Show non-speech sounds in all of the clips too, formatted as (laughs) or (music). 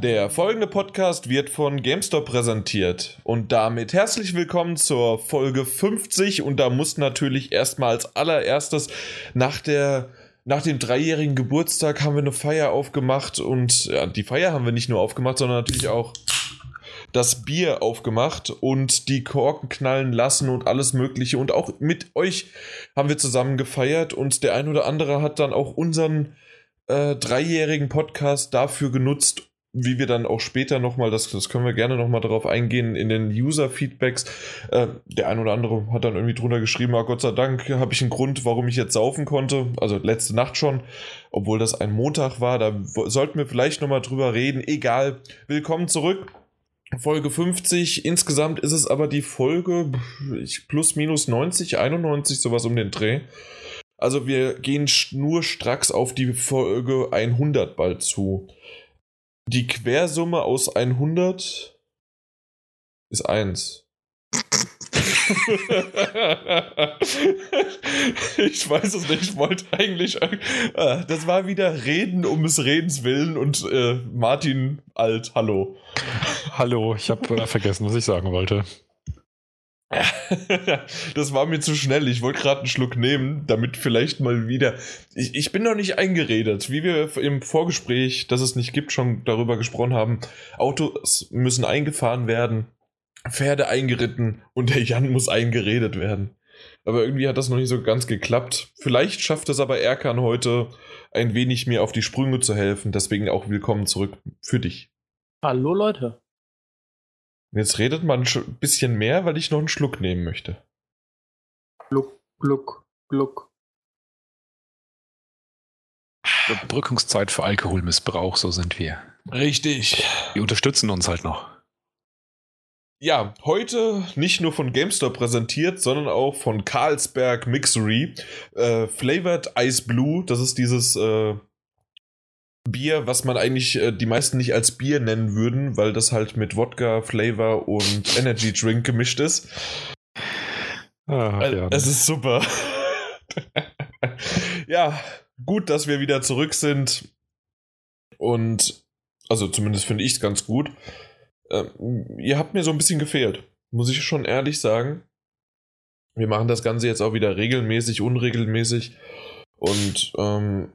Der folgende Podcast wird von GameStop präsentiert. Und damit herzlich willkommen zur Folge 50 und da muss natürlich erstmal als allererstes nach der nach dem dreijährigen Geburtstag haben wir eine Feier aufgemacht. Und ja, die Feier haben wir nicht nur aufgemacht, sondern natürlich auch das Bier aufgemacht und die Korken knallen lassen und alles Mögliche. Und auch mit euch haben wir zusammen gefeiert. Und der ein oder andere hat dann auch unseren äh, dreijährigen Podcast dafür genutzt, wie wir dann auch später nochmal, das, das können wir gerne nochmal darauf eingehen, in den User-Feedbacks. Äh, der ein oder andere hat dann irgendwie drunter geschrieben, ah, Gott sei Dank habe ich einen Grund, warum ich jetzt saufen konnte. Also letzte Nacht schon, obwohl das ein Montag war. Da sollten wir vielleicht nochmal drüber reden. Egal. Willkommen zurück. Folge 50. Insgesamt ist es aber die Folge plus minus 90, 91, sowas um den Dreh. Also wir gehen nur stracks auf die Folge 100 bald zu. Die Quersumme aus 100 ist 1. (laughs) ich weiß es nicht, ich wollte eigentlich. Äh, das war wieder Reden um des Redens willen und äh, Martin alt, hallo. Hallo, ich habe äh, vergessen, was ich sagen wollte. (laughs) das war mir zu schnell. Ich wollte gerade einen Schluck nehmen, damit vielleicht mal wieder. Ich, ich, bin noch nicht eingeredet, wie wir im Vorgespräch, das es nicht gibt, schon darüber gesprochen haben. Autos müssen eingefahren werden, Pferde eingeritten und der Jan muss eingeredet werden. Aber irgendwie hat das noch nicht so ganz geklappt. Vielleicht schafft es aber Erkan heute ein wenig mir auf die Sprünge zu helfen. Deswegen auch willkommen zurück für dich. Hallo Leute. Jetzt redet man ein bisschen mehr, weil ich noch einen Schluck nehmen möchte. Gluck, gluck, gluck. Überbrückungszeit für Alkoholmissbrauch, so sind wir. Richtig. Die unterstützen uns halt noch. Ja, heute nicht nur von GameStop präsentiert, sondern auch von Carlsberg Mixery. Äh, Flavored Ice Blue, das ist dieses äh, Bier, was man eigentlich äh, die meisten nicht als Bier nennen würden, weil das halt mit Wodka, Flavor und Energy Drink gemischt ist. Ah, äh, ja. Es ist super. (laughs) ja, gut, dass wir wieder zurück sind. Und, also zumindest finde ich es ganz gut. Ähm, ihr habt mir so ein bisschen gefehlt, muss ich schon ehrlich sagen. Wir machen das Ganze jetzt auch wieder regelmäßig, unregelmäßig. Und ähm,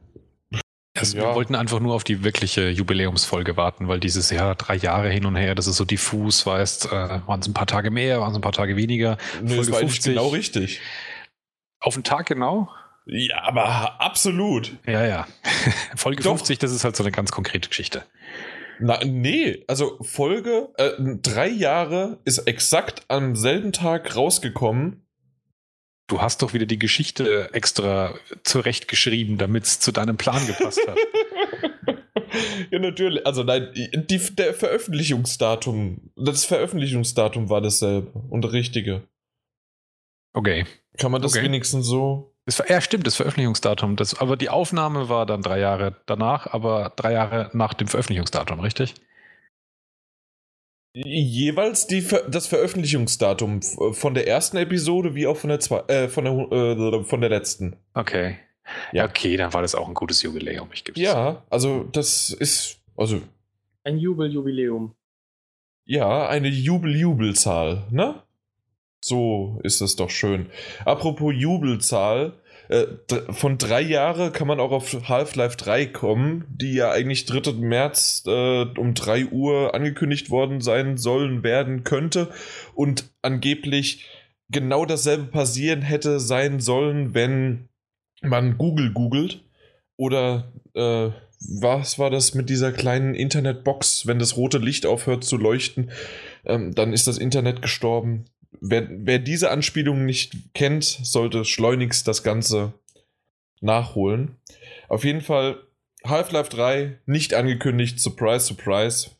also ja. Wir wollten einfach nur auf die wirkliche Jubiläumsfolge warten, weil dieses Jahr drei Jahre hin und her, das ist so diffus, weißt, äh, waren es ein paar Tage mehr, waren es ein paar Tage weniger. Nee, Folge das war 50. genau richtig. Auf den Tag genau? Ja, aber absolut. Ja, ja. (laughs) Folge Doch. 50, das ist halt so eine ganz konkrete Geschichte. Na, nee, also Folge, äh, drei Jahre ist exakt am selben Tag rausgekommen Du hast doch wieder die Geschichte extra zurechtgeschrieben, damit es zu deinem Plan gepasst hat. (laughs) ja, natürlich. Also nein, die, der Veröffentlichungsdatum, das Veröffentlichungsdatum war dasselbe und richtige. Okay. Kann man das okay. wenigstens so? Das ja, stimmt, das Veröffentlichungsdatum. Das, aber die Aufnahme war dann drei Jahre danach, aber drei Jahre nach dem Veröffentlichungsdatum, richtig? Jeweils die, das Veröffentlichungsdatum von der ersten Episode wie auch von der, zwei, äh, von der, äh, von der letzten. Okay. Ja. Okay, dann war das auch ein gutes Jubiläum. Ich gebe Ja, also das ist. Also, ein Jubel-Jubiläum. Ja, eine Jubel-Jubelzahl, ne? So ist das doch schön. Apropos Jubelzahl, äh, von drei Jahre kann man auch auf Half-Life 3 kommen, die ja eigentlich 3. März äh, um 3 Uhr angekündigt worden sein sollen, werden könnte und angeblich genau dasselbe passieren hätte sein sollen, wenn man Google googelt oder äh, was war das mit dieser kleinen Internetbox, wenn das rote Licht aufhört zu leuchten, ähm, dann ist das Internet gestorben wer, wer diese Anspielung nicht kennt, sollte schleunigst das Ganze nachholen. Auf jeden Fall Half-Life 3 nicht angekündigt, surprise, surprise.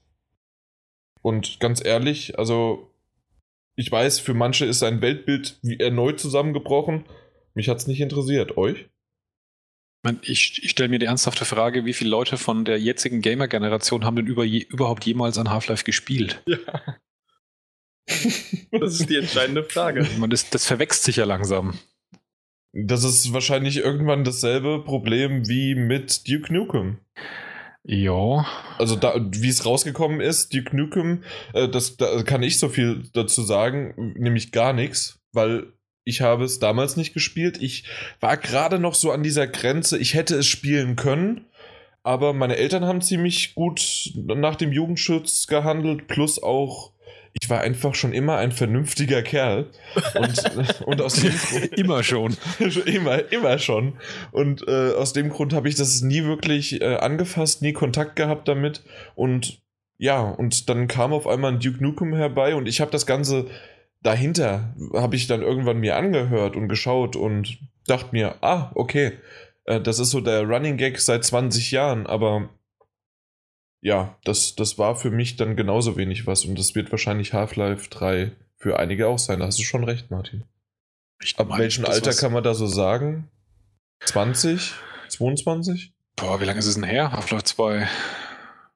Und ganz ehrlich, also ich weiß, für manche ist sein Weltbild wie erneut zusammengebrochen. Mich hat es nicht interessiert. Euch? Ich, ich stelle mir die ernsthafte Frage, wie viele Leute von der jetzigen Gamer-Generation haben denn über je, überhaupt jemals an Half-Life gespielt? Ja. Das ist die entscheidende Frage. Man, das, das verwechselt sich ja langsam. Das ist wahrscheinlich irgendwann dasselbe Problem wie mit Duke Nukem. Ja. Also da, wie es rausgekommen ist, Duke Nukem, äh, das, da kann ich so viel dazu sagen, nämlich gar nichts, weil ich habe es damals nicht gespielt. Ich war gerade noch so an dieser Grenze, ich hätte es spielen können, aber meine Eltern haben ziemlich gut nach dem Jugendschutz gehandelt, plus auch ich war einfach schon immer ein vernünftiger Kerl. Und, (laughs) und aus dem Grund. (laughs) immer schon. (laughs) immer, immer schon. Und äh, aus dem Grund habe ich das nie wirklich äh, angefasst, nie Kontakt gehabt damit. Und ja, und dann kam auf einmal ein Duke Nukem herbei und ich habe das Ganze dahinter, habe ich dann irgendwann mir angehört und geschaut und dachte mir, ah, okay, äh, das ist so der Running Gag seit 20 Jahren, aber ja, das, das war für mich dann genauso wenig was und das wird wahrscheinlich Half-Life 3 für einige auch sein. Da hast du schon recht, Martin. Ich Ab welchem Alter kann man da so sagen? 20? 22? Boah, wie lange ist es denn her? Half-Life 2.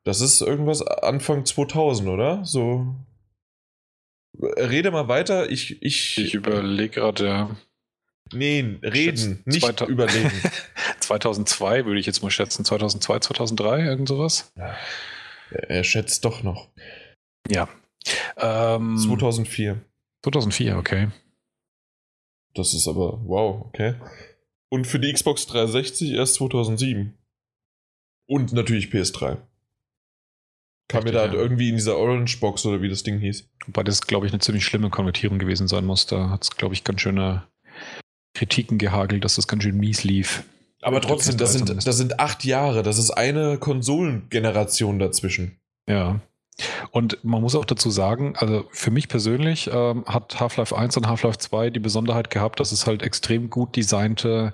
Das ist irgendwas Anfang 2000, oder? So. Rede mal weiter. Ich, ich, ich überlege gerade, ja. Nee, reden, nicht 2000, überlegen. (laughs) 2002 würde ich jetzt mal schätzen. 2002, 2003, irgend sowas. Ja. Er schätzt doch noch. Ja. Ähm, 2004. 2004, okay. Das ist aber, wow, okay. Und für die Xbox 360 erst 2007. Und natürlich PS3. Kam mir da halt irgendwie in dieser Orange Box oder wie das Ding hieß. Wobei das, glaube ich, eine ziemlich schlimme Konvertierung gewesen sein muss. Da hat es, glaube ich, ganz schöne Kritiken gehagelt, dass das ganz schön mies lief. Aber trotzdem, das sind, das sind acht Jahre. Das ist eine Konsolengeneration dazwischen. Ja. Und man muss auch dazu sagen, also für mich persönlich ähm, hat Half-Life 1 und Half-Life 2 die Besonderheit gehabt, dass es halt extrem gut designte,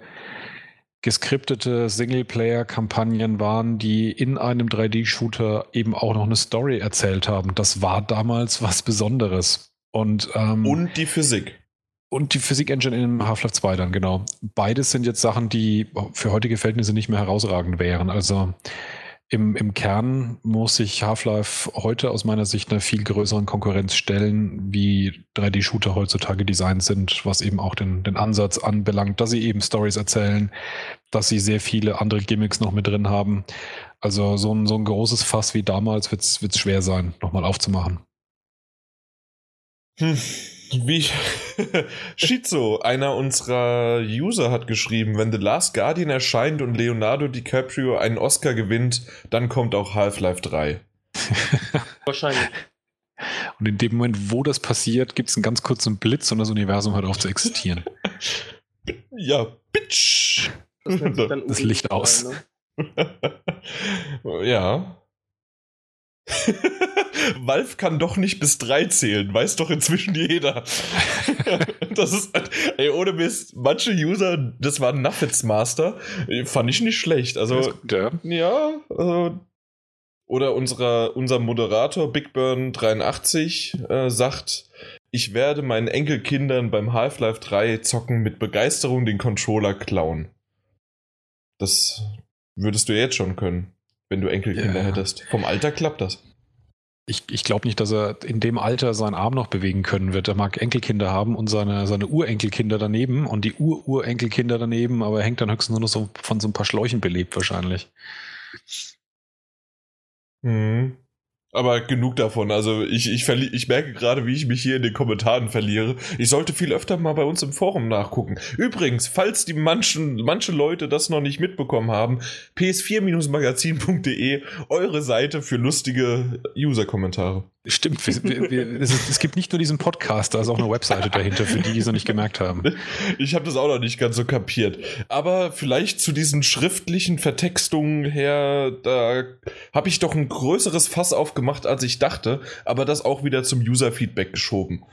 geskriptete Singleplayer-Kampagnen waren, die in einem 3D-Shooter eben auch noch eine Story erzählt haben. Das war damals was Besonderes. Und, ähm, und die Physik. Und die Physik-Engine in Half-Life 2 dann, genau. Beides sind jetzt Sachen, die für heutige Verhältnisse nicht mehr herausragend wären. Also im, im Kern muss sich Half-Life heute aus meiner Sicht einer viel größeren Konkurrenz stellen, wie 3D-Shooter heutzutage designt sind, was eben auch den, den Ansatz anbelangt, dass sie eben Stories erzählen, dass sie sehr viele andere Gimmicks noch mit drin haben. Also so ein, so ein großes Fass wie damals wird es schwer sein, nochmal aufzumachen. Hm. Wie (laughs) Shizo, einer unserer User hat geschrieben, wenn The Last Guardian erscheint und Leonardo DiCaprio einen Oscar gewinnt, dann kommt auch Half-Life 3. (laughs) Wahrscheinlich. Und in dem Moment, wo das passiert, gibt es einen ganz kurzen Blitz und das Universum hört auf zu existieren. (laughs) ja, bitch. Das, das Licht aus. Ne? ja. (laughs) Valve kann doch nicht bis drei zählen, weiß doch inzwischen jeder. (laughs) das ist, ey, ohne Mist, manche User, das war Nuffets Master, fand ich nicht schlecht. Also, ja, ja also, oder unserer, unser Moderator Big Burn 83 äh, sagt, ich werde meinen Enkelkindern beim Half-Life 3 zocken mit Begeisterung den Controller klauen. Das würdest du jetzt schon können, wenn du Enkelkinder ja. hättest. Vom Alter klappt das. Ich, ich glaube nicht, dass er in dem Alter seinen Arm noch bewegen können wird. Er mag Enkelkinder haben und seine, seine Urenkelkinder daneben und die Ururenkelkinder daneben, aber er hängt dann höchstens nur noch so von so ein paar Schläuchen belebt wahrscheinlich. Mhm. Aber genug davon. Also ich, ich, ich merke gerade, wie ich mich hier in den Kommentaren verliere. Ich sollte viel öfter mal bei uns im Forum nachgucken. Übrigens, falls die manchen, manche Leute das noch nicht mitbekommen haben, ps4-magazin.de, eure Seite für lustige User-Kommentare. Stimmt, wir, wir, es, ist, es, gibt nicht nur diesen Podcast, da ist auch eine Webseite dahinter, für die, die es noch nicht gemerkt haben. Ich habe das auch noch nicht ganz so kapiert. Aber vielleicht zu diesen schriftlichen Vertextungen her, da habe ich doch ein größeres Fass aufgemacht, als ich dachte, aber das auch wieder zum User-Feedback geschoben.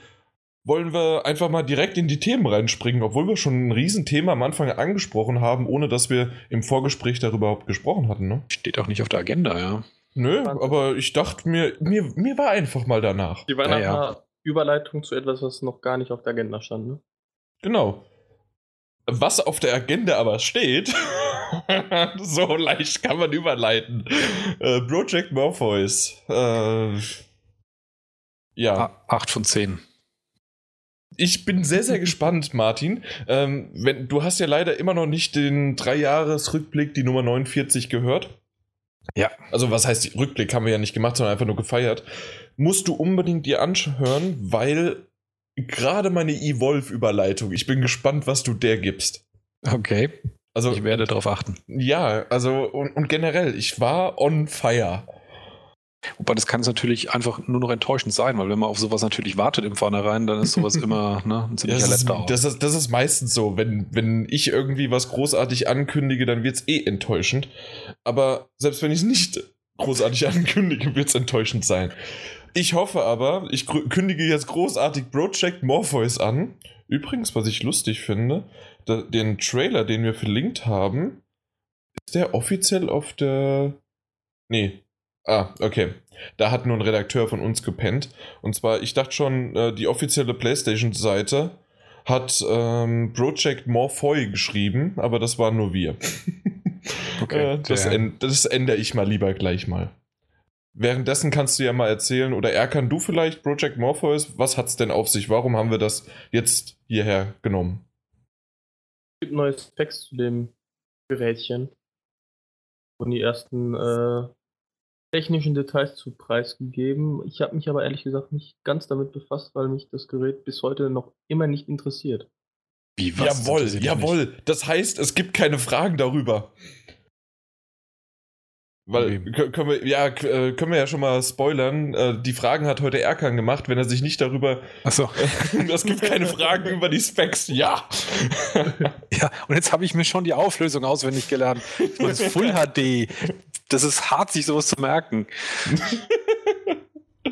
Wollen wir einfach mal direkt in die Themen reinspringen, obwohl wir schon ein Riesenthema am Anfang angesprochen haben, ohne dass wir im Vorgespräch darüber überhaupt gesprochen hatten, ne? Steht auch nicht auf der Agenda, ja. Nö, aber ich dachte mir, mir, mir war einfach mal danach. Die war nach ja, einer Überleitung zu etwas, was noch gar nicht auf der Agenda stand, ne? Genau. Was auf der Agenda aber steht, (laughs) so leicht kann man überleiten. Äh, Project Morpheus. Äh, ja. Acht von zehn. Ich bin sehr, sehr (laughs) gespannt, Martin. Ähm, wenn, du hast ja leider immer noch nicht den Drei-Jahres-Rückblick, die Nummer 49 gehört. Ja. Also was heißt Rückblick haben wir ja nicht gemacht, sondern einfach nur gefeiert. Musst du unbedingt dir anhören, weil gerade meine Evolve-Überleitung, ich bin gespannt, was du der gibst. Okay. Also Ich werde darauf achten. ja, also und, und generell, ich war on fire. Wobei das kann es natürlich einfach nur noch enttäuschend sein, weil wenn man auf sowas natürlich wartet im Vornherein, dann ist sowas (laughs) immer ne, ein ziemlicher das, ist, das, ist, das ist meistens so. Wenn, wenn ich irgendwie was großartig ankündige, dann wird es eh enttäuschend. Aber selbst wenn ich es nicht großartig (laughs) ankündige, wird es enttäuschend sein. Ich hoffe aber, ich kündige jetzt großartig Project Morpheus an. Übrigens, was ich lustig finde, da, den Trailer, den wir verlinkt haben, ist der offiziell auf der. Nee. Ah, okay. Da hat nur ein Redakteur von uns gepennt. Und zwar, ich dachte schon, äh, die offizielle PlayStation-Seite hat ähm, Project Morpheus geschrieben, aber das waren nur wir. (laughs) Okay, äh, das, änd das ändere ich mal lieber gleich mal. Währenddessen kannst du ja mal erzählen, oder Erkan, du vielleicht, Project Morpheus, was hat's denn auf sich? Warum haben wir das jetzt hierher genommen? Es gibt neue Specs zu dem Gerätchen. Und die ersten äh, technischen Details zu preisgegeben. Ich habe mich aber ehrlich gesagt nicht ganz damit befasst, weil mich das Gerät bis heute noch immer nicht interessiert. Wie, was? jawohl, Das jawohl. Das heißt, es gibt keine Fragen darüber. Weil, können wir, ja, äh, können wir ja schon mal spoilern. Äh, Die Fragen hat heute Erkan gemacht, wenn er sich nicht darüber. nicht. Achso. (laughs) es gibt keine Fragen über die Specs. Ja. (laughs) Ja, und jetzt habe ich mir schon die Auflösung auswendig gelernt. Ich meine, das ist Full HD. Das ist hart, sich sowas zu merken. (laughs)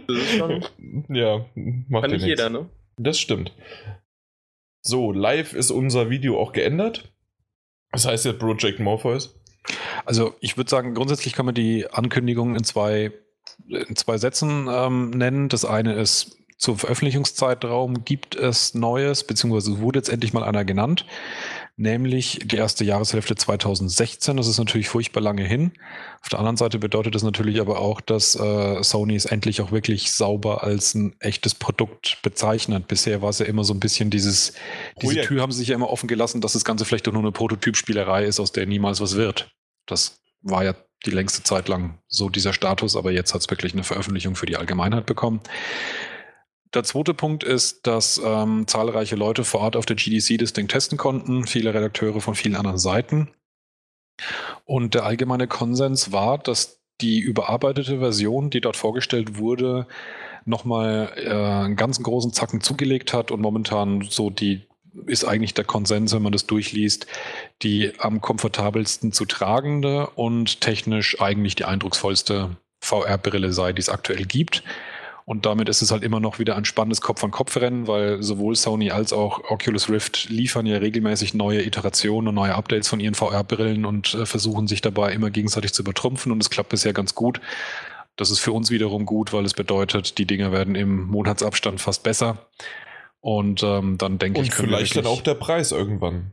Das ist schon, Ja, macht kann nicht jeder, ne? Das stimmt. So, live ist unser Video auch geändert. Das heißt jetzt Project Morpheus. Also ich würde sagen, grundsätzlich kann man die Ankündigung in zwei, in zwei Sätzen ähm, nennen. Das eine ist, zum Veröffentlichungszeitraum gibt es Neues, beziehungsweise wurde jetzt endlich mal einer genannt, nämlich die erste Jahreshälfte 2016. Das ist natürlich furchtbar lange hin. Auf der anderen Seite bedeutet das natürlich aber auch, dass äh, Sony es endlich auch wirklich sauber als ein echtes Produkt bezeichnet. Bisher war es ja immer so ein bisschen dieses, diese Projekt. Tür haben sie sich ja immer offen gelassen, dass das Ganze vielleicht doch nur eine Prototypspielerei ist, aus der niemals was wird. Das war ja die längste Zeit lang so dieser Status, aber jetzt hat es wirklich eine Veröffentlichung für die Allgemeinheit bekommen. Der zweite Punkt ist, dass ähm, zahlreiche Leute vor Ort auf der GDC das Ding testen konnten, viele Redakteure von vielen anderen Seiten. Und der allgemeine Konsens war, dass die überarbeitete Version, die dort vorgestellt wurde, nochmal äh, einen ganz großen Zacken zugelegt hat und momentan so die ist eigentlich der Konsens, wenn man das durchliest, die am komfortabelsten zu tragende und technisch eigentlich die eindrucksvollste VR-Brille sei, die es aktuell gibt. Und damit ist es halt immer noch wieder ein spannendes Kopf-an-Kopf-Rennen, weil sowohl Sony als auch Oculus Rift liefern ja regelmäßig neue Iterationen und neue Updates von ihren VR-Brillen und äh, versuchen sich dabei immer gegenseitig zu übertrumpfen und es klappt bisher ganz gut. Das ist für uns wiederum gut, weil es bedeutet, die Dinger werden im Monatsabstand fast besser. Und ähm, dann denke ich, Und vielleicht dann auch der Preis irgendwann.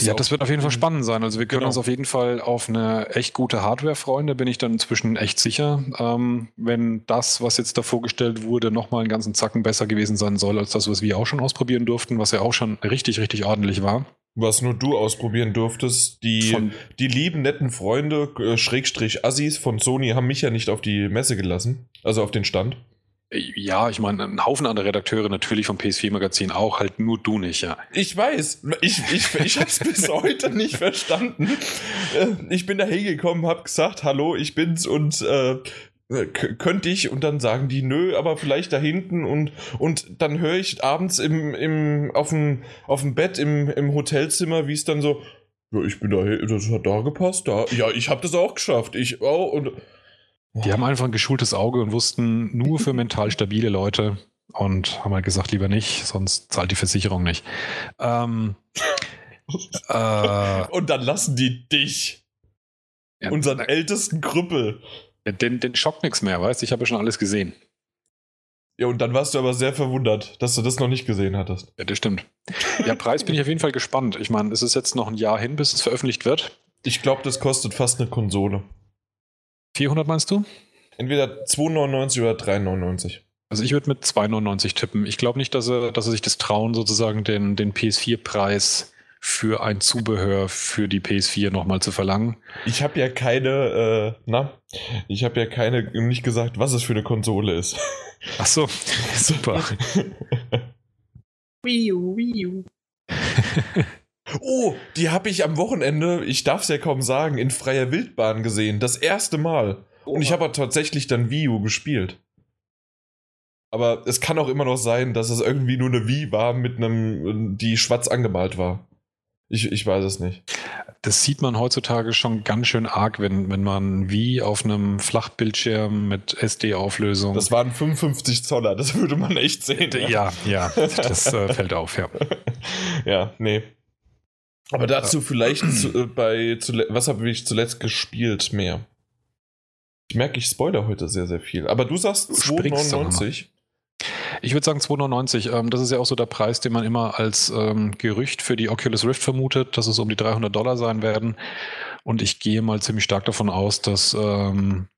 Ja, das wird auf jeden Fall spannend sein. Also wir können Genau. uns auf jeden Fall auf eine echt gute Hardware freuen. Da bin ich dann inzwischen echt sicher. Ähm, wenn das, was jetzt da vorgestellt wurde, nochmal einen ganzen Zacken besser gewesen sein soll, als das, was wir auch schon ausprobieren durften, was ja auch schon richtig, richtig ordentlich war. Was nur du ausprobieren durftest. Die, Von- die lieben, netten Freunde, äh, Schrägstrich Assis von Sony, haben mich ja nicht auf die Messe gelassen. Also auf den Stand. Ja, ich meine, ein Haufen andere Redakteure natürlich vom PS4-Magazin auch, halt nur du nicht, ja. Ich weiß, ich, ich, ich habe es bis (laughs) heute nicht verstanden. Äh, Ich bin da hingekommen, habe gesagt, hallo, ich bin's und äh, könnte ich und dann sagen die, nö, aber vielleicht da hinten und, und dann höre ich abends im, im, auf, dem, auf dem Bett im, im Hotelzimmer, wie es dann so, ja, ich bin da, das hat da gepasst, da, ja, ich habe das auch geschafft, ich, oh, und Die haben einfach ein geschultes Auge und wussten nur für mental stabile Leute und haben halt gesagt, lieber nicht, sonst zahlt die Versicherung nicht. Ähm, äh, und dann lassen die dich, ja, unseren ältesten Krüppel. den, den schockt nichts mehr, weißt du? Ich habe ja schon alles gesehen. Ja, und dann warst du aber sehr verwundert, dass du das noch nicht gesehen hattest. Ja, das stimmt. Ja, Preis bin ich auf jeden Fall gespannt. Ich meine, es ist jetzt noch ein Jahr hin, bis es veröffentlicht wird. Ich glaube, das kostet fast eine Konsole. 400 meinst du? Entweder 2,99 oder 3,99. Also ich würde mit 2,99 tippen. Ich glaube nicht, dass sie, dass sie sich das trauen, sozusagen den, den PS4-Preis für ein Zubehör für die PS4 nochmal zu verlangen. Ich habe ja keine, äh, na, ich habe ja keine, nicht gesagt, was es für eine Konsole ist. (laughs) Ach so, super. (laughs) Wii U, Wii U. (laughs) oh, die habe ich am Wochenende, ich darf es ja kaum sagen, in freier Wildbahn gesehen. Das erste Mal. Und ich habe tatsächlich dann Wii U gespielt. Aber es kann auch immer noch sein, dass es irgendwie nur eine Wii war mit einem, die schwarz angemalt war. Ich, ich weiß es nicht. Das sieht man heutzutage schon ganz schön arg, wenn, wenn man wie auf einem Flachbildschirm mit SD-Auflösung. Das waren 55 Zoller, das würde man echt sehen. Ja, ja, ja (laughs) das äh, fällt auf, ja. Ja, nee. Aber dazu vielleicht zu, äh, bei, zu, was habe ich zuletzt gespielt mehr? Ich merke, ich spoilere heute sehr, sehr viel. Aber du sagst 2,99. Ich würde sagen 2,99. Ähm, das ist ja auch so der Preis, den man immer als ähm, Gerücht für die Oculus Rift vermutet, dass es um die 300 Dollar sein werden. Und ich gehe mal ziemlich stark davon aus, dass ähm,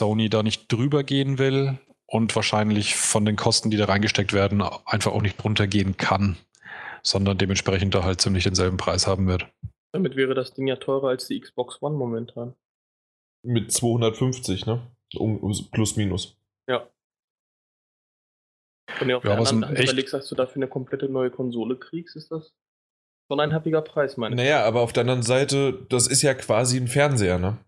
Sony da nicht drüber gehen will und wahrscheinlich von den Kosten, die da reingesteckt werden, einfach auch nicht drunter gehen kann, sondern dementsprechend da halt ziemlich denselben Preis haben wird. Damit wäre das Ding ja teurer als die Xbox One momentan. Mit 250, ne? Um, plus minus. Ja. Wenn du auf ja, der anderen Seite überlegst, dass du dafür eine komplette neue Konsole kriegst, ist das schon ein happiger Preis, meine ich. Naja, aber auf der anderen Seite, das ist ja quasi ein Fernseher, ne?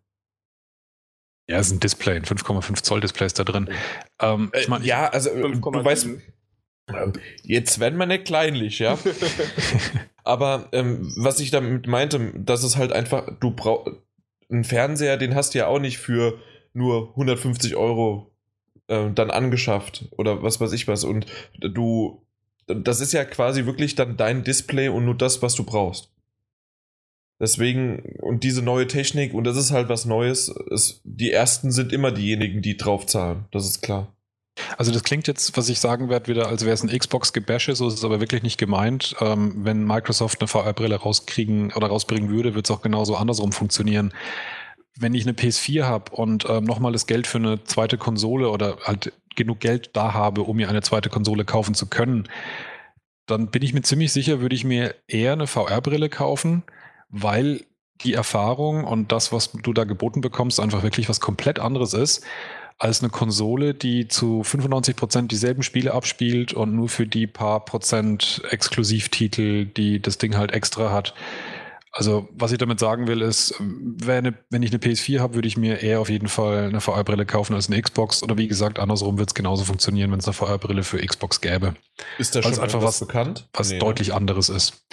Ja, es ist ein Display, ein 5,5 Zoll Display ist da drin. Ähm, ich mein, äh, ja, also 5, du weißt, äh, jetzt werden wir nicht kleinlich, ja. (laughs) aber ähm, was ich damit meinte, dass es halt einfach, du brauchst, ein Fernseher, den hast du ja auch nicht für nur 150 Euro äh, dann angeschafft oder was weiß ich was. Und du, das ist ja quasi wirklich dann dein Display und nur das, was du brauchst. Deswegen, und diese neue Technik, und das ist halt was Neues, ist, die ersten sind immer diejenigen, die drauf zahlen. Das ist klar. Also das klingt jetzt, was ich sagen werde, wieder, als wäre es ein Xbox-Gebäsche, so ist es aber wirklich nicht gemeint. Ähm, wenn Microsoft eine VR-Brille rauskriegen oder rausbringen würde, wird es auch genauso andersrum funktionieren wenn ich eine PS4 habe und ähm, nochmal das Geld für eine zweite Konsole oder halt genug Geld da habe, um mir eine zweite Konsole kaufen zu können, dann bin ich mir ziemlich sicher, würde ich mir eher eine VR-Brille kaufen, weil die Erfahrung und das, was du da geboten bekommst, einfach wirklich was komplett anderes ist als eine Konsole, die zu 95 Prozent dieselben Spiele abspielt und nur für die paar Prozent Exklusivtitel, die das Ding halt extra hat, also, was ich damit sagen will, ist, wenn, wenn ich eine PS4 habe, würde ich mir eher auf jeden Fall eine VR-Brille kaufen als eine Xbox. Oder wie gesagt, andersrum wird es genauso funktionieren, wenn es eine VR-Brille für Xbox gäbe. Ist da schon einfach was bekannt? Was nee, ne? deutlich anderes ist.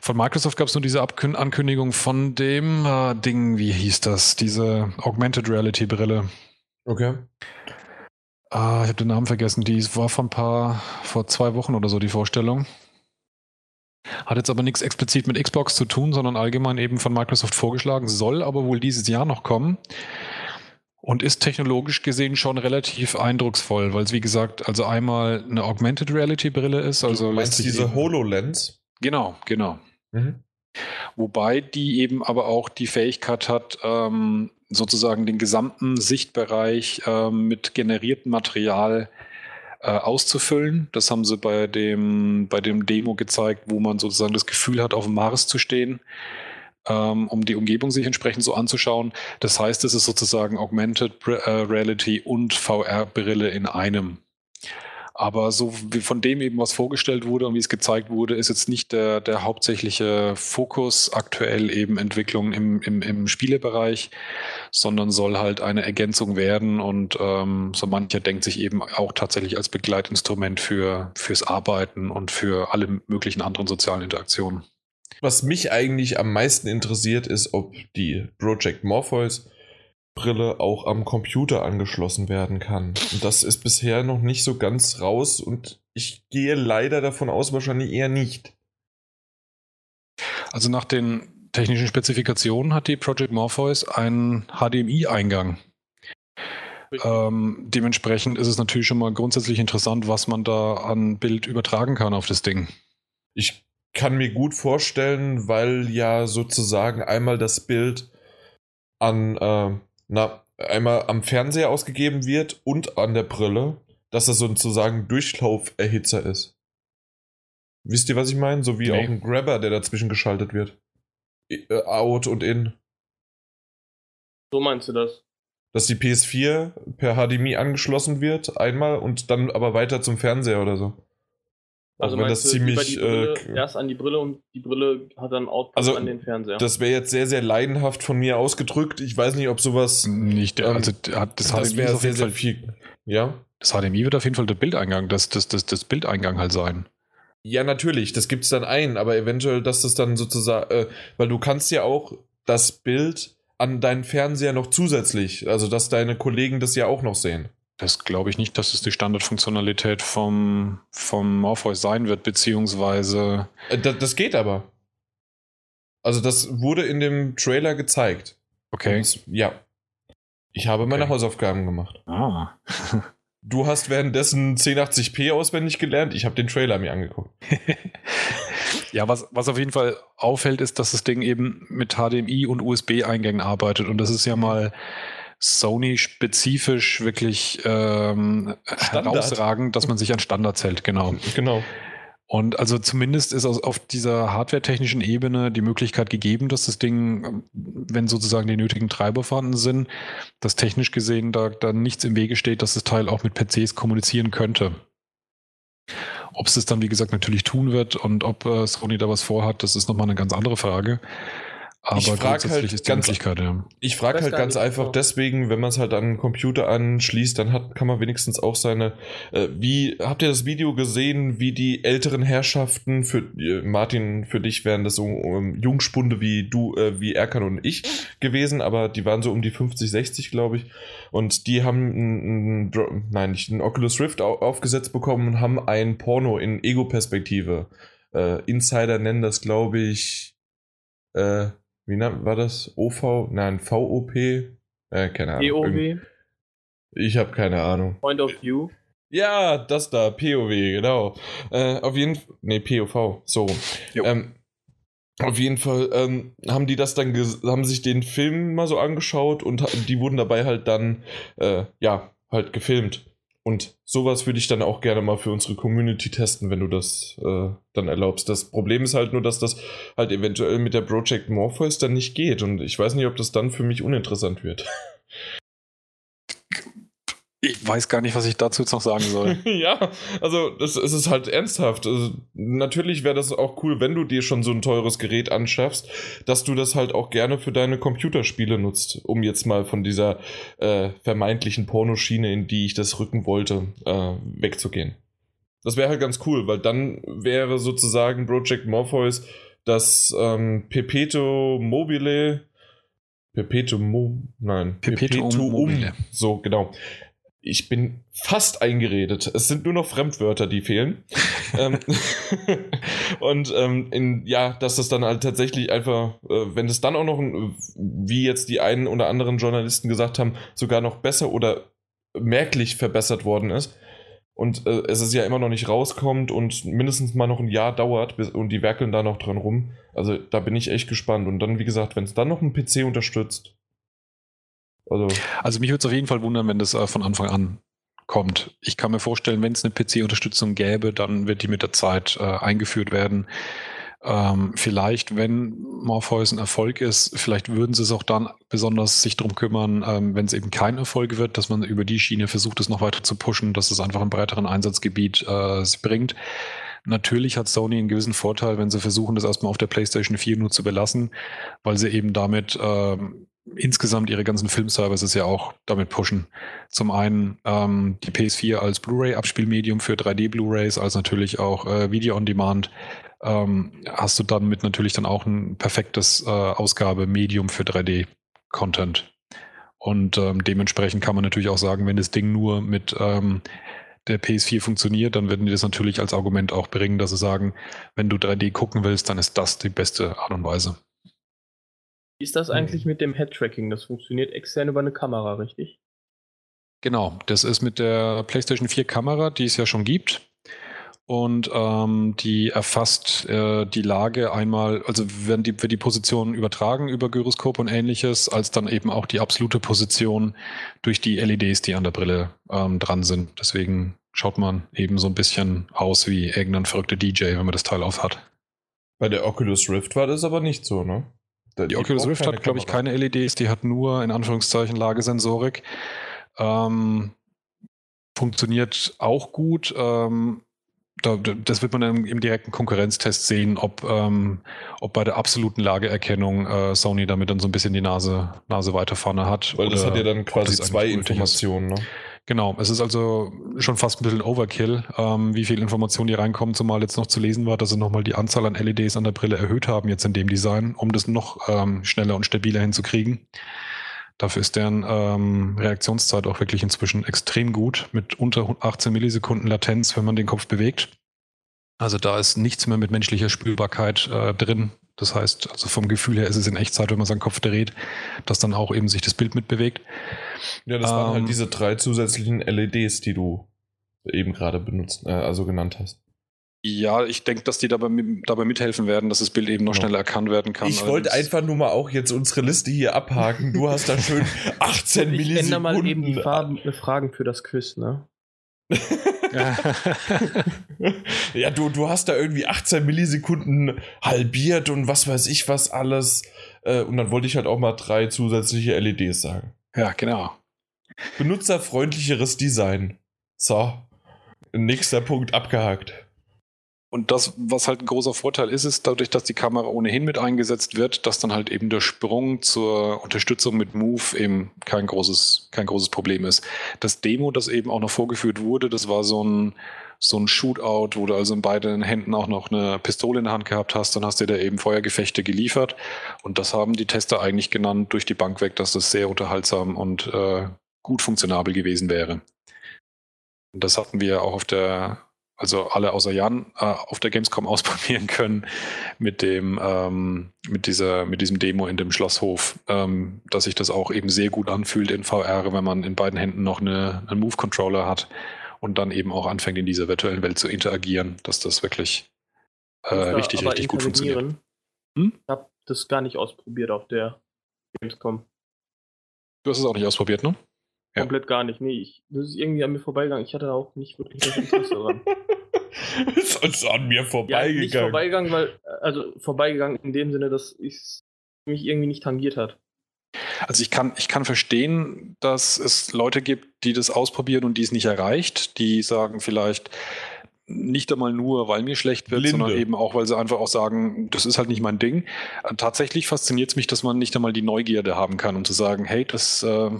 Von Microsoft gab es nur diese Abkün Ankündigung von dem äh, Ding, wie hieß das? Diese Augmented Reality-Brille. Okay. Ah, ich habe den Namen vergessen. Die war vor ein paar, vor zwei Wochen oder so die Vorstellung. Hat jetzt aber nichts explizit mit Xbox zu tun, sondern allgemein eben von Microsoft vorgeschlagen, soll aber wohl dieses Jahr noch kommen und ist technologisch gesehen schon relativ eindrucksvoll, weil es wie gesagt also einmal eine Augmented Reality Brille ist. Also du meinst diese HoloLens? Genau, genau. Mhm. Wobei die eben aber auch die Fähigkeit hat, ähm, sozusagen den gesamten Sichtbereich ähm, mit generiertem Material äh, auszufüllen. Das haben sie bei dem, bei dem Demo gezeigt, wo man sozusagen das Gefühl hat, auf dem Mars zu stehen, ähm, um die Umgebung sich entsprechend so anzuschauen. Das heißt, es ist sozusagen Augmented äh, Reality und VR-Brille in einem. Aber so wie von dem eben was vorgestellt wurde und wie es gezeigt wurde, ist jetzt nicht der, der hauptsächliche Fokus aktuell eben Entwicklung im, im, im Spielebereich, sondern soll halt eine Ergänzung werden und ähm, so mancher denkt sich eben auch tatsächlich als Begleitinstrument für, fürs Arbeiten und für alle möglichen anderen sozialen Interaktionen. Was mich eigentlich am meisten interessiert, ist, ob die Project Morpheus Brille auch am Computer angeschlossen werden kann. Und das ist bisher noch nicht so ganz raus und ich gehe leider davon aus, wahrscheinlich eher nicht. Also nach den technischen Spezifikationen hat die Project Morpheus einen HDMI-Eingang. Ähm, dementsprechend ist es natürlich schon mal grundsätzlich interessant, was man da an Bild übertragen kann auf das Ding. Ich kann mir gut vorstellen, weil ja sozusagen einmal das Bild an äh, na, einmal am Fernseher ausgegeben wird und an der Brille, dass das sozusagen Durchlauferhitzer ist. Wisst ihr, was ich meine? So wie Nee. auch ein Grabber, der dazwischen geschaltet wird. Äh, Out und in. So meinst du das? Dass die PS4 per HDMI angeschlossen wird, einmal und dann aber weiter zum Fernseher oder so. Also wenn das ziemlich. die Brille, Äh, erst an die Brille und die Brille hat dann Output Also, an den Fernseher. das wäre jetzt sehr, sehr leidenhaft von mir ausgedrückt. Ich weiß nicht, ob sowas. Nicht, Ähm, also das, Das HDMI wäre sehr, jeden sehr Fall, viel. Ja? das HDMI wird auf jeden Fall der Bildeingang, das, das, das, das Bildeingang halt sein. Ja, natürlich, das gibt's dann ein, aber eventuell, dass das dann sozusagen, äh, weil du kannst ja auch das Bild an deinen Fernseher noch zusätzlich, also dass deine Kollegen das ja auch noch sehen. Das glaube ich nicht, dass es die Standardfunktionalität vom, vom Morpheus sein wird, beziehungsweise Äh, das, das geht aber. Also das wurde in dem Trailer gezeigt. okay. Und, ja. Ich habe meine Okay. Hausaufgaben gemacht. Ah. (laughs) Du hast währenddessen 1080p auswendig gelernt, ich habe den Trailer mir angeguckt. (laughs) Ja, was, was auf jeden Fall auffällt, ist, dass das Ding eben mit HDMI und USB-Eingängen arbeitet. Und das ist ja mal Sony-spezifisch wirklich ähm, herausragend, dass man sich an Standards hält, genau. Genau. Und also zumindest ist auf dieser hardwaretechnischen Ebene die Möglichkeit gegeben, dass das Ding, wenn sozusagen die nötigen Treiber vorhanden sind, dass technisch gesehen da, da nichts im Wege steht, dass das Teil auch mit PCs kommunizieren könnte. Ob es das dann, wie gesagt, natürlich tun wird und ob äh, Sony da was vorhat, das ist nochmal eine ganz andere Frage. Aber Ich frag grundsätzlich halt ist die ganz- Möglichkeit, ja. Ich frage Weiß halt ganz einfach genau. deswegen, wenn man es halt an einen Computer anschließt, dann hat, kann man wenigstens auch seine. Äh, wie habt ihr das Video gesehen, wie die älteren Herrschaften für äh, Martin, für dich wären das so ähm, Jungspunde wie du, äh, wie Erkan und ich gewesen, aber die waren so um die 50, 60, glaube ich. Und die haben ein, ein, nein, nicht ein Oculus Rift au aufgesetzt bekommen und haben ein Porno in Ego-Perspektive. Äh, Insider nennen das, glaube ich, äh, wie war das? OV? Nein, VOP? Äh, keine Ahnung. Irgend- POW, Ich habe keine Ahnung. Point of View. Ja, das da, POW, genau. Äh, auf jeden Fall, nee, POV, so. Ähm, auf jeden Fall ähm, haben die das dann, haben sich den Film mal so angeschaut und die wurden dabei halt dann, äh, ja, halt gefilmt. Und sowas würde ich dann auch gerne mal für unsere Community testen, wenn du das äh, dann erlaubst. Das Problem ist halt nur, dass das halt eventuell mit der Project Morpheus dann nicht geht. Und ich weiß nicht, ob das dann für mich uninteressant wird. (laughs) Ich weiß gar nicht, was ich dazu jetzt noch sagen soll. (laughs) ja, also das, es ist halt ernsthaft. Also, natürlich wäre das auch cool, wenn du dir schon so ein teures Gerät anschaffst, dass du das halt auch gerne für deine Computerspiele nutzt, um jetzt mal von dieser äh, vermeintlichen Pornoschiene, in die ich das rücken wollte, äh, wegzugehen. Das wäre halt ganz cool, weil dann wäre sozusagen Project Morpheus das ähm, Perpetuum mobile Perpetuum nein Perpetuum mobile. so genau ich bin fast eingeredet. Es sind nur noch Fremdwörter, die fehlen. (laughs) ähm, (laughs) und ähm, in, ja, dass das dann halt tatsächlich einfach, äh, wenn es dann auch noch, ein, wie jetzt die einen oder anderen Journalisten gesagt haben, sogar noch besser oder merklich verbessert worden ist. Und äh, es ist ja immer noch nicht rauskommt und mindestens mal noch ein Jahr dauert bis, und die werkeln da noch dran rum. Also da bin ich echt gespannt. Und dann, wie gesagt, wenn es dann noch einen PC unterstützt. Also, Also mich würde es auf jeden Fall wundern, wenn das äh, von Anfang an kommt. Ich kann mir vorstellen, wenn es eine PC-Unterstützung gäbe, dann wird die mit der Zeit äh, eingeführt werden. Ähm, vielleicht, wenn Morpheus ein Erfolg ist, vielleicht würden sie es auch dann besonders sich darum kümmern, ähm, wenn es eben kein Erfolg wird, dass man über die Schiene versucht, es noch weiter zu pushen, dass es einfach einen breiteren Einsatzgebiet äh, bringt. Natürlich hat Sony einen gewissen Vorteil, wenn sie versuchen, das erstmal auf der PlayStation 4 nur zu belassen, weil sie eben damit ähm, insgesamt ihre ganzen Filmservices ja auch damit pushen. Zum einen ähm, die PS4 als Blu-ray-Abspielmedium für 3D-Blu-rays, als natürlich auch äh, Video on Demand. Ähm, hast du dann mit natürlich dann auch ein perfektes äh, Ausgabemedium für 3D-Content. Und ähm, dementsprechend kann man natürlich auch sagen, wenn das Ding nur mit ähm, der PS4 funktioniert, dann werden die das natürlich als Argument auch bringen, dass sie sagen, wenn du 3D gucken willst, dann ist das die beste Art und Weise. Wie ist das eigentlich mit dem Head-Tracking? Das funktioniert extern über eine Kamera, richtig? Genau, das ist mit der PlayStation 4 Kamera, die es ja schon gibt. Und ähm, die erfasst äh, die Lage einmal, also werden die, wird die Position übertragen über Gyroskop und ähnliches, als dann eben auch die absolute Position durch die LEDs, die an der Brille ähm, dran sind. Deswegen schaut man eben so ein bisschen aus wie irgendein verrückter DJ, wenn man das Teil auf hat. Bei der Oculus Rift war das aber nicht so, ne? Die, Oculus Rift hat, glaube ich, keine LEDs, die hat nur in Anführungszeichen Lagesensorik. Ähm, funktioniert auch gut. Ähm, da, das wird man dann im, direkten Konkurrenztest sehen, ob, ähm, ob bei der absoluten Lageerkennung äh, Sony damit dann so ein bisschen die Nase, Nase weiter vorne hat. Weil das hat ja dann quasi zwei Informationen. Ne? Genau, es ist also schon fast ein bisschen Overkill, ähm, wie viel Informationen hier reinkommen, zumal jetzt noch zu lesen war, dass sie nochmal die Anzahl an LEDs an der Brille erhöht haben jetzt in dem Design, um das noch ähm, schneller und stabiler hinzukriegen. Dafür ist deren ähm, Reaktionszeit auch wirklich inzwischen extrem gut, mit unter 18 Millisekunden Latenz, wenn man den Kopf bewegt. Also da ist nichts mehr mit menschlicher Spülbarkeit äh, drin. Das heißt, also vom Gefühl her ist es in Echtzeit, wenn man seinen Kopf dreht, dass dann auch eben sich das Bild mitbewegt. Ja, das ähm, waren halt ähm, diese drei zusätzlichen LEDs, die du eben gerade benutzt, äh, also genannt hast. Ja, ich denke, dass die dabei, dabei mithelfen werden, dass das Bild eben noch ja. schneller erkannt werden kann. Ich wollte einfach nur mal auch jetzt unsere Liste hier abhaken. Du hast da schön (laughs) 18 Millisekunden. Ich ändere mal eben die Farben, äh, Fragen für das Quiz, ne? (laughs) (laughs) ja, du, du hast da irgendwie 18 Millisekunden halbiert und was weiß ich was alles. Äh, und dann wollte ich halt auch mal drei zusätzliche LEDs sagen. Ja, genau. Benutzerfreundlicheres Design. So. Nächster Punkt abgehakt. Und das, was halt ein großer Vorteil ist, ist dadurch, dass die Kamera ohnehin mit eingesetzt wird, dass dann halt eben der Sprung zur Unterstützung mit Move eben kein großes, kein großes Problem ist. Das Demo, das eben auch noch vorgeführt wurde, das war so ein, so ein Shootout, wo du also in beiden Händen auch noch eine Pistole in der Hand gehabt hast, dann hast du da eben Feuergefechte geliefert. Und das haben die Tester eigentlich genannt durch die Bank weg, dass das sehr unterhaltsam und äh, gut funktionabel gewesen wäre. Und das hatten wir auch auf der also alle außer Jan, äh, auf der Gamescom (laughs) ausprobieren können mit dem, ähm, mit dieser, mit diesem Demo in dem Schlosshof, ähm, dass sich das auch eben sehr gut anfühlt in VR, wenn man in beiden Händen noch eine, einen Move-Controller hat und dann eben auch anfängt, in dieser virtuellen Welt zu interagieren, dass das wirklich äh, richtig, richtig gut funktioniert. Hm? Ich habe das gar nicht ausprobiert auf der Gamescom. Du hast es auch nicht ausprobiert, ne? Ja. Komplett gar nicht. Nee, ich, das ist irgendwie an mir vorbeigegangen. Ich hatte auch nicht wirklich das Interesse daran. (laughs) ist also an mir vorbeigegangen. Ja, nicht vorbeigegangen, weil, also vorbeigegangen in dem Sinne, dass es mich irgendwie nicht tangiert hat. Also ich kann, ich kann verstehen, dass es Leute gibt, die das ausprobieren und die es nicht erreicht, die sagen vielleicht nicht einmal nur, weil mir schlecht wird, Linde. sondern eben auch, weil sie einfach auch sagen, das ist halt nicht mein Ding. Tatsächlich fasziniert es mich, dass man nicht einmal die Neugierde haben kann und zu sagen, hey, das äh,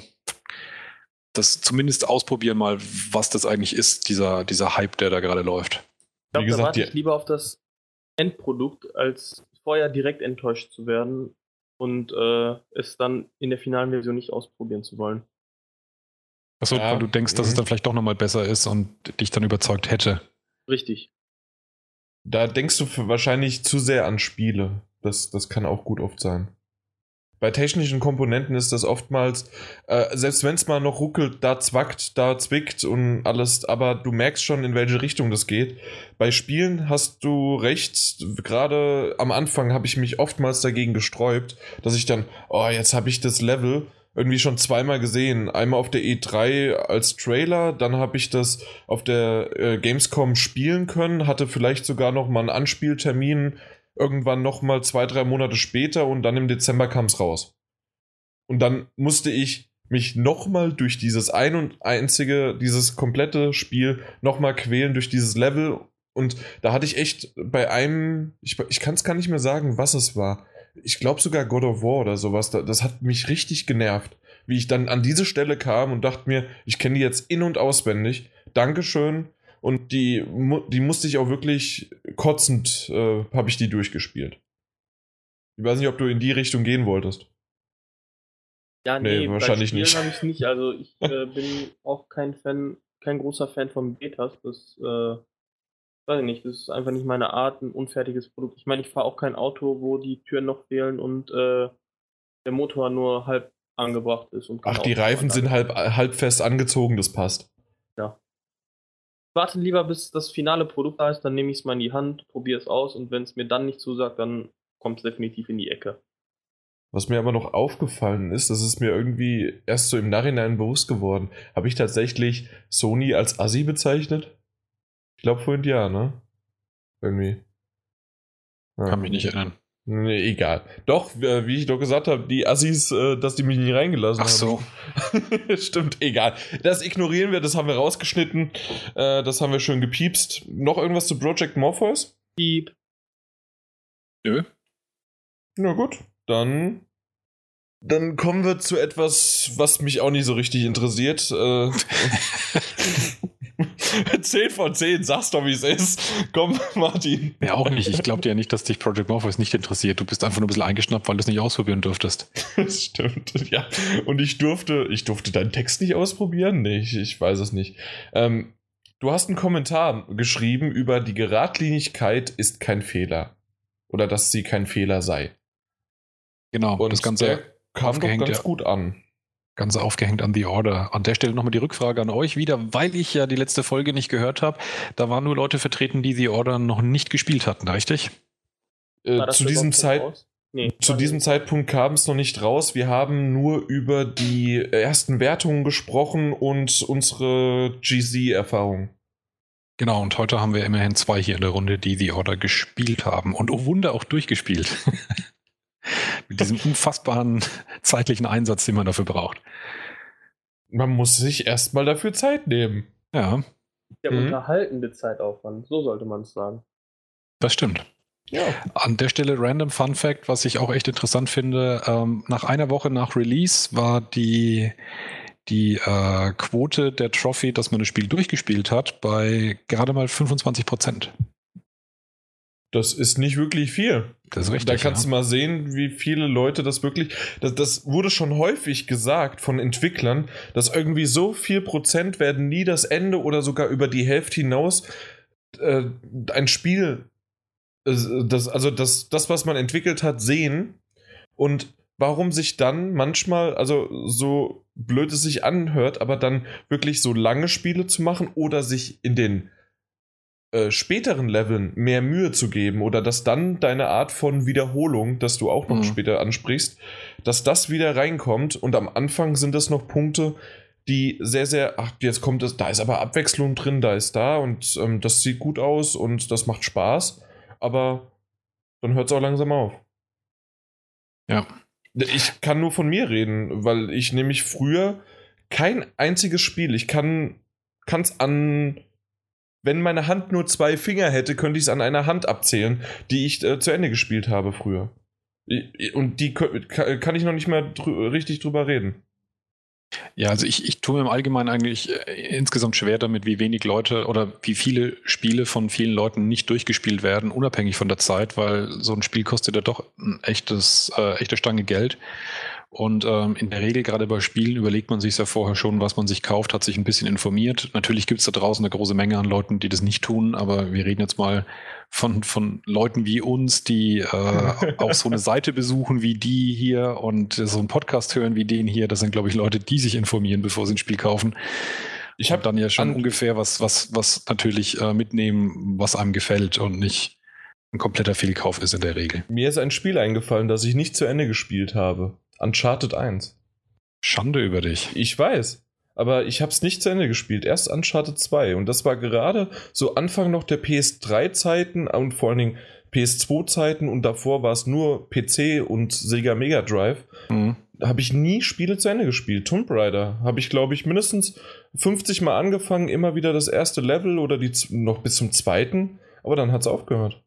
das zumindest ausprobieren mal, was das eigentlich ist, dieser, dieser Hype, der da gerade läuft. Ich glaube, da warte ich lieber auf das Endprodukt, als vorher direkt enttäuscht zu werden und äh, es dann in der finalen Version nicht ausprobieren zu wollen. Achso, ja. weil du denkst, dass mhm. es dann vielleicht doch nochmal besser ist und dich dann überzeugt hätte. Richtig. Da denkst du wahrscheinlich zu sehr an Spiele. Das, das kann auch gut oft sein. Bei technischen Komponenten ist das oftmals, äh, selbst wenn es mal noch ruckelt, da zwackt, da zwickt und alles, aber du merkst schon, in welche Richtung das geht. Bei Spielen hast du recht, gerade am Anfang habe ich mich oftmals dagegen gesträubt, dass ich dann, oh, jetzt habe ich das Level irgendwie schon zweimal gesehen. Einmal auf der E3 als Trailer, dann habe ich das auf der äh, Gamescom spielen können, hatte vielleicht sogar noch mal einen Anspieltermin irgendwann nochmal zwei, drei Monate später und dann im Dezember kam es raus. Und dann musste ich mich nochmal durch dieses ein und einzige, dieses komplette Spiel nochmal quälen durch dieses Level. Und da hatte ich echt bei einem, ich, ich kann es gar nicht mehr sagen, was es war. Ich glaube sogar God of War oder sowas. Das hat mich richtig genervt, wie ich dann an diese Stelle kam und dachte mir, ich kenne die jetzt in- und auswendig. Dankeschön und die, die musste ich auch wirklich kotzend, äh, habe ich die durchgespielt. Ich weiß nicht, ob du in die Richtung gehen wolltest. Ja, nee, nee wahrscheinlich nicht. habe ich nicht. Also ich (laughs) äh, bin auch kein Fan, kein großer Fan von Betas. Das, äh, weiß ich nicht, das ist einfach nicht meine Art, ein unfertiges Produkt. Ich meine, ich fahre auch kein Auto, wo die Türen noch fehlen und äh, der Motor nur halb angebracht ist. Ach, die Reifen sind halb, halb fest angezogen, das passt. Warte lieber, bis das finale Produkt da ist, dann nehme ich es mal in die Hand, probiere es aus und wenn es mir dann nicht zusagt, dann kommt es definitiv in die Ecke. Was mir aber noch aufgefallen ist, das ist mir irgendwie erst so im Nachhinein bewusst geworden. Habe ich tatsächlich Sony als Assi bezeichnet? Ich glaube vorhin ja, ne? Irgendwie. Ja. Kann mich nicht erinnern. Nee, egal. Doch, wie ich doch gesagt habe, die Assis, äh, dass die mich nicht reingelassen Ach so. haben. (laughs) Stimmt, egal. Das ignorieren wir, das haben wir rausgeschnitten. Äh, das haben wir schön gepiepst. Noch irgendwas zu Project Morpheus? Piep. Nö. Na gut, dann. Dann kommen wir zu etwas, was mich auch nicht so richtig interessiert. (laughs) (laughs) Äh, 10 von 10, sag's doch, wie es ist. Komm, Martin. Ja, auch nicht. Ich glaube dir ja nicht, dass dich Project Morpheus nicht interessiert. Du bist einfach nur ein bisschen eingeschnappt, weil du es nicht ausprobieren durftest. (laughs) Das stimmt, ja. Und ich durfte, ich durfte deinen Text nicht ausprobieren? Nee, ich, ich weiß es nicht. Ähm, du hast einen Kommentar geschrieben über die Geradlinigkeit ist kein Fehler. Oder dass sie kein Fehler sei. Genau, Und das Ganze kam doch ganz ja. gut an. Ganz aufgehängt an The Order. An der Stelle nochmal die Rückfrage an euch wieder, weil ich ja die letzte Folge nicht gehört habe. Da waren nur Leute vertreten, die The Order noch nicht gespielt hatten, richtig? Äh, zu diesem, Zeit, nee, zu diesem Zeitpunkt kam es noch nicht raus. Wir haben nur über die ersten Wertungen gesprochen und unsere GZ-Erfahrung. Genau, und heute haben wir immerhin zwei hier in der Runde, die The Order gespielt haben. Und oh Wunder auch durchgespielt. (laughs) Mit diesem unfassbaren (laughs) zeitlichen Einsatz, den man dafür braucht. Man muss sich erstmal dafür Zeit nehmen. Ja. Der mhm. unterhaltende Zeitaufwand, so sollte man es sagen. Das stimmt. Ja. An der Stelle random Fun Fact, was ich auch echt interessant finde. Ähm, nach einer Woche nach Release war die, die äh, Quote der Trophy, dass man das Spiel durchgespielt hat, bei gerade mal 25 Prozent. Das ist nicht wirklich viel. Das ist richtig. Da kannst ja. du mal sehen, wie viele Leute das wirklich. Das, das, wurde schon häufig gesagt von Entwicklern, dass irgendwie so viel Prozent werden nie das Ende oder sogar über die Hälfte hinaus äh, ein Spiel, äh, das, also das, das, was man entwickelt hat, sehen. Und warum sich dann manchmal, also so blöd es sich anhört, aber dann wirklich so lange Spiele zu machen oder sich in den äh, späteren Leveln mehr Mühe zu geben oder dass dann deine Art von Wiederholung, das du auch noch mhm. später ansprichst, dass das wieder reinkommt und am Anfang sind das noch Punkte, die sehr, sehr, ach, jetzt kommt es, da ist aber Abwechslung drin, da ist da und ähm, das sieht gut aus und das macht Spaß, aber dann hört es auch langsam auf. Ja. Ich kann nur von mir reden, weil ich nämlich früher kein einziges Spiel, ich kann es an wenn meine Hand nur zwei Finger hätte, könnte ich es an einer Hand abzählen, die ich äh, zu Ende gespielt habe früher. Und die kann ich noch nicht mehr drü richtig drüber reden. Ja, also ich, ich tue mir im Allgemeinen eigentlich äh, insgesamt schwer damit, wie wenig Leute oder wie viele Spiele von vielen Leuten nicht durchgespielt werden, unabhängig von der Zeit, weil so ein Spiel kostet ja doch ein echtes, äh, echte Stange Geld. Und ähm, in der Regel, gerade bei Spielen, überlegt man sich ja vorher schon, was man sich kauft, hat sich ein bisschen informiert. Natürlich gibt es da draußen eine große Menge an Leuten, die das nicht tun, aber wir reden jetzt mal von, von Leuten wie uns, die äh, auch so eine Seite besuchen wie die hier und so einen Podcast hören wie den hier. Das sind, glaube ich, Leute, die sich informieren, bevor sie ein Spiel kaufen. Ich habe dann ja schon ungefähr was, was, was natürlich äh, mitnehmen, was einem gefällt und nicht ein kompletter Fehlkauf ist in der Regel. Mir ist ein Spiel eingefallen, das ich nicht zu Ende gespielt habe. Uncharted 1. Schande über dich. Ich weiß. Aber ich habe es nicht zu Ende gespielt. Erst Uncharted 2. Und das war gerade so Anfang noch der PS3-Zeiten und vor allen Dingen PS2-Zeiten. Und davor war es nur PC und Sega Mega Drive. Mhm. Da habe ich nie Spiele zu Ende gespielt. Tomb Raider habe ich, glaube ich, mindestens 50 Mal angefangen. Immer wieder das erste Level oder die noch bis zum zweiten. Aber dann hat es aufgehört.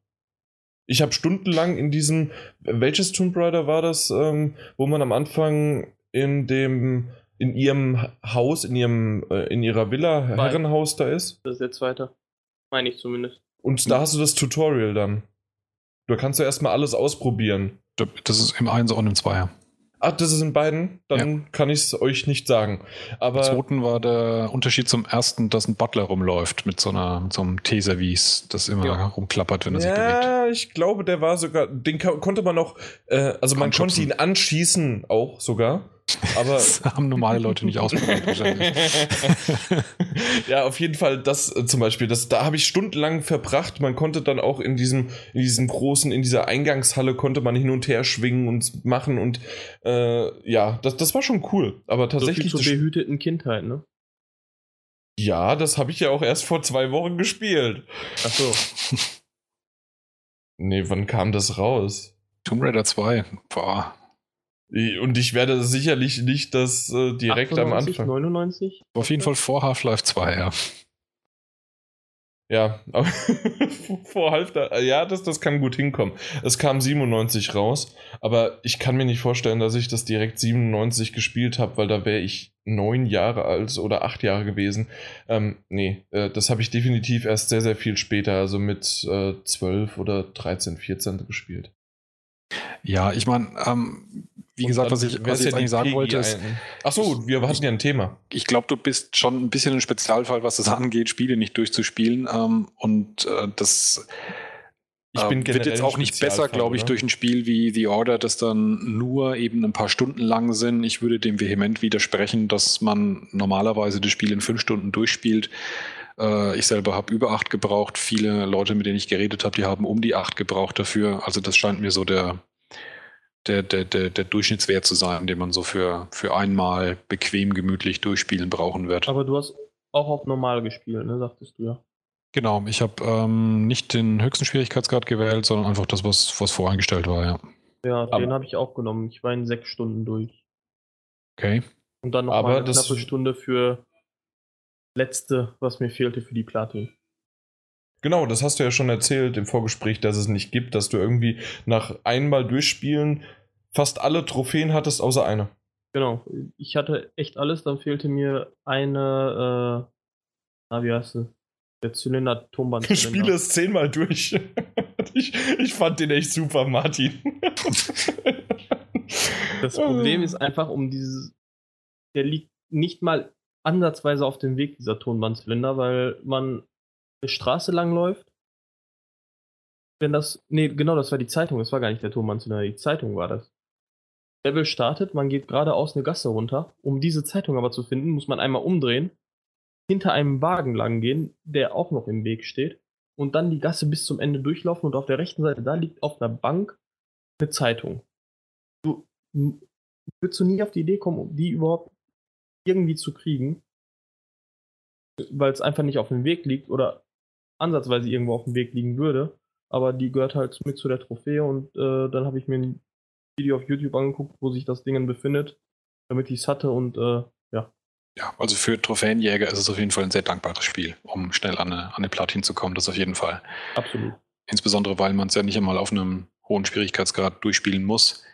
Ich habe stundenlang in diesem, welches Tomb Raider war das, ähm, wo man am Anfang in dem, in ihrem Haus, in ihrem, äh, in ihrer Villa, Nein. Herrenhaus da ist? Das ist der zweite. Meine ich zumindest. Und da hast du das Tutorial dann. Da kannst du erstmal alles ausprobieren. Das ist im 1 und im 2. Ach, das ist in beiden? Dann ja. kann ich es euch nicht sagen. Aber Im zweiten war der Unterschied zum ersten, dass ein Butler rumläuft mit so, einer, mit so einem Teeservice, das immer ja. rumklappert, wenn er ja, sich bewegt. Ja, ich glaube, der war sogar, den konnte man noch, äh, also man konnte ihn anschießen auch sogar. Aber das haben normale Leute nicht ausprobiert wahrscheinlich. (laughs) ja, auf jeden Fall, das äh, zum Beispiel, das, da habe ich stundenlang verbracht. Man konnte dann auch in diesem, in diesem großen, in dieser Eingangshalle konnte man hin und her schwingen und machen und äh, ja, das, das war schon cool. Aber tatsächlich. So zur behüteten Kindheit, ne? Ja, das habe ich ja auch erst vor zwei Wochen gespielt. Ach so. nee, wann kam das raus? Tomb Raider 2. Boah. Und ich werde sicherlich nicht das äh, direkt 98, am Anfang. 99? Auf jeden Fall vor Half-Life 2, ja. Ja, (laughs) vor Half-Life, ja, das, das kann gut hinkommen. Es kam 97 raus, aber ich kann mir nicht vorstellen, dass ich das direkt 97 gespielt habe, weil da wäre ich neun Jahre alt oder acht Jahre gewesen. Ähm, nee, äh, das habe ich definitiv erst sehr, sehr viel später, also mit äh, 12 oder 13, 14 gespielt. Ja, ich meine, ähm, wie gesagt, was ich, was ich jetzt eigentlich sagen wollte, ist. Achso, wir hatten ja ein Thema. Ich glaube, du bist schon ein bisschen ein Spezialfall, was das angeht, Spiele nicht durchzuspielen. Ähm, und äh, das ich bin äh, wird jetzt auch nicht besser, glaube ich, oder? durch ein Spiel wie The Order, das dann nur eben ein paar Stunden lang sind. Ich würde dem vehement widersprechen, dass man normalerweise das Spiel in fünf Stunden durchspielt. Äh, ich selber habe über acht gebraucht. Viele Leute, mit denen ich geredet habe, die haben um die acht gebraucht dafür. Also das scheint mir so der, der, der, der, der Durchschnittswert zu sein, den man so für, für einmal bequem, gemütlich durchspielen brauchen wird. Aber du hast auch auf normal gespielt, ne, sagtest du ja. Genau, ich habe ähm, nicht den höchsten Schwierigkeitsgrad gewählt, sondern einfach das, was, was voreingestellt war, ja. Ja, Aber den habe ich auch genommen. Ich war in sechs Stunden durch. Okay. Und dann noch Aber mal eine knappe Stunde für letzte, was mir fehlte für die Platin. Genau, das hast du ja schon erzählt im Vorgespräch, dass es nicht gibt, dass du irgendwie nach einmal durchspielen fast alle Trophäen hattest, außer eine. Genau, ich hatte echt alles, dann fehlte mir eine, äh, na, wie heißt sie? Der Zylinder, Tonbandzylinder. Ich spiele es zehnmal durch. (laughs) ich, ich fand den echt super, Martin. (laughs) das Problem (laughs) ist einfach, um dieses, der liegt nicht mal ansatzweise auf dem Weg, dieser Tonbandzylinder, weil man Straße lang läuft. Wenn das, nee, genau, das war die Zeitung, das war gar nicht der Tonbandzylinder, die Zeitung war das. Level startet, man geht geradeaus eine Gasse runter. Um diese Zeitung aber zu finden, muss man einmal umdrehen, hinter einem Wagen lang gehen, der auch noch im Weg steht, und dann die Gasse bis zum Ende durchlaufen und auf der rechten Seite, da liegt auf einer Bank eine Zeitung. Du würdest du nie auf die Idee kommen, die überhaupt irgendwie zu kriegen, weil es einfach nicht auf dem Weg liegt oder ansatzweise irgendwo auf dem Weg liegen würde. Aber die gehört halt mit zu der Trophäe und äh, dann habe ich mir ein Video auf YouTube angeguckt, wo sich das Ding befindet, damit ich es hatte und äh, ja. Ja, also für Trophäenjäger ist es auf jeden Fall ein sehr dankbares Spiel, um schnell an eine, an eine Platin zu kommen, das auf jeden Fall. Absolut. Insbesondere, weil man es ja nicht einmal auf einem hohen Schwierigkeitsgrad durchspielen muss.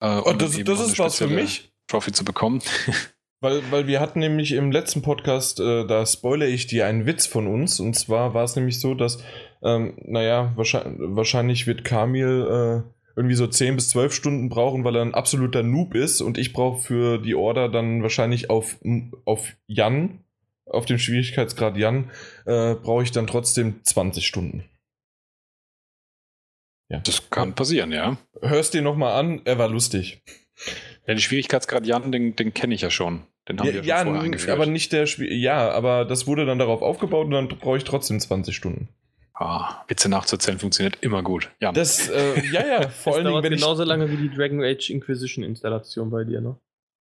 Äh, oh, das, das ist was für mich. Trophy zu bekommen. (laughs) Weil, weil wir hatten nämlich im letzten Podcast, äh, da spoilere ich dir einen Witz von uns. Und zwar war es nämlich so, dass, ähm, naja, wahrscheinlich, wahrscheinlich wird Kamil äh, irgendwie so 10 bis 12 Stunden brauchen, weil er ein absoluter Noob ist. Und ich brauche für die Order dann wahrscheinlich auf, auf Jan, auf dem Schwierigkeitsgrad Jan, äh, brauche ich dann trotzdem 20 Stunden. Ja. Das kann passieren, ja. Hörst dir nochmal an, er war lustig. Ja, den Schwierigkeitsgrad Jan, den, den kenne ich ja schon. Den haben ja, wir ja schon vorher eingeführt. aber nicht der Spiel. Ja, aber das wurde dann darauf aufgebaut und dann brauche ich trotzdem 20 Stunden. Ah, Witze nachzuzählen funktioniert immer gut. Ja, das, äh, ja, ja, (laughs) vor allen Dingen, wenn genauso ich, lange wie die Dragon Age Inquisition Installation bei dir, ne?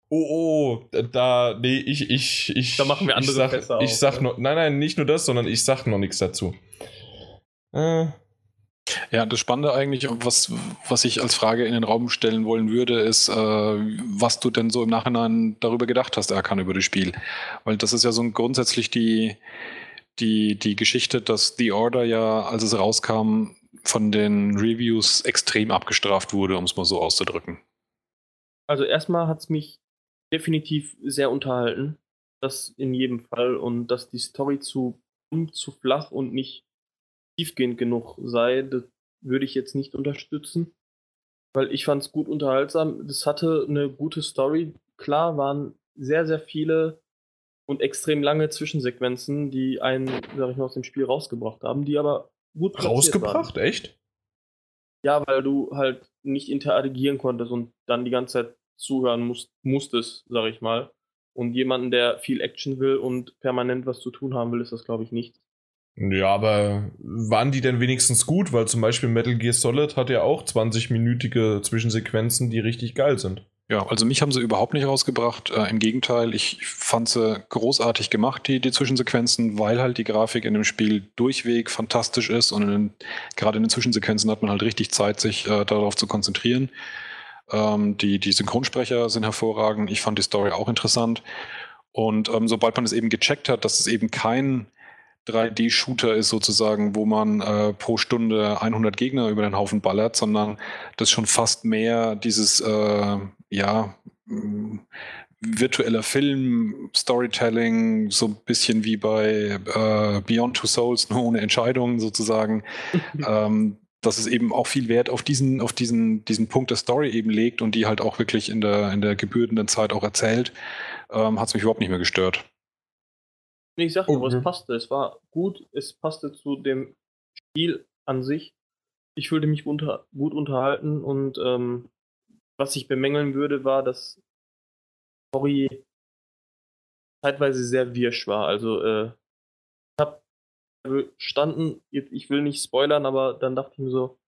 Oh, oh, da, nee, ich, ich, ich. Da machen wir andere ich sag, besser Ich sag noch, nein, nein, nicht nur das, sondern ich sag noch nichts dazu. Äh, ja, das Spannende eigentlich, was, was ich als Frage in den Raum stellen wollen würde, ist, äh, was du denn so im Nachhinein darüber gedacht hast, Erkan, über das Spiel. Weil das ist ja so grundsätzlich die, die, die Geschichte, dass The Order ja, als es rauskam, von den Reviews extrem abgestraft wurde, um es mal so auszudrücken. Also erstmal hat es mich definitiv sehr unterhalten. Das in jedem Fall. Und dass die Story zu, zu flach und nicht tiefgehend genug sei, das würde ich jetzt nicht unterstützen. Weil ich fand es gut unterhaltsam. Das hatte eine gute Story. Klar waren sehr, sehr viele und extrem lange Zwischensequenzen, die einen, sag ich mal, aus dem Spiel rausgebracht haben, die aber gut Rausgebracht? Waren. Echt? Ja, weil du halt nicht interagieren konntest und dann die ganze Zeit zuhören musst, musstest, sag ich mal. Und jemanden, der viel Action will und permanent was zu tun haben will, ist das, glaube ich, nicht. Ja, aber waren die denn wenigstens gut? Weil zum Beispiel Metal Gear Solid hat ja auch 20-minütige Zwischensequenzen, die richtig geil sind. Ja, also mich haben sie überhaupt nicht rausgebracht. Äh, Im Gegenteil, ich fand sie großartig gemacht, die, die Zwischensequenzen, weil halt die Grafik in dem Spiel durchweg fantastisch ist und gerade in den Zwischensequenzen hat man halt richtig Zeit, sich äh, darauf zu konzentrieren. Ähm, die, die Synchronsprecher sind hervorragend. Ich fand die Story auch interessant. Und ähm, sobald man es eben gecheckt hat, dass es eben kein 3D-Shooter ist sozusagen, wo man äh, pro Stunde 100 Gegner über den Haufen ballert, sondern das schon fast mehr dieses, äh, ja, mm, virtueller Film, Storytelling, so ein bisschen wie bei äh, Beyond Two Souls, nur ohne Entscheidungen sozusagen. (laughs) ähm, dass es eben auch viel Wert auf diesen, auf diesen, diesen Punkt der Story eben legt und die halt auch wirklich in der, in der gebührenden Zeit auch erzählt, ähm, hat es mich überhaupt nicht mehr gestört. Nee, ich sag nur, mhm. es passte. Es war gut, es passte zu dem Spiel an sich. Ich fühlte mich unter, gut unterhalten und ähm, was ich bemängeln würde, war, dass Story zeitweise sehr wirsch war. Also äh, ich habe standen, ich will nicht spoilern, aber dann dachte ich mir so,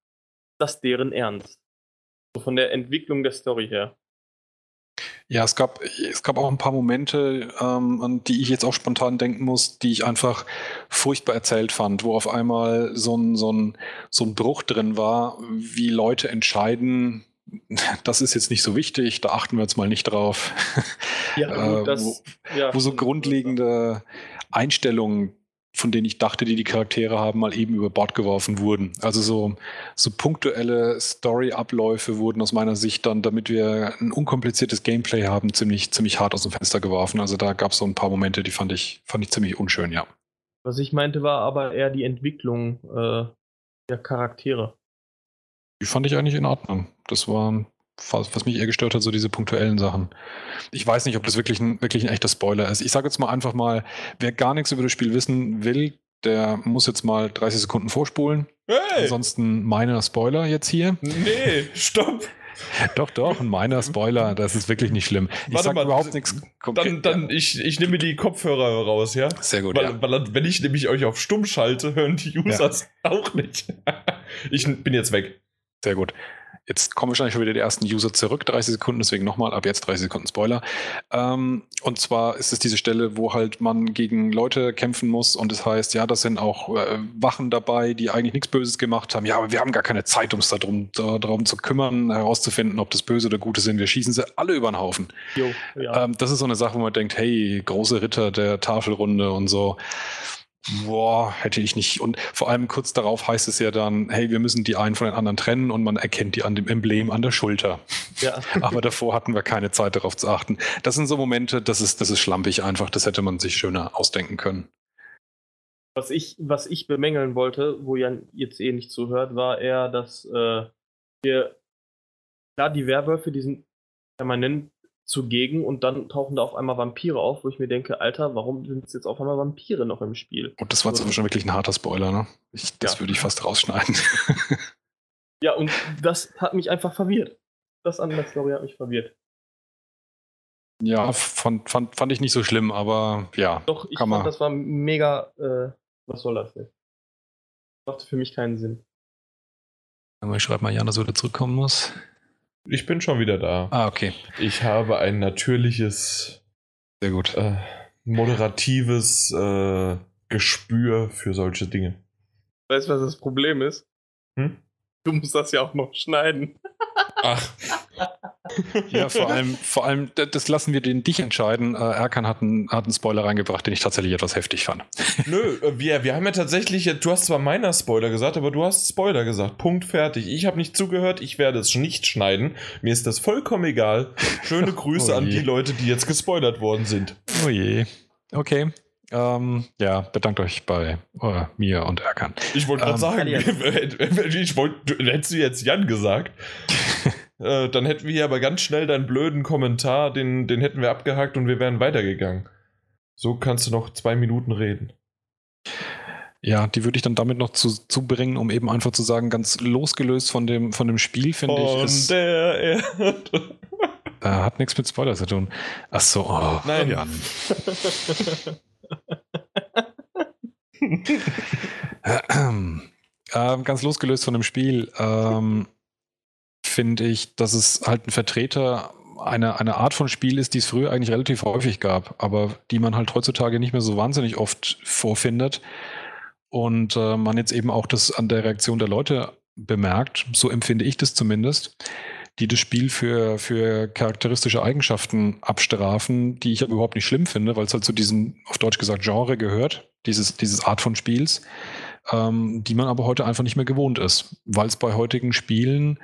das deren Ernst. So von der Entwicklung der Story her. Ja, es gab, es gab auch ein paar Momente, ähm, an die ich jetzt auch spontan denken muss, die ich einfach furchtbar erzählt fand, wo auf einmal so ein, so ein, so ein Bruch drin war, wie Leute entscheiden, (laughs) das ist jetzt nicht so wichtig, da achten wir jetzt mal nicht drauf. Ja, (laughs) äh, das, wo, ja, wo so grundlegende Einstellungen von denen ich dachte, die die Charaktere haben, mal eben über Bord geworfen wurden. Also so, so punktuelle Story-Abläufe wurden aus meiner Sicht dann, damit wir ein unkompliziertes Gameplay haben, ziemlich, ziemlich hart aus dem Fenster geworfen. Also da gab es so ein paar Momente, die fand ich, fand ich ziemlich unschön, ja. Was ich meinte, war aber eher die Entwicklung äh, der Charaktere. Die fand ich eigentlich in Ordnung. Das war was mich eher gestört hat, so diese punktuellen Sachen. Ich weiß nicht, ob das wirklich ein, wirklich ein echter Spoiler ist. Ich sage jetzt mal einfach mal, wer gar nichts über das Spiel wissen will, der muss jetzt mal 30 Sekunden vorspulen. Hey. Ansonsten meiner Spoiler jetzt hier. Nee, stopp. Doch, doch, ein meiner Spoiler, das ist wirklich nicht schlimm. Ich Warte sag mal, überhaupt nichts. Dann, dann ich, ich nehme die Kopfhörer raus, ja? Sehr gut. Weil, ja. weil wenn ich nämlich euch auf stumm schalte, hören die Users ja. auch nicht. (laughs) ich bin jetzt weg. Sehr gut. Jetzt kommen wahrscheinlich schon wieder die ersten User zurück, 30 Sekunden, deswegen nochmal, ab jetzt 30 Sekunden Spoiler. Ähm, und zwar ist es diese Stelle, wo halt man gegen Leute kämpfen muss und es das heißt, ja, das sind auch äh, Wachen dabei, die eigentlich nichts Böses gemacht haben. Ja, aber wir haben gar keine Zeit, uns darum, darum zu kümmern, herauszufinden, ob das Böse oder Gute sind. Wir schießen sie alle über den Haufen. Jo, ja. ähm, das ist so eine Sache, wo man denkt, hey, große Ritter der Tafelrunde und so boah, hätte ich nicht. Und vor allem kurz darauf heißt es ja dann, hey, wir müssen die einen von den anderen trennen und man erkennt die an dem Emblem an der Schulter. Ja. (laughs) Aber davor hatten wir keine Zeit darauf zu achten. Das sind so Momente, das ist, das ist schlampig einfach, das hätte man sich schöner ausdenken können. Was ich, was ich bemängeln wollte, wo Jan jetzt eh nicht zuhört, war eher, dass äh, wir, klar, die Werwölfe, die sind permanent zugegen und dann tauchen da auf einmal Vampire auf, wo ich mir denke, Alter, warum sind es jetzt auf einmal Vampire noch im Spiel? Und das war jetzt also, schon wirklich ein harter Spoiler, ne? Ich, das ja. würde ich fast rausschneiden. (laughs) ja, und das hat mich einfach verwirrt. Das an der Story hat mich verwirrt. Ja, fand, fand, fand ich nicht so schlimm, aber ja. Doch, ich fand, man. das war mega, äh, was soll das denn? Machte für mich keinen Sinn. Ich schreibe mal Jan, dass er wieder zurückkommen muss. Ich bin schon wieder da. Ah, okay. Ich habe ein natürliches, sehr gut, äh, moderatives äh, Gespür für solche Dinge. Weißt du, was das Problem ist? Hm? Du musst das ja auch noch schneiden. Ach. Ja, vor (laughs) allem, vor allem, das lassen wir den dich entscheiden. Äh, Erkan hat einen, hat einen Spoiler reingebracht, den ich tatsächlich etwas heftig fand. (laughs) Nö, äh, wir, wir haben ja tatsächlich, du hast zwar meiner Spoiler gesagt, aber du hast Spoiler gesagt. Punkt fertig. Ich habe nicht zugehört, ich werde es nicht schneiden. Mir ist das vollkommen egal. Schöne (laughs) Grüße oh an die Leute, die jetzt gespoilert worden sind. Oh je. Okay. Ähm, ja, bedankt euch bei äh, mir und Erkan. Ich wollte gerade ähm, sagen, ich wollt, hättest du jetzt Jan gesagt, äh, dann hätten wir hier aber ganz schnell deinen blöden Kommentar, den, den hätten wir abgehakt und wir wären weitergegangen. So kannst du noch zwei Minuten reden. Ja, die würde ich dann damit noch zu, zubringen, um eben einfach zu sagen, ganz losgelöst von dem, von dem Spiel, finde ich. Von der Erde. (laughs) Äh, hat nichts mit Spoiler zu tun. Ach so, oh, Nein. Jan. (laughs) ähm, ganz losgelöst von dem Spiel, ähm, finde ich, dass es halt ein Vertreter einer eine Art von Spiel ist, die es früher eigentlich relativ häufig gab, aber die man halt heutzutage nicht mehr so wahnsinnig oft vorfindet. Und äh, man jetzt eben auch das an der Reaktion der Leute bemerkt, so empfinde ich das zumindest, die das Spiel für, für charakteristische Eigenschaften abstrafen, die ich aber überhaupt nicht schlimm finde, weil es halt zu diesem, auf Deutsch gesagt, Genre gehört, dieses, dieses Art von Spiels, ähm, die man aber heute einfach nicht mehr gewohnt ist, weil es bei heutigen Spielen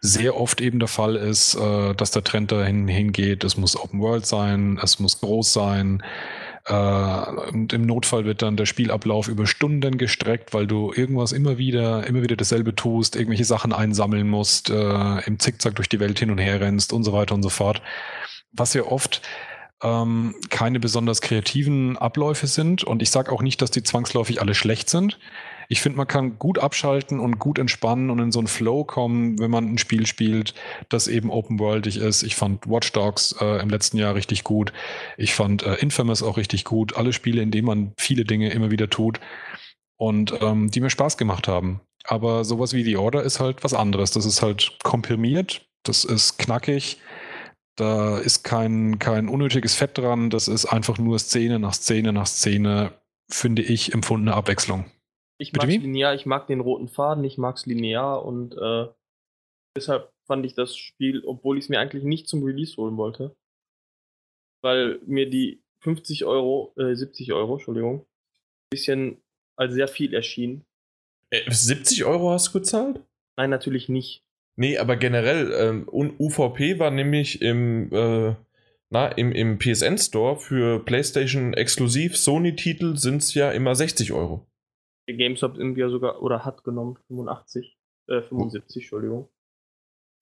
sehr oft eben der Fall ist, äh, dass der Trend dahin hingeht, es muss Open World sein, es muss groß sein. Äh, und im Notfall wird dann der Spielablauf über Stunden gestreckt, weil du irgendwas immer wieder, immer wieder dasselbe tust, irgendwelche Sachen einsammeln musst, äh, im Zickzack durch die Welt hin und her rennst und so weiter und so fort. Was ja oft ähm, keine besonders kreativen Abläufe sind. Und ich sage auch nicht, dass die zwangsläufig alle schlecht sind ich finde, man kann gut abschalten und gut entspannen und in so einen Flow kommen, wenn man ein Spiel spielt, das eben open-worldig ist. Ich fand Watch Dogs äh, im letzten Jahr richtig gut. Ich fand äh, Infamous auch richtig gut. Alle Spiele, in denen man viele Dinge immer wieder tut und ähm, die mir Spaß gemacht haben. Aber sowas wie The Order ist halt was anderes. Das ist halt komprimiert, das ist knackig. Da ist kein, kein unnötiges Fett dran. Das ist einfach nur Szene nach Szene nach Szene, finde ich, empfundene Abwechslung. Ich mag linear, ich mag den roten Faden, ich mag es linear und äh, deshalb fand ich das Spiel, obwohl ich es mir eigentlich nicht zum Release holen wollte, weil mir die 50 Euro, äh, 70 Euro, Entschuldigung, ein bisschen als sehr viel erschien. Äh, 70 Euro hast du gezahlt? Nein, natürlich nicht. Nee, aber generell, ähm, UVP war nämlich im, äh, na, im, im PSN Store für PlayStation exklusiv Sony-Titel sind es ja immer 60 Euro. GameStop irgendwie ja sogar, oder hat genommen, 85, äh, 75, Entschuldigung.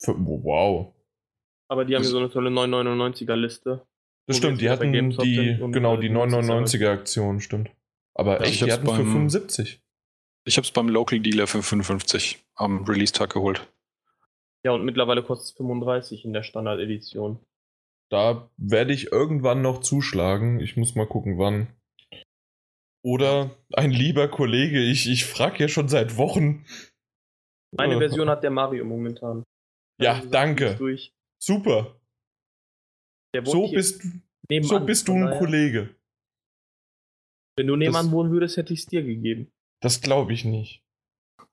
Wow. Aber die haben ja so eine tolle 999er Liste. Das stimmt, die hatten die, genau, die 999er Aktion, stimmt. Aber ja, echt, die hatten beim, für 75. Ich hab's beim Local Dealer für 55 am Release-Tag geholt. Ja, und mittlerweile kostet es 35 in der Standard-Edition. Da werde ich irgendwann noch zuschlagen. Ich muss mal gucken, wann. Oder ein lieber Kollege, ich, ich frage ja schon seit Wochen. Meine äh, Version hat der Mario momentan. Ja, also, danke. Super. So bist, so bist du ein daher. Kollege. Wenn du nebenan wohnen würdest, hätte ich es dir gegeben. Das glaube ich nicht.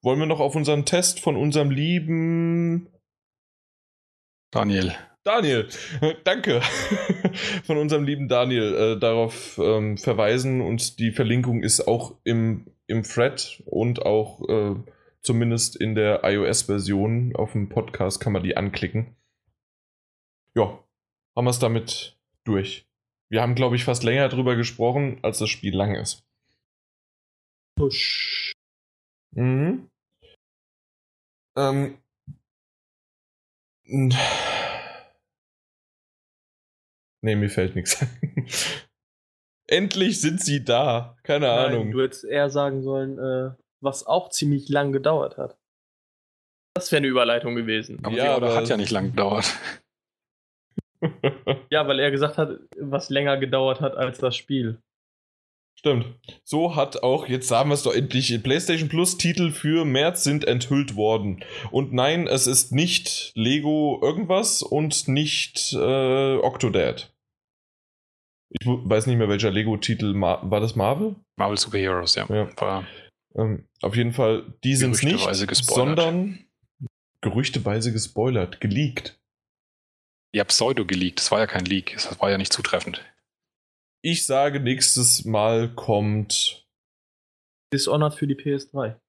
Wollen wir noch auf unseren Test von unserem lieben Daniel Daniel, (laughs) danke (laughs) von unserem lieben Daniel äh, darauf ähm, verweisen und die Verlinkung ist auch im, im Thread und auch äh, zumindest in der iOS-Version auf dem Podcast kann man die anklicken. Ja, haben wir es damit durch. Wir haben, glaube ich, fast länger drüber gesprochen, als das Spiel lang ist. Push. Mhm. Ähm. Nee, mir fällt nichts ein. (laughs) Endlich sind sie da. Keine Nein, Ahnung. Du hättest eher sagen sollen, äh, was auch ziemlich lang gedauert hat. Das wäre eine Überleitung gewesen. Aber ja, aber hat ja nicht lang gedauert. (laughs) ja, weil er gesagt hat, was länger gedauert hat als das Spiel. Stimmt. So hat auch, jetzt sagen wir es doch endlich, PlayStation Plus Titel für März sind enthüllt worden. Und nein, es ist nicht Lego irgendwas und nicht äh, Octodad. Ich weiß nicht mehr, welcher Lego-Titel war das Marvel? Marvel Super Heroes, ja. ja. War ähm, auf jeden Fall, die sind es nicht, gespoilert. sondern gerüchteweise gespoilert, geleakt. Ja, pseudo geleakt. Das war ja kein Leak. Das war ja nicht zutreffend. Ich sage, nächstes Mal kommt. Dishonored für die PS3.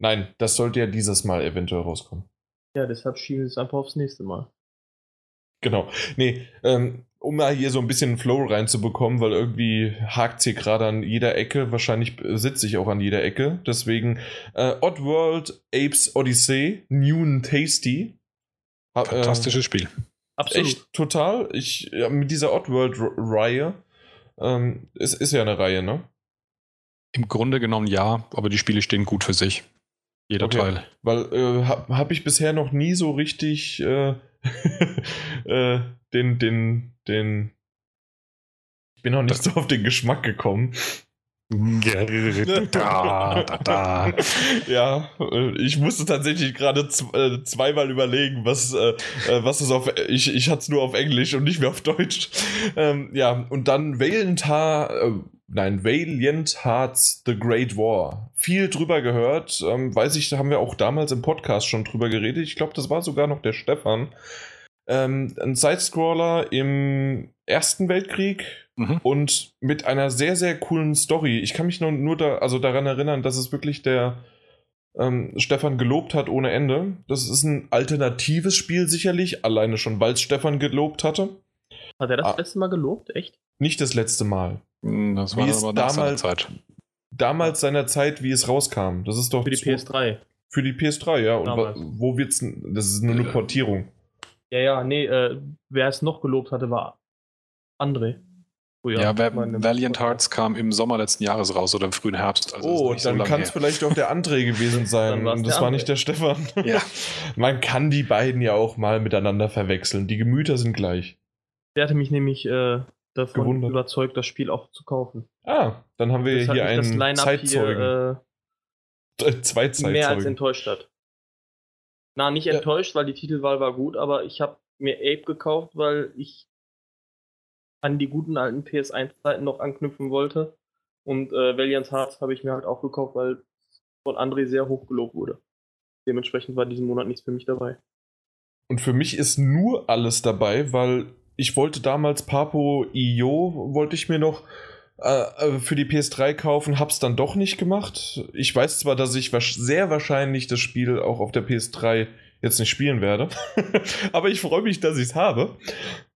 Nein, das sollte ja dieses Mal eventuell rauskommen. Ja, deshalb schieben wir es einfach aufs nächste Mal. Genau. Nee, ähm, um mal hier so ein bisschen Flow reinzubekommen, weil irgendwie hakt es hier gerade an jeder Ecke. Wahrscheinlich sitze ich auch an jeder Ecke. Deswegen äh, Oddworld Apes Odyssey, New and Tasty. Fantastisches äh, Spiel. Absolut. Echt total. Ich, ja, mit dieser Oddworld-Reihe ähm, es ist ja eine Reihe, ne? Im Grunde genommen ja, aber die Spiele stehen gut für sich. Jeder okay. Teil. Weil äh, habe hab ich bisher noch nie so richtig äh, (laughs) äh, den, den, den. Ich bin noch nicht so auf den Geschmack gekommen. (laughs) ja, äh, ich musste tatsächlich gerade äh, zweimal überlegen, was, äh, was ist auf. Ich, ich hatte es nur auf Englisch und nicht mehr auf Deutsch. Ähm, ja, und dann Valiant, äh, nein, Valiant Hearts The Great War. Viel drüber gehört. Ähm, weiß ich, da haben wir auch damals im Podcast schon drüber geredet. Ich glaube, das war sogar noch der Stefan. Ähm, ein Sidescroller im Ersten Weltkrieg mhm. und mit einer sehr, sehr coolen Story. Ich kann mich nur, nur da, also daran erinnern, dass es wirklich der ähm, Stefan gelobt hat ohne Ende. Das ist ein alternatives Spiel sicherlich, alleine schon, weil es Stefan gelobt hatte. Hat er das ah, letzte Mal gelobt? Echt? Nicht das letzte Mal. Hm, das war wie es damals, seiner Zeit. Damals seiner Zeit, wie es rauskam. Das ist doch. Für die PS3. Für die PS3, ja. Und damals. wo wird's. Das ist nur eine Portierung. Ja, ja, nee, äh, wer es noch gelobt hatte, war André. Oh ja, ja Valiant Hearts kam im Sommer letzten Jahres raus oder im frühen Herbst. Also oh, dann so kann es vielleicht auch der André gewesen (laughs) sein. Und das war nicht der Stefan. Ja. (laughs) Man kann die beiden ja auch mal miteinander verwechseln. Die Gemüter sind gleich. Der hatte mich nämlich äh, davon Gewundert. überzeugt, das Spiel auch zu kaufen. Ah, dann haben wir das hier einen Zeitzeugen. Hier, äh, Zwei Zeitzeugen. Mehr als enttäuscht hat. Na, nicht enttäuscht, weil die Titelwahl war gut, aber ich habe mir Ape gekauft, weil ich an die guten alten PS1-Zeiten noch anknüpfen wollte. Und äh, Valiant Hearts habe ich mir halt auch gekauft, weil von André sehr hoch gelobt wurde. Dementsprechend war diesen Monat nichts für mich dabei. Und für mich ist nur alles dabei, weil ich wollte damals Papo IO, wollte ich mir noch äh, äh für die PS3 kaufen, hab's dann doch nicht gemacht. Ich weiß zwar, dass ich sehr wahrscheinlich das Spiel auch auf der PS3 jetzt nicht spielen werde, (laughs) aber ich freue mich, dass ich es habe.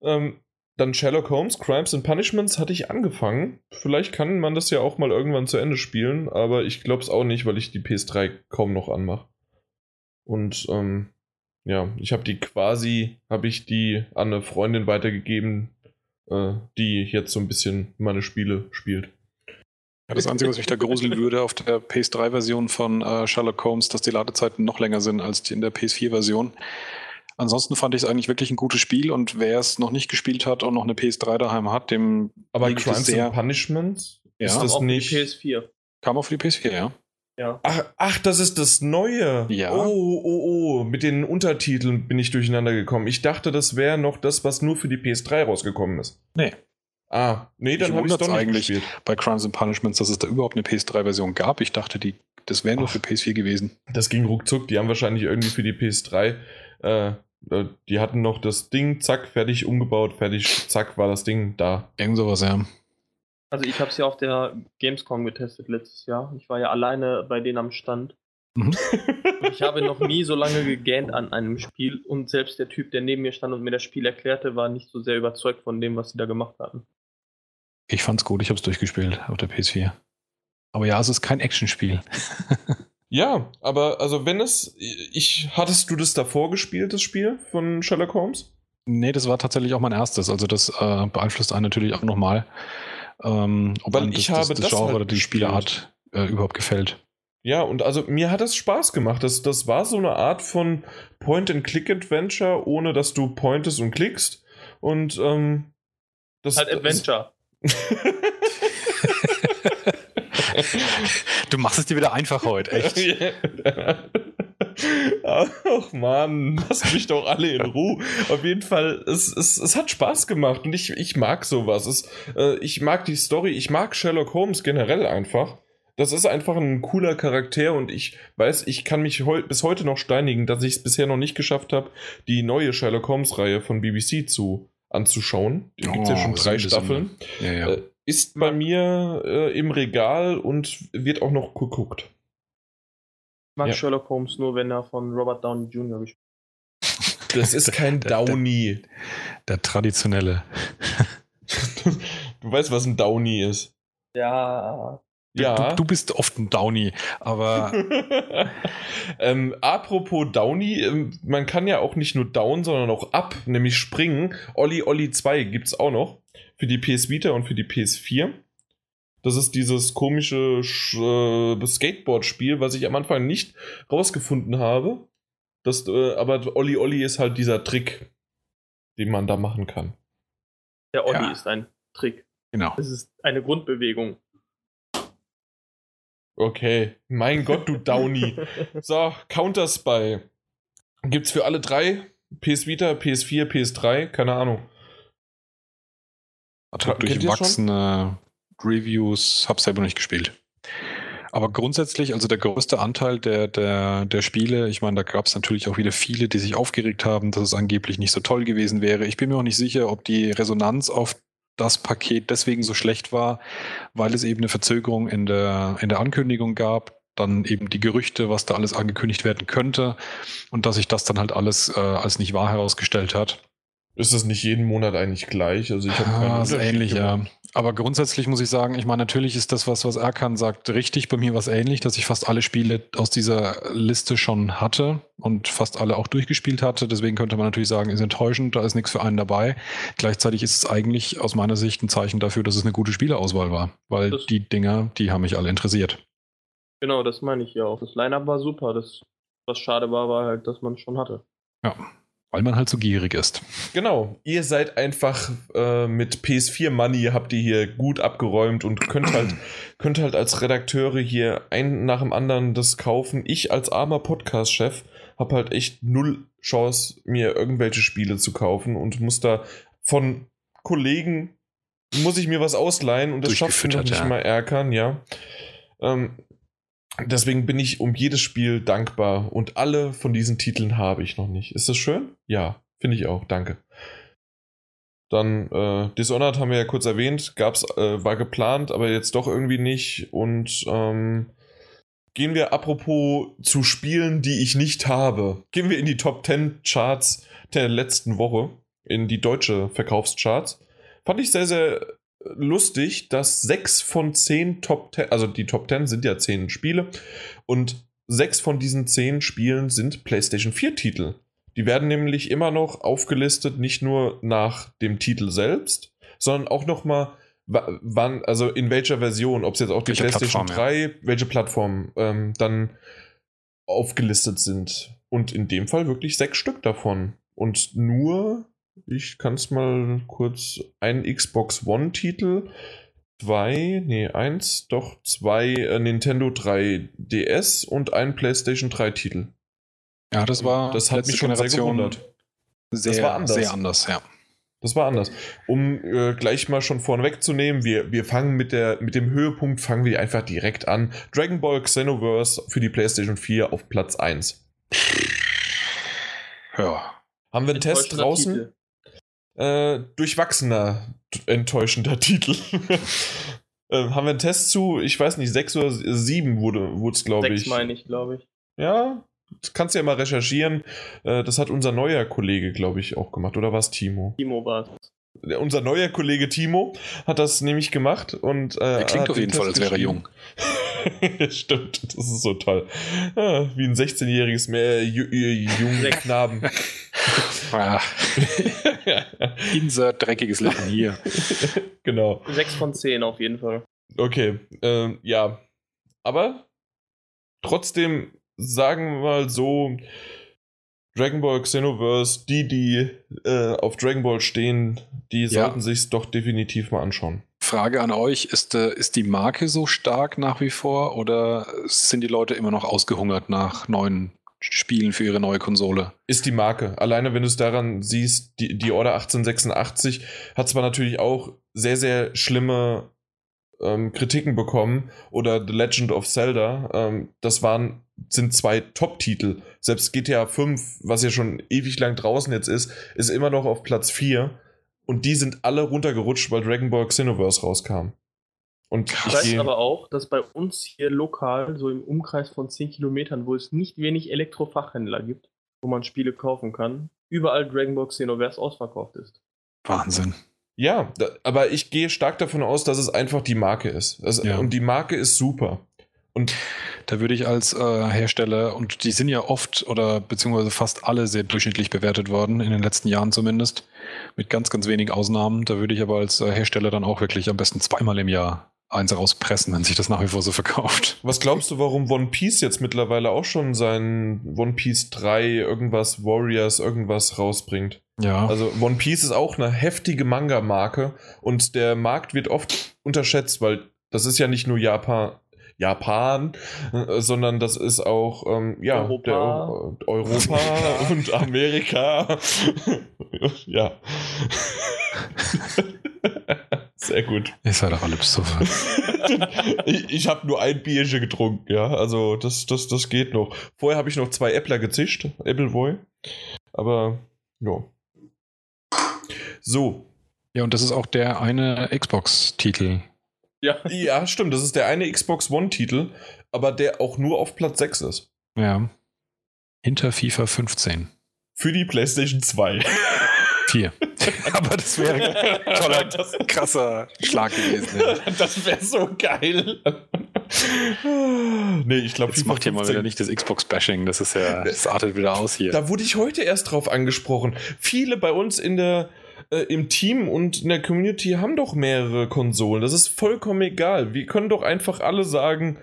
Ähm, dann Sherlock Holmes, Crimes and Punishments hatte ich angefangen. Vielleicht kann man das ja auch mal irgendwann zu Ende spielen, aber ich glaube es auch nicht, weil ich die PS3 kaum noch anmache. Und ähm, ja, ich habe die quasi, habe ich die an eine Freundin weitergegeben, äh, die jetzt so ein bisschen meine Spiele spielt. Ja, das Einzige, was mich da gruseln würde auf der PS3-Version von äh, Sherlock Holmes, dass die Ladezeiten noch länger sind als die in der PS4-Version. Ansonsten fand ich es eigentlich wirklich ein gutes Spiel und wer es noch nicht gespielt hat und noch eine PS3 daheim hat, dem. Aber Crimes sehr, and Punishment? Ja, ist das nicht. PS4. Kam auf die PS4, ja. Ja. Ach, ach, das ist das Neue. Ja. Oh, oh, oh. Mit den Untertiteln bin ich durcheinander gekommen. Ich dachte, das wäre noch das, was nur für die PS3 rausgekommen ist. Nee. Ah, nee, dann habe ich es doch nicht eigentlich gespielt. bei Crimes and Punishments, dass es da überhaupt eine PS3-Version gab. Ich dachte, die, das wäre nur für PS4 gewesen. Das ging ruckzuck. Die haben wahrscheinlich irgendwie für die PS3, äh, äh, die hatten noch das Ding, zack, fertig umgebaut, fertig, zack, war das Ding da. Irgend sowas, ja. Also ich habe es ja auf der Gamescom getestet letztes Jahr. Ich war ja alleine bei denen am Stand. Mhm. (laughs) ich habe noch nie so lange gegähnt an einem Spiel und selbst der Typ, der neben mir stand und mir das Spiel erklärte, war nicht so sehr überzeugt von dem, was sie da gemacht hatten. Ich fand's gut, ich habe es durchgespielt auf der PS4. Aber ja, es ist kein Actionspiel. (laughs) ja, aber also wenn es, ich hattest du das davor gespielt, das Spiel von Sherlock Holmes? Nee, das war tatsächlich auch mein erstes. Also das äh, beeinflusst einen natürlich auch nochmal ähm, ob Weil ich das, habe das, das Genre halt oder die Spielart äh, überhaupt gefällt. Ja, und also mir hat das Spaß gemacht. Das, das war so eine Art von Point-and-Click-Adventure, ohne dass du pointest und klickst. Und ähm, das halt Adventure. (laughs) (laughs) du machst es dir wieder einfach heute, echt. (laughs) Ach man, lasst mich doch alle in Ruhe. Auf jeden Fall, es, es, es hat Spaß gemacht und ich, ich mag sowas. Es, äh, ich mag die Story, ich mag Sherlock Holmes generell einfach. Das ist einfach ein cooler Charakter und ich weiß, ich kann mich heu bis heute noch steinigen, dass ich es bisher noch nicht geschafft habe, die neue Sherlock Holmes-Reihe von BBC zu anzuschauen. Die oh, gibt es ja schon drei Staffeln. Ja, ja. Äh, ist bei mir äh, im Regal und wird auch noch geguckt mag ja. Sherlock Holmes nur, wenn er von Robert Downey Jr. gespielt (laughs) Das ist kein Downey. Der, der, traditionelle. du weißt, was ein Downey ist. Ja. Ja. Du, du, bist oft ein Downy, aber. (laughs) ähm, apropos Downy, ähm, man kann ja auch nicht nur down, sondern auch up, nämlich springen. Olli Olli 2 gibt es auch noch für die PS Vita und für die PS4. Das ist dieses komische äh, Skateboard-Spiel, was ich am Anfang nicht rausgefunden habe. Das, äh, aber Olli Olli ist halt dieser Trick. den man da machen kann. Der Olli Ja. ist ein Trick. Genau. Es ist eine Grundbewegung. Okay, mein Gott, du Downy. (laughs) So, Counter-Spy. Gibt's für alle drei? PS Vita, PS4, PS3? Keine Ahnung. Hat durchwachsene Reviews, hab selber nicht gespielt. Aber grundsätzlich, also der größte Anteil der, der, der Spiele, ich meine, da gab es natürlich auch wieder viele, die sich aufgeregt haben, dass es angeblich nicht so toll gewesen wäre. Ich bin mir auch nicht sicher, ob die Resonanz auf das Paket deswegen so schlecht war, weil es eben eine Verzögerung in der, in der Ankündigung gab, dann eben die Gerüchte, was da alles angekündigt werden könnte und dass sich das dann halt alles äh, als nicht wahr herausgestellt hat. Ist das nicht jeden Monat eigentlich gleich? Also ich habe Ah, ähnlich, ja. Aber grundsätzlich muss ich sagen, ich meine, natürlich ist das, was, was Erkan sagt, richtig. Bei mir war es ähnlich, dass ich fast alle Spiele aus dieser Liste schon hatte und fast alle auch durchgespielt hatte. Deswegen könnte man natürlich sagen, ist enttäuschend, da ist nichts für einen dabei. Gleichzeitig ist es eigentlich aus meiner Sicht ein Zeichen dafür, dass es eine gute Spieleauswahl war. Weil Das- die Dinger, die haben mich alle interessiert. Genau, das meine ich ja auch. Das Line-Up war super. Das, was schade war, war halt, dass man es schon hatte. Ja. Weil man halt so gierig ist. Genau, ihr seid einfach äh, mit PS4 Money habt ihr hier gut abgeräumt und könnt halt, (clears throat) könnt halt als Redakteure hier ein nach dem anderen das kaufen. Ich als armer Podcast-Chef habe halt echt null Chance, mir irgendwelche Spiele zu kaufen und muss da von Kollegen, muss ich mir was ausleihen und das schafft noch Durchgefüttert, nicht ja. mal Erkan, ja. Ähm, deswegen bin ich um jedes Spiel dankbar und alle von diesen Titeln habe ich noch nicht. Ist das schön? Ja, finde ich auch. Danke. Dann äh, Dishonored haben wir ja kurz erwähnt, gab's, äh, war geplant, aber jetzt doch irgendwie nicht. Und ähm, gehen wir apropos zu Spielen, die ich nicht habe. Gehen wir in die Top 10 Charts der letzten Woche, in die deutsche Verkaufscharts. Fand ich sehr, sehr lustig, dass sechs von zehn Top 10, also die Top 10 sind ja zehn Spiele und sechs von diesen zehn Spielen sind PlayStation 4 Titel. Die werden nämlich immer noch aufgelistet, nicht nur nach dem Titel selbst, sondern auch nochmal, wann, also in welcher Version, ob es jetzt auch die Welche PlayStation Plattform, 3, welche Plattform ähm, dann aufgelistet sind. Und in dem Fall wirklich sechs Stück davon. Und nur, ich kann es mal kurz, ein Xbox One-Titel, zwei, nee, eins, doch zwei äh, Nintendo 3DS und ein PlayStation 3-Titel. Ja, das war Das hat mich schon sehr gewundert. Sehr, war anders. sehr anders, ja. Das war anders. Um äh, gleich mal schon vorneweg zu nehmen, wir, wir fangen mit, der, mit dem Höhepunkt, fangen wir einfach direkt an. Dragon Ball Xenoverse für die PlayStation 4 auf Platz 1. Ja. Haben wir einen Test draußen? Titel. Äh, durchwachsener, enttäuschender (laughs) Titel. äh, haben wir einen Test zu, ich weiß nicht, 6 oder 7 wurde es, glaube Sechs ich. meine ich, glaube ich. Ja, das kannst du ja mal recherchieren. Äh, das hat unser neuer Kollege, glaube ich, auch gemacht. Oder war es Timo? Timo war es. Unser neuer Kollege Timo hat das nämlich gemacht und äh, Er klingt auf den jeden Fall, als wäre er jung. (laughs) Stimmt, das ist so toll. Ah, wie ein 16-jähriges mehr ju ju jungen Sechs. Knaben. (laughs) Ah, (laughs) insert dreckiges Lachen hier. genau. Sechs von zehn auf jeden Fall. Okay, ähm, ja. Aber trotzdem sagen wir mal so, Dragon Ball Xenoverse, die, die äh, auf Dragon Ball stehen, die Ja. sollten sich doch definitiv mal anschauen. Frage an euch: ist, äh, ist die Marke so stark nach wie vor oder sind die Leute immer noch ausgehungert nach neuen Spielen für ihre neue Konsole? Ist die Marke. Alleine wenn du es daran siehst, die, die Order 1886 hat zwar natürlich auch sehr, sehr schlimme ähm, Kritiken bekommen oder The Legend of Zelda. Ähm, das waren, sind zwei Top-Titel. Selbst GTA 5, was ja schon ewig lang draußen jetzt ist, ist immer noch auf Platz 4. Und die sind alle runtergerutscht, weil Dragon Ball Xenoverse rauskam. Und Ich weiß aber auch, dass bei uns hier lokal, so im Umkreis von 10 Kilometern, wo es nicht wenig Elektrofachhändler gibt, wo man Spiele kaufen kann, überall Dragon Ball Xenoverse ausverkauft ist. Wahnsinn. Ja, da, aber ich gehe stark davon aus, dass es einfach die Marke ist. Also, Ja. Und die Marke ist super. Und Da würde ich als äh, Hersteller, und die sind ja oft oder beziehungsweise fast alle sehr durchschnittlich bewertet worden, in den letzten Jahren zumindest, mit ganz, ganz wenigen Ausnahmen. Da würde ich aber als äh, Hersteller dann auch wirklich am besten zweimal im Jahr eins rauspressen, wenn sich das nach wie vor so verkauft. Was glaubst du, warum One Piece jetzt mittlerweile auch schon sein One Piece 3 irgendwas Warriors irgendwas rausbringt? Ja. Also One Piece ist auch eine heftige Manga-Marke und der Markt wird oft unterschätzt, weil das ist ja nicht nur Japan, Japan, äh, sondern das ist auch ähm, ja, Europa. Der Eu- Europa (laughs) und Amerika. (laughs) ja. (laughs) Sehr gut. Seid doch alle besoffen. ich ich habe nur ein Bierchen getrunken, ja. Also das, das, das geht noch. Vorher habe ich noch zwei Äppler gezischt, Appleboy. Aber ja. So. Ja, und das ist auch der eine Xbox-Titel. Ja. Ja, stimmt. Das ist der eine Xbox One-Titel, aber der auch nur auf Platz 6 ist. Ja. Hinter FIFA 15. Für die PlayStation 2. 4. (laughs) Aber das wäre ein toller, Das- krasser Schlag gewesen. Ja. Das wäre so geil. nee, ich glaube, Jetzt macht hier mal wieder nicht das Xbox-Bashing. Das ist ja, das artet wieder aus hier. Da wurde ich heute erst drauf angesprochen. Viele bei uns in der, äh, im Team und in der Community haben doch mehrere Konsolen. Das ist vollkommen egal. Wir können doch einfach alle sagen,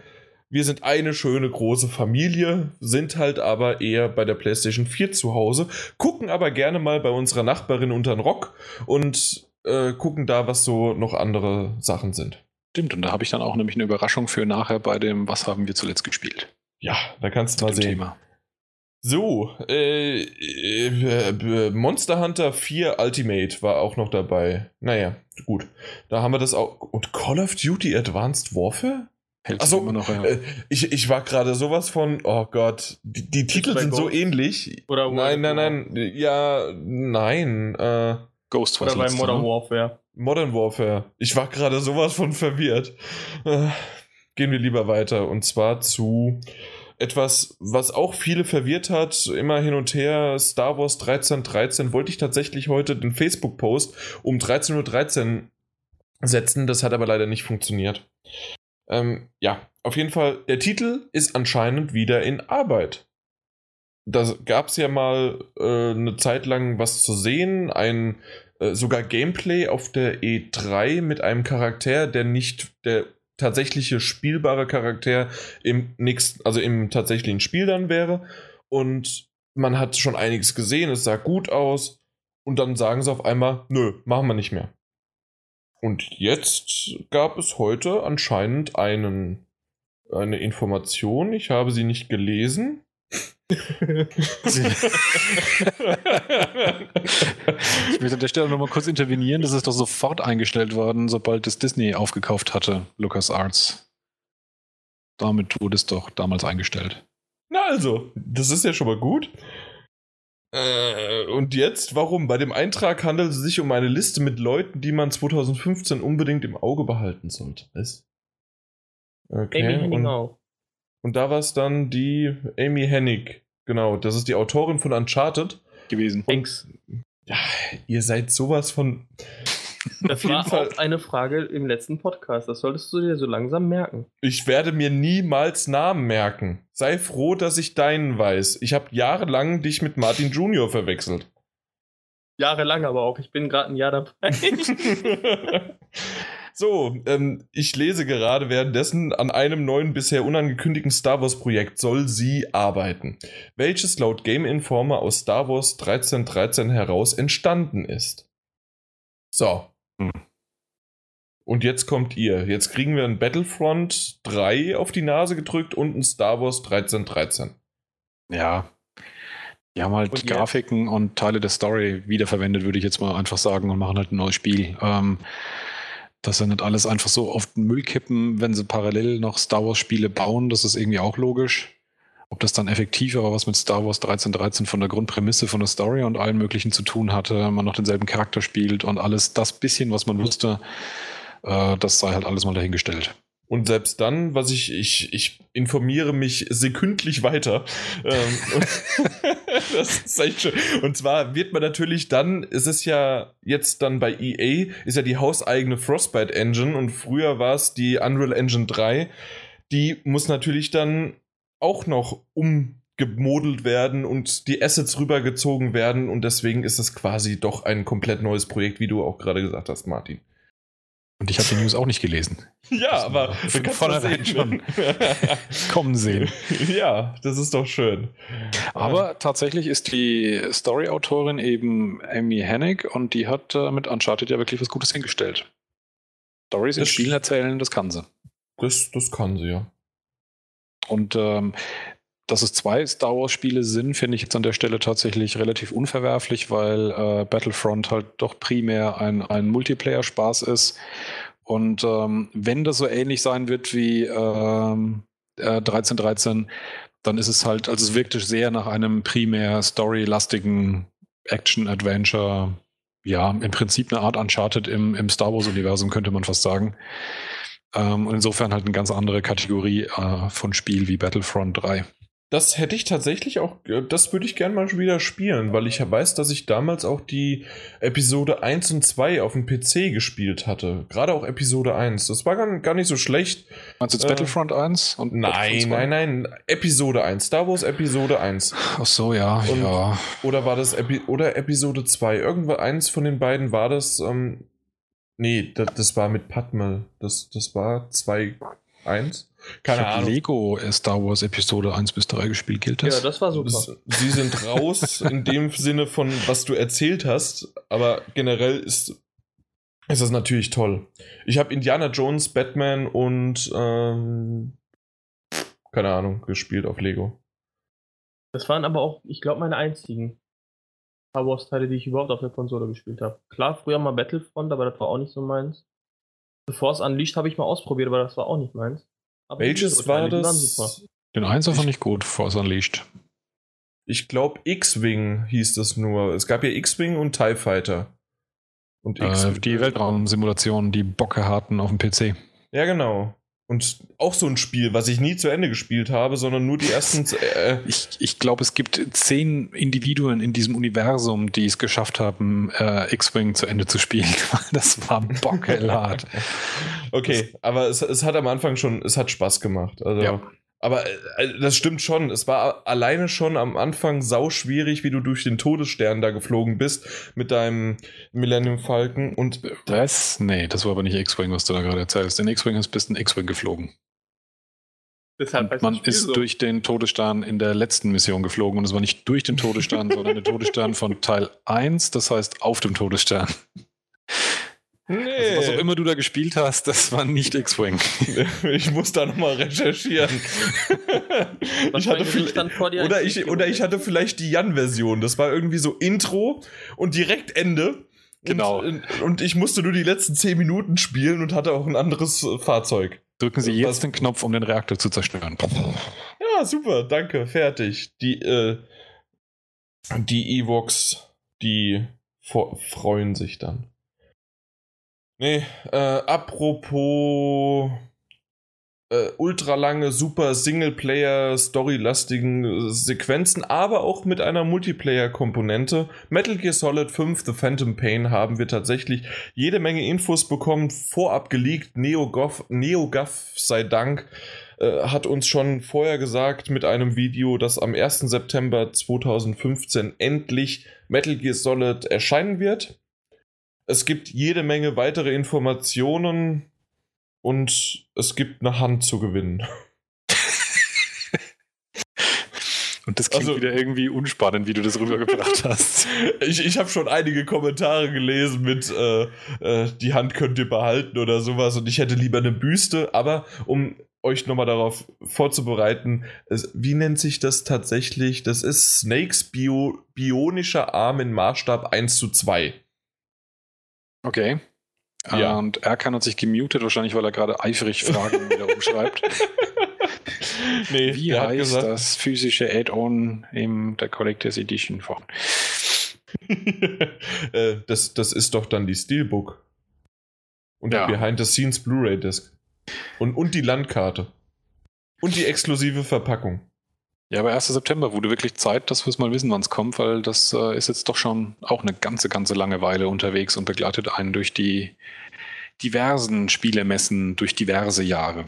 wir sind eine schöne große Familie, sind halt aber eher bei der PlayStation 4 zu Hause, gucken aber gerne mal bei unserer Nachbarin unter den Rock und äh, gucken da, was so noch andere Sachen sind. Stimmt, und da habe ich dann auch nämlich eine Überraschung für nachher bei dem Was haben wir zuletzt gespielt? Ja, da kannst du mal sehen. Thema. So, äh, äh, äh, Monster Hunter 4 Ultimate war auch noch dabei. Naja, gut. Da haben wir das auch. Und Call of Duty Advanced Warfare? Hält Ach sich so, immer noch. Ja. Äh, ich, ich war gerade sowas von, oh Gott, die, die Titel sind so ähnlich. Oder Nein, nein, nein. Ja, nein. Äh, Ghost Oder bei Modern ne? Warfare. Modern Warfare. Ich war gerade sowas von verwirrt. Äh, gehen wir lieber weiter. Und zwar zu etwas, was auch viele verwirrt hat, immer hin und her, Star Wars 1313, wollte ich tatsächlich heute den Facebook-Post um 13.13 Uhr setzen. Das hat aber leider nicht funktioniert. Ähm, ja, auf jeden Fall, der Titel ist anscheinend wieder in Arbeit. Da gab es ja mal äh, eine Zeit lang was zu sehen, ein äh, sogar Gameplay auf der E3 mit einem Charakter, der nicht der tatsächliche spielbare Charakter im nächsten, also im tatsächlichen Spiel dann wäre. Und man hat schon einiges gesehen, es sah gut aus. Und dann sagen sie auf einmal, nö, machen wir nicht mehr. Und jetzt gab es heute anscheinend einen, eine Information, ich habe sie nicht gelesen. (laughs) Ich will an der Stelle nochmal kurz intervenieren. Das ist doch sofort eingestellt worden, sobald es Disney aufgekauft hatte, LucasArts. Damit wurde es doch damals eingestellt. Na also, das ist ja schon mal gut. Äh, und jetzt, warum? Bei dem Eintrag handelt es sich um eine Liste mit Leuten, die man 2015 unbedingt im Auge behalten sollte. Was? Okay. Henning und. Und da war es dann die Amy Hennig. Genau, das ist die Autorin von Uncharted. Gewesen. Thanks. Ja, ihr seid sowas von. (laughs) Das war Fall- auch eine Frage im letzten Podcast. Das solltest du dir so langsam merken. Ich werde mir niemals Namen merken. Sei froh, dass ich deinen weiß. Ich habe jahrelang dich mit Martin Junior verwechselt. Jahrelang aber auch. Ich bin gerade ein Jahr dabei. (laughs) so, ähm, ich lese gerade währenddessen an einem neuen bisher unangekündigten Star Wars Projekt soll sie arbeiten, welches laut Game Informer aus Star Wars 1313 heraus entstanden ist. So. Hm. Und jetzt kommt ihr. Jetzt kriegen wir ein Battlefront 3 auf die Nase gedrückt und ein Star Wars 1313. Ja. Die haben halt Und jetzt? Grafiken und Teile der Story wiederverwendet, würde ich jetzt mal einfach sagen, und machen halt ein neues Spiel. Ähm, dass sie nicht alles einfach so auf den Müll kippen, wenn sie parallel noch Star Wars-Spiele bauen, das ist irgendwie auch logisch. Ob das dann effektiv aber was mit Star Wars 1313 von der Grundprämisse, von der Story und allem Möglichen zu tun hatte, man noch denselben Charakter spielt und alles das bisschen, was man wusste, äh, das sei halt alles mal dahingestellt. Und selbst dann, was ich, ich, ich informiere mich sekündlich weiter. Ähm, und (laughs) das ist echt schön. Und zwar wird man natürlich dann, es ist ja jetzt dann bei EA, ist ja die hauseigene Frostbite Engine und früher war es die Unreal Engine 3. Die muss natürlich dann auch noch umgemodelt werden und die Assets rübergezogen werden und deswegen ist es quasi doch ein komplett neues Projekt, wie du auch gerade gesagt hast, Martin. Und ich habe die News auch nicht gelesen. (laughs) Ja, aber (laughs) von vornherein schon (laughs) kommen sehen. Ja, das ist doch schön. Aber tatsächlich ist die Story-Autorin eben Amy Hennig und die hat äh, mit Uncharted ja wirklich was Gutes hingestellt. Stories in Das- Spielen erzählen, das kann sie. Das, das kann sie ja. Und ähm, dass es zwei Star Wars-Spiele sind, finde ich jetzt an der Stelle tatsächlich relativ unverwerflich, weil äh, Battlefront halt doch primär ein, ein Multiplayer-Spaß ist. Und ähm, wenn das so ähnlich sein wird wie ähm, äh, 1313, dann ist es halt, also es wirkte sehr nach einem primär story-lastigen Action-Adventure. Ja, im Prinzip eine Art Uncharted im, im Star Wars-Universum, könnte man fast sagen. Ähm, und insofern halt eine ganz andere Kategorie äh, von Spiel wie Battlefront 3. Das hätte ich tatsächlich auch, äh, das würde ich gerne mal wieder spielen, weil ich ja weiß, dass ich damals auch die Episode 1 und 2 auf dem PC gespielt hatte. Gerade auch Episode 1. Das war gar, gar nicht so schlecht. Meinst du jetzt Äh, Battlefront 1? Und Nein, Battlefront 2? nein, nein. Episode 1. Star Wars Episode 1. Ach so, ja, Und- ja. Oder war das Epi oder Episode 2? Irgendwo eins von den beiden war das. Ähm, nee, das, das war mit Padme. Das, das war 2, 1. ich Keine habe Ahnung. Lego Star Wars Episode 1 bis 3 gespielt, gilt das? Ja, das war super. Das, sie sind raus (laughs) in dem Sinne von, was du erzählt hast, aber generell ist, ist das natürlich toll. Ich habe Indiana Jones, Batman und ähm, keine Ahnung gespielt auf Lego. Das waren aber auch, ich glaube, meine einzigen Star Wars-Teile, die ich überhaupt auf der Konsole gespielt habe. Klar, früher mal Battlefront, aber das war auch nicht so meins. Bevor es Unleashed habe ich mal ausprobiert, aber das war auch nicht meins. Aber Welches war das? super. Den 1 Ich- fand ich gut, Force Unleashed. Ich glaube, X-Wing hieß das nur. Es gab ja X-Wing und TIE Fighter. Und Äh, X die Weltraumsimulationen, die Bocke hatten auf dem PC. Ja, genau. Und auch so ein Spiel, was ich nie zu Ende gespielt habe, sondern nur die ersten. Äh, Ich, ich glaube, es gibt zehn Individuen in diesem Universum, die es geschafft haben, äh, X-Wing zu Ende zu spielen. (laughs) Das war bockelhart. okay, aber es, es hat am Anfang schon, es hat Spaß gemacht. Also, Ja. Aber äh, das stimmt schon. Es war alleine schon am Anfang sau schwierig, wie du durch den Todesstern da geflogen bist mit deinem Millennium Falcon. Und Was? Nee, das war aber nicht X-Wing, was du da gerade erzählst. In X-Wing ist bist ein X-Wing geflogen. Deshalb man das ist so. durch den Todesstern in der letzten Mission geflogen. Und es war nicht durch den Todesstern, sondern der Todesstern von Teil 1, das heißt auf dem Todesstern. Nee, Also, was auch immer du da gespielt hast, das war nicht X-Wing. (laughs) ich muss da nochmal recherchieren. (laughs) ich Was hatte oder, ich, oder ich hatte vielleicht die Jan-Version. Das war irgendwie so Intro und direkt Ende. Genau. Und, und ich musste nur die letzten 10 Minuten spielen und hatte auch ein anderes äh, Fahrzeug. Drücken Sie Was- jetzt den Knopf, um den Reaktor zu zerstören. Ja, super, danke, fertig. Die, äh, die Evox, die freuen sich dann. Nee, äh, apropos äh, ultralange, super Singleplayer, storylastigen äh, Sequenzen, aber auch mit einer Multiplayer-Komponente. Metal Gear Solid 5 The Phantom Pain haben wir tatsächlich jede Menge Infos bekommen, vorab geleakt. NeoGAF, NeoGAF sei Dank äh, hat uns schon vorher gesagt mit einem Video, dass am 1. September 2015 endlich Metal Gear Solid erscheinen wird. Es gibt jede Menge weitere Informationen und es gibt eine Hand zu gewinnen. (laughs) Und das klingt Also- wieder irgendwie unspannend, wie du das rübergebracht (laughs) hast. Ich, ich habe schon einige Kommentare gelesen mit äh, äh, die Hand könnt ihr behalten oder sowas und ich hätte lieber eine Büste, aber um euch nochmal darauf vorzubereiten, es, wie nennt sich das tatsächlich? Das ist Snakes Bio, bionischer Arm in Maßstab 1 zu 2. Okay. Ja. Und Erkan hat sich gemutet, wahrscheinlich, weil er gerade eifrig Fragen (laughs) wieder umschreibt. nee, Wie heißt gesagt, das physische Add-on in der Collectors Edition von? (laughs) äh, das, das ist doch dann die Steelbook. Und Ja. die Behind-the-Scenes Blu-ray-Disc. Und, und die Landkarte. Und die exklusive Verpackung. Ja, aber 1. September wurde wirklich Zeit, dass wir es mal wissen, wann es kommt, weil das äh, ist jetzt doch schon auch eine ganze, ganze lange Weile unterwegs und begleitet einen durch die diversen Spielemessen, durch diverse Jahre.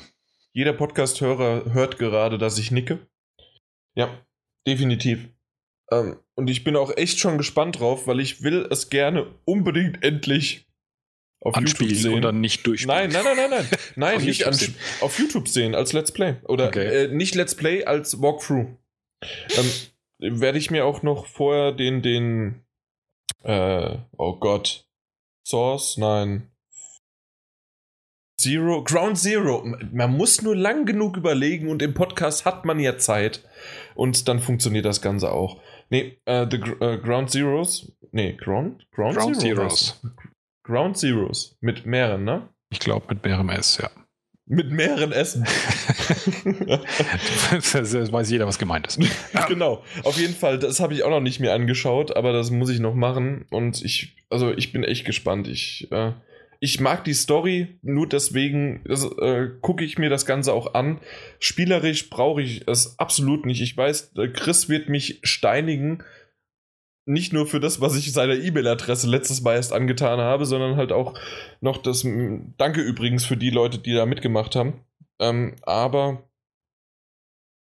Jeder Podcast-Hörer hört gerade, dass ich nicke. Ja, definitiv. Ähm, und ich bin auch echt schon gespannt drauf, weil ich will es gerne unbedingt endlich auf anspielen YouTube sehen. dann nicht durchspielen. Nein, nein, nein, nein, nein. (laughs) Nein, nicht YouTube auf YouTube sehen als Let's Play. Oder okay. äh, nicht Let's Play als Walkthrough. Ähm, werde ich mir auch noch vorher den, den, äh, oh Gott, Source, nein. Zero, Ground Zero. Man muss nur lang genug überlegen und im Podcast hat man ja Zeit. Und dann funktioniert das Ganze auch. Nee, äh, the äh, Ground Zeros. Nee, Ground, Ground, Ground Zero Zeros. Ground Zeros. Mit mehreren, ne? Ich glaube mit mehreren S, ja. Mit mehreren Essen. (laughs) (laughs) das, das weiß jeder, was gemeint ist. (laughs) genau. Auf jeden Fall, das habe ich auch noch nicht mir angeschaut, aber das muss ich noch machen. Und ich, also ich bin echt gespannt. Ich, äh, ich mag die Story, nur deswegen äh, gucke ich mir das Ganze auch an. Spielerisch brauche ich es absolut nicht. Ich weiß, äh, Chris wird mich steinigen, nicht nur für das, was ich seiner E-Mail-Adresse letztes Mal erst angetan habe, sondern halt auch noch das Danke übrigens für die Leute, die da mitgemacht haben. Ähm, aber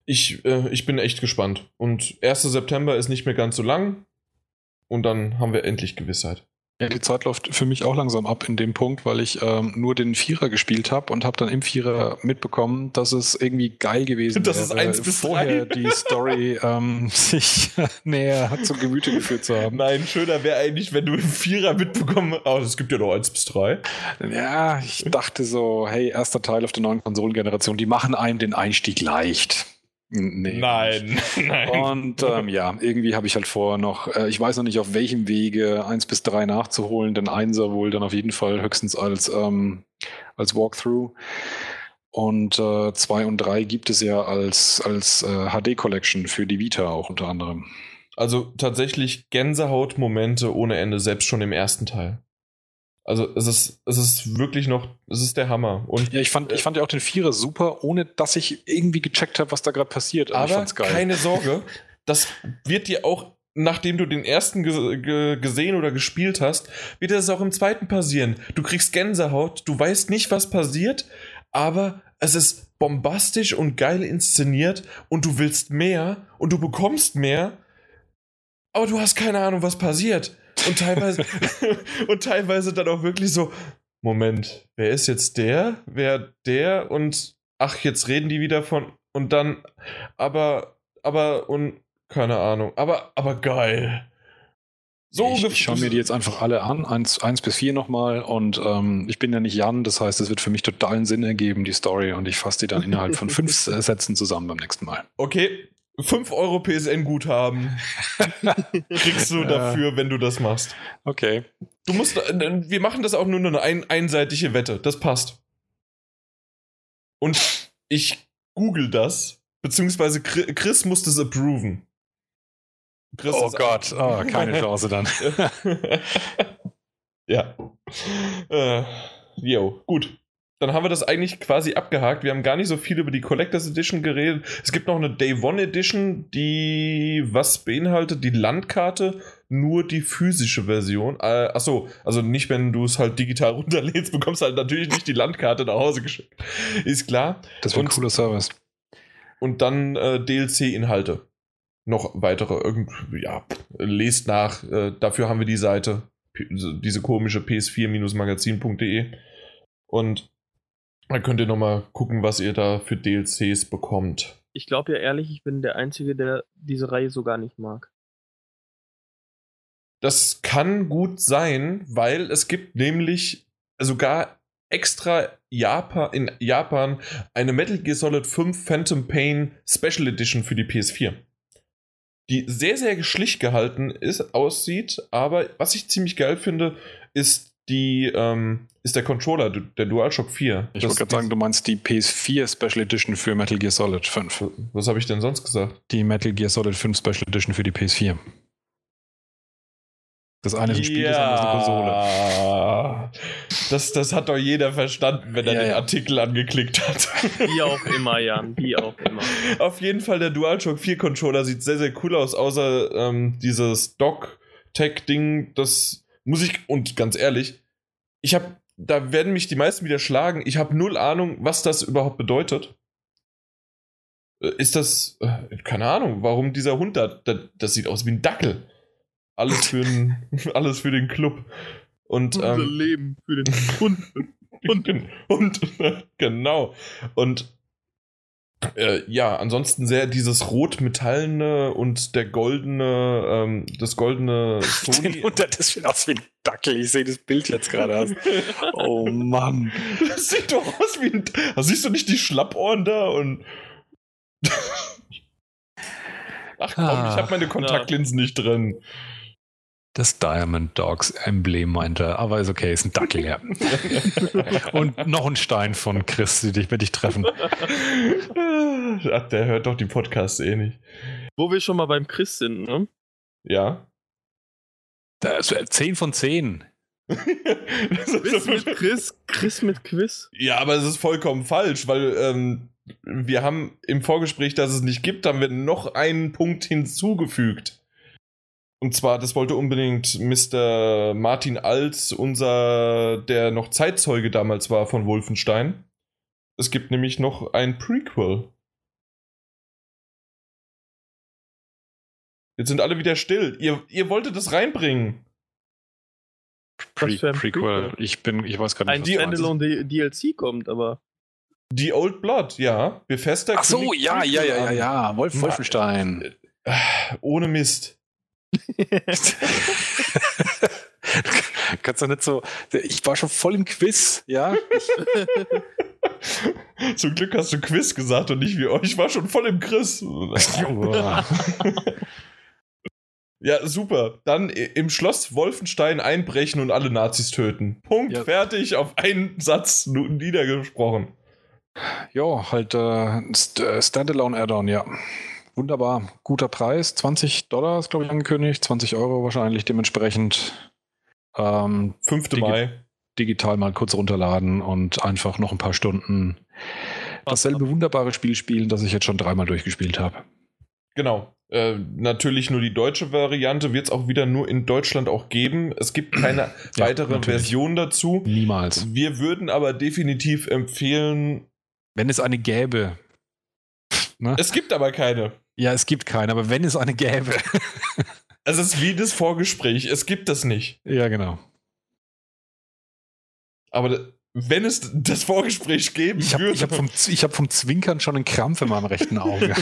ich, äh, ich bin echt gespannt. Und 1. September ist nicht mehr ganz so lang. Und dann haben wir endlich Gewissheit. Ja, die Zeit läuft für mich auch langsam ab in dem Punkt, weil ich ähm, nur den Vierer gespielt habe und habe dann im Vierer mitbekommen, dass es irgendwie geil gewesen das wäre, ist eins bis vorher drei. die Story ähm, (laughs) sich näher zu Gemüte geführt zu haben. Nein, schöner wäre eigentlich, wenn du im Vierer mitbekommen hast, oh, es gibt ja noch eins bis drei. Ja, ich dachte so, hey, erster Teil auf der neuen Konsolengeneration, die machen einem den Einstieg leicht. Nee. Nein, (laughs) nein. Und ähm, ja, irgendwie habe ich halt vor noch, äh, ich weiß noch nicht auf welchem Wege, eins bis drei nachzuholen, denn Einser wohl dann auf jeden Fall höchstens als, ähm, als Walkthrough. Und äh, zwei und drei gibt es ja als, als äh, HD-Collection für die Vita auch unter anderem. Also tatsächlich Gänsehautmomente ohne Ende, selbst schon im ersten Teil. Also es ist, es ist wirklich noch, es ist der Hammer. Und, ja, ich fand, ich fand ja auch den Vierer super, ohne dass ich irgendwie gecheckt habe, was da gerade passiert. Also aber keine Sorge, das wird dir auch, nachdem du den ersten ge ge gesehen oder gespielt hast, wird das auch im zweiten passieren. Du kriegst Gänsehaut, du weißt nicht, was passiert, aber es ist bombastisch und geil inszeniert und du willst mehr und du bekommst mehr, aber du hast keine Ahnung, was passiert. (laughs) Und teilweise, (laughs) und teilweise dann auch wirklich so, Moment, wer ist jetzt der? Wer der? Und ach, jetzt reden die wieder von. Und dann, aber, aber, und keine Ahnung. Aber, aber geil. So ich, ich schaue mir die jetzt einfach alle an, eins, eins bis vier nochmal. Und ähm, ich bin ja nicht Jan, das heißt, es wird für mich totalen Sinn ergeben, die Story. Und ich fasse die dann innerhalb von (laughs) fünf Sätzen zusammen beim nächsten Mal. Okay, 5 Euro PSN-Guthaben kriegst du (laughs) dafür, wenn du das machst. Okay. Du musst, äh, wir machen das auch nur eine ein, einseitige Wette. Das passt. Und ich google das, beziehungsweise Chris muss das approven. Chris oh Gott, oh, keine Chance dann. (laughs) ja. Äh, yo, gut dann haben wir das eigentlich quasi abgehakt. Wir haben gar nicht so viel über die Collectors Edition geredet. Es gibt noch eine Day One Edition, die was beinhaltet? Die Landkarte, nur die physische Version. Äh, achso, also nicht, wenn du es halt digital (laughs) runterlädst, bekommst du halt natürlich nicht die Landkarte nach Hause geschickt. Ist klar. Das wäre ein cooler Service. Und dann äh, DLC-Inhalte. Noch weitere, irgendwie, ja, lest nach. Äh, dafür haben wir die Seite. Diese komische ps4-magazin.de. Und dann könnt ihr nochmal gucken, was ihr da für DLCs bekommt. Ich glaube ja ehrlich, ich bin der Einzige, der diese Reihe so gar nicht mag. Das kann gut sein, weil es gibt nämlich sogar extra Japan, in Japan eine Metal Gear Solid 5 Phantom Pain Special Edition für die PS4. Die sehr, sehr schlicht gehalten ist, aussieht, aber was ich ziemlich geil finde, ist die ähm, ist der Controller, der DualShock 4. Ich wollte gerade sagen, du meinst die PS4 Special Edition für Metal Gear Solid 5. Was habe ich denn sonst gesagt? Die Metal Gear Solid 5 Special Edition für die PS4. Das eine ist ein Spiel, ja, das andere ist eine Konsole. Das, das hat doch jeder verstanden, wenn er ja, den ja. Artikel angeklickt hat. Wie auch immer, Jan, wie auch immer. Auf jeden Fall, der DualShock 4 Controller sieht sehr, sehr cool aus, außer ähm, dieses Dock-Tech-Ding, das muss ich, und ganz ehrlich, ich habe, da werden mich die meisten wieder schlagen. Ich habe null Ahnung, was das überhaupt bedeutet. Äh, ist das, äh, keine Ahnung, warum dieser Hund da, das, sieht aus wie ein Dackel. Alles für, ein, (laughs) alles für den Club. Und, Unser ähm, Leben für den Hund. (laughs) und, und genau. Und (laughs) äh, ja, ansonsten sehr dieses rot-metallene und der goldene, ähm, das goldene (laughs) Den Unter, das sieht aus wie ein Dackel. Ich sehe das Bild jetzt gerade aus. Oh Mann. Das sieht doch aus wie ein. Da siehst du nicht die Schlappohren da und. (laughs) Ach komm, ich habe meine Kontaktlinsen nicht drin. Das Diamond Dogs Emblem meinte er, aber ist okay, ist ein Dackel, ja. (laughs) Und noch ein Stein von Chris, die dich mit dich treffen. Ach, der hört doch die Podcasts eh nicht. Wo wir schon mal beim Chris sind, ne? Ja. (laughs) Das ist 10 von 10. Quiz mit Chris, Chris mit Quiz. Ja, aber es ist vollkommen falsch, weil ähm, wir haben im Vorgespräch, dass es nicht gibt, haben wir noch einen Punkt hinzugefügt. Und zwar, das wollte unbedingt Mr. Martin Alt, unser, der noch Zeitzeuge damals war von Wolfenstein. Es gibt nämlich noch ein Prequel. Jetzt sind alle wieder still. Ihr, ihr wolltet es reinbringen. Pre Prequel. Prequel? Ich bin, ich weiß gar nicht, Ein. Standalone DLC kommt, aber. Die Old Blood, ja. Bethesda Ach so, ja, ja, ja, ja, ja. Wolf, Wolfenstein. Ohne Mist. Kannst doch nicht so. Ich war schon voll im Quiz, ja? (laughs) Zum Glück hast du Quiz gesagt und nicht wie euch. Ich war schon voll im Chris. (laughs) ja, super. Dann im Schloss Wolfenstein einbrechen und alle Nazis töten. Punkt, Ja. fertig, auf einen Satz niedergesprochen. ja, halt äh, St äh, Standalone Add-on, ja. Wunderbar. Guter Preis. 20 Dollar ist, glaube ich, angekündigt. 20 Euro wahrscheinlich dementsprechend. Ähm, 5. Digi- Mai. digital mal kurz runterladen und einfach noch ein paar Stunden dasselbe wunderbare Spiel spielen, das ich jetzt schon dreimal durchgespielt habe. Genau. Äh, natürlich nur die deutsche Variante wird es auch wieder nur in Deutschland auch geben. Es gibt keine (clears throat) Ja, weitere natürlich. Version dazu. Niemals. Wir würden aber definitiv empfehlen. Wenn es eine gäbe. Ne? Es gibt aber keine. Ja, es gibt keine, aber wenn es eine gäbe. (laughs) Es ist wie das Vorgespräch. Es gibt das nicht. ja, genau. Aber wenn es das Vorgespräch geben Ich habe würde. ich hab vom, ich hab vom Zwinkern schon einen Krampf in meinem rechten Auge.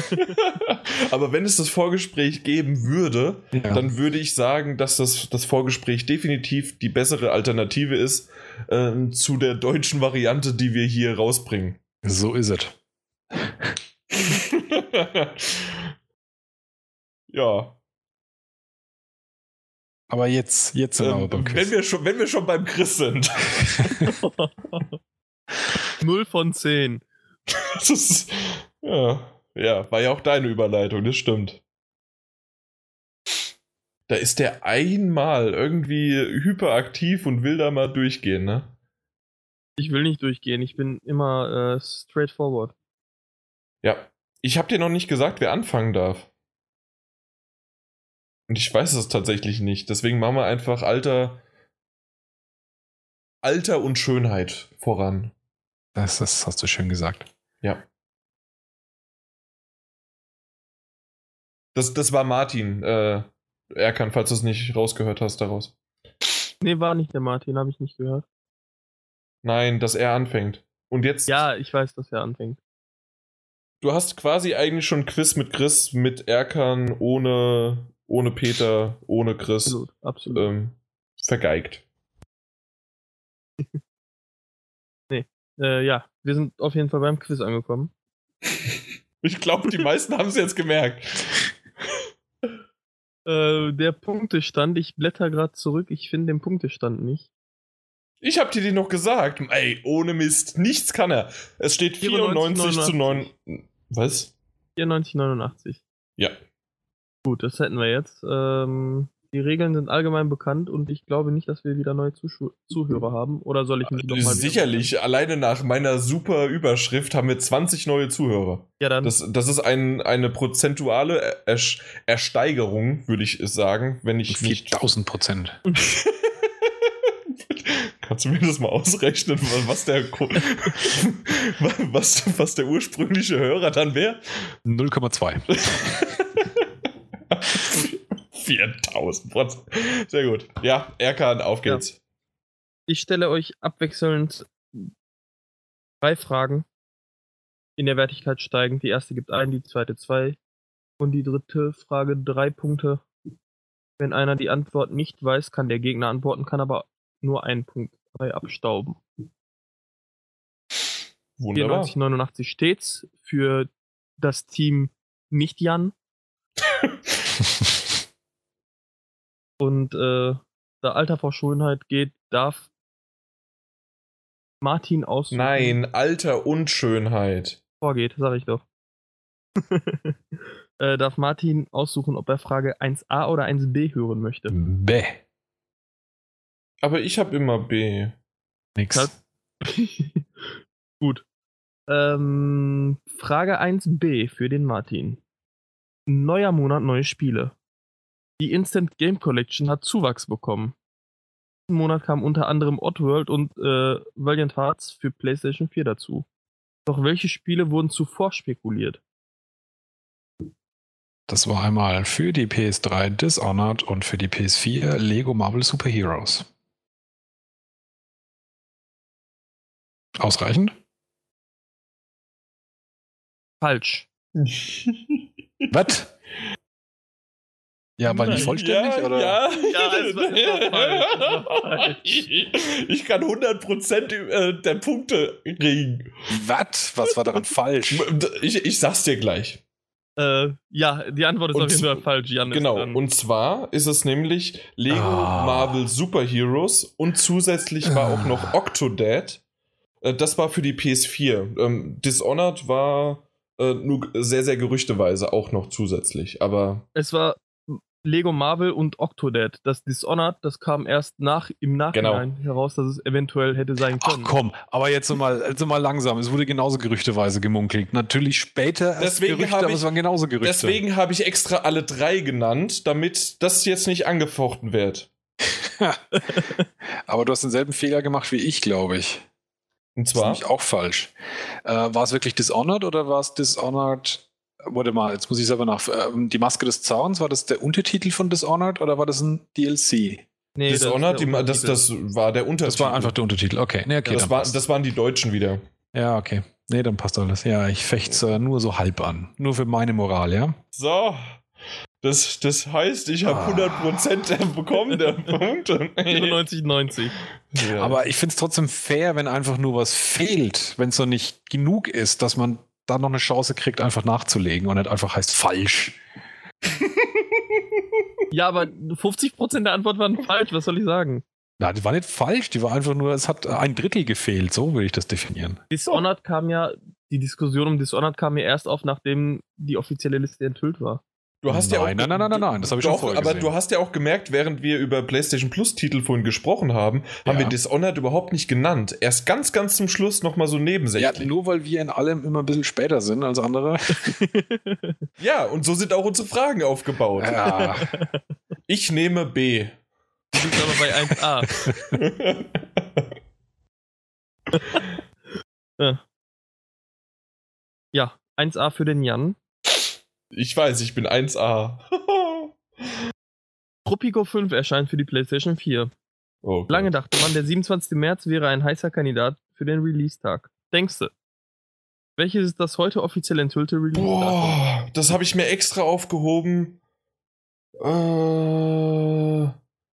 (laughs) aber wenn es das Vorgespräch geben würde, Ja. dann würde ich sagen, dass das, das Vorgespräch definitiv die bessere Alternative ist ähm, zu der deutschen Variante, die wir hier rausbringen. so ist es. (laughs) ja. Aber jetzt, jetzt sind wir Ähm, beim wenn, Quiz. wir schon, wenn wir schon beim Chris sind. (laughs) 0 von 10. Das ist, ja, ja, war ja auch deine Überleitung, das stimmt. Da ist der einmal irgendwie hyperaktiv und will da mal durchgehen, ne? Ich will nicht durchgehen, ich bin immer äh, straightforward. Ja. Ich habe dir noch nicht gesagt, wer anfangen darf. Und ich weiß es tatsächlich nicht. Deswegen machen wir einfach Alter. Alter und Schönheit voran. Das, das hast du schön gesagt. Ja. Das, das war Martin. Äh, Erkan, falls du es nicht rausgehört hast daraus. Nee, war nicht der Martin, habe ich nicht gehört. Nein, dass er anfängt. Und jetzt, Ja, ich weiß, dass er anfängt. Du hast quasi eigentlich schon Quiz mit Chris, mit Erkan, ohne, ohne Peter, ohne Chris Absolut, absolut. ähm, vergeigt. (laughs) Äh, ja, wir sind auf jeden Fall beim Quiz angekommen. (laughs) Ich glaube, die meisten haben es jetzt gemerkt. (laughs) Äh, der Punktestand, ich blätter gerade zurück, ich finde den Punktestand nicht. Ich hab dir die noch gesagt. Ey, ohne Mist. Nichts kann er. Es steht 94 zu 9. Was? 94, 89. Ja. Gut, das hätten wir jetzt. Ähm, die Regeln sind allgemein bekannt und ich glaube nicht, dass wir wieder neue Zuschau Zuhörer haben. Oder soll ich mich noch mal Sicherlich. Alleine nach meiner super Überschrift haben wir 20 neue Zuhörer. Ja, dann. Das, das ist ein, eine prozentuale Er- Ersteigerung, würde ich sagen, wenn ich nicht. 4000 Prozent. (laughs) Kannst du mir das mal ausrechnen, was der, (laughs) was, was der ursprüngliche Hörer dann wäre? 0,2. 4000 Prozent. Sehr gut. Ja, Erkan, auf geht's. ich stelle euch abwechselnd drei Fragen in der Wertigkeit steigend. Die erste gibt ein, die zweite zwei und die dritte Frage drei Punkte. Wenn einer die Antwort nicht weiß, kann der Gegner antworten, kann aber nur einen Punkt dabei abstauben. Wunderbar. 94, 89 steht's für das Team nicht Jan. (laughs) Und äh, da Alter vor Schönheit geht, darf Martin aussuchen. Nein, Alter und Schönheit. Vorgeht, sag ich doch. (laughs) äh, darf Martin aussuchen, ob er Frage 1a oder 1b hören möchte. Bäh. Aber ich habe immer B. Nix. (laughs) Gut. Ähm, Frage 1b für den Martin. Neuer Monat, neue Spiele. Die Instant Game Collection hat Zuwachs bekommen. Diesen Monat kam unter anderem Oddworld und äh, Valiant Hearts für PlayStation 4 dazu. Doch welche Spiele wurden zuvor spekuliert? Das war einmal für die PS3 Dishonored und für die PS4 Lego Marvel Super Heroes. Ausreichend? Falsch. (laughs) Was? Ja, aber nicht vollständig, ja, oder? Ja, Ja, es war- es war falsch, es war falsch. Ich kann 100% äh, der Punkte kriegen. Was? Was war daran falsch? Ich, ich sag's dir gleich. Äh, ja, die Antwort ist Und auf jeden Fall falsch. Jan Genau, und zwar ist es nämlich Lego Ah. Marvel Super Heroes und zusätzlich war auch noch. (sighs) Octodad. Äh, Das war für die PS4. Ähm, Dishonored war äh, nur sehr, sehr gerüchteweise auch noch zusätzlich, aber es war Lego Marvel und Octodad. Das Dishonored, das kam erst nach, im Nachhinein heraus, dass es eventuell hätte sein Ach können. komm, aber jetzt mal, jetzt mal langsam. Es wurde genauso gerüchteweise gemunkelt. Natürlich später erst Deswegen Gerüchte, hab aber ich- es waren genauso Gerüchte. deswegen habe ich extra alle drei genannt, damit das jetzt nicht angefochten wird. (laughs) aber du hast denselben Fehler gemacht wie ich, glaube ich. Und Das ist zwar, nämlich auch falsch. Äh, war es wirklich Dishonored oder war es Dishonored? Warte mal, jetzt muss ich selber nach. Ähm, die Maske des Zauns, war das der Untertitel von Dishonored oder war das ein DLC? Nee, das ist Dishonored, das, Untertitel. das war der Untertitel. Das war einfach der Untertitel. Okay, nee, okay. das, dann war, das waren die Deutschen wieder. ja, okay. Nee, dann passt alles. Ja, ich fecht's äh, nur so halb an. Nur für meine Moral, ja? So. Das, das heißt, ich habe Ah. 100% bekommen der (laughs) Punkte. 94, 90. Ja. Aber ich finde es trotzdem fair, wenn einfach nur was fehlt, wenn es noch nicht genug ist, dass man da noch eine Chance kriegt, einfach nachzulegen und nicht einfach heißt falsch. (laughs) Ja, aber 50% der Antwort waren falsch, was soll ich sagen? Na, die war nicht falsch, die war einfach nur, es hat ein Drittel gefehlt, so würde ich das definieren. Dishonored kam ja, die Diskussion um Dishonored kam ja erst auf, nachdem die offizielle Liste enthüllt war. Du hast ja auch, Nein, nein, nein, nein, nein, nein, das habe ich schon Doch, vorher aber gesehen. du hast ja auch gemerkt, während wir über PlayStation Plus Titel vorhin gesprochen haben, haben Ja. wir Dishonored überhaupt nicht genannt. Erst ganz, ganz zum Schluss nochmal so Ja, nebensächlich. nur weil wir in allem immer ein bisschen später sind als andere. (laughs) Ja, und so sind auch unsere Fragen aufgebaut. Ja, (laughs) Ich nehme B. Du bist aber bei 1a. (laughs) Ja, 1a für den Jan. Ich weiß, ich bin 1A. (laughs) Tropico 5 erscheint für die PlayStation 4. oh, Gott. Lange dachte man, der 27. März wäre ein heißer Kandidat für den Release-Tag. Denkst du? Welches ist das heute offiziell enthüllte Release-Tag? Boah, das habe ich mir extra aufgehoben. Äh,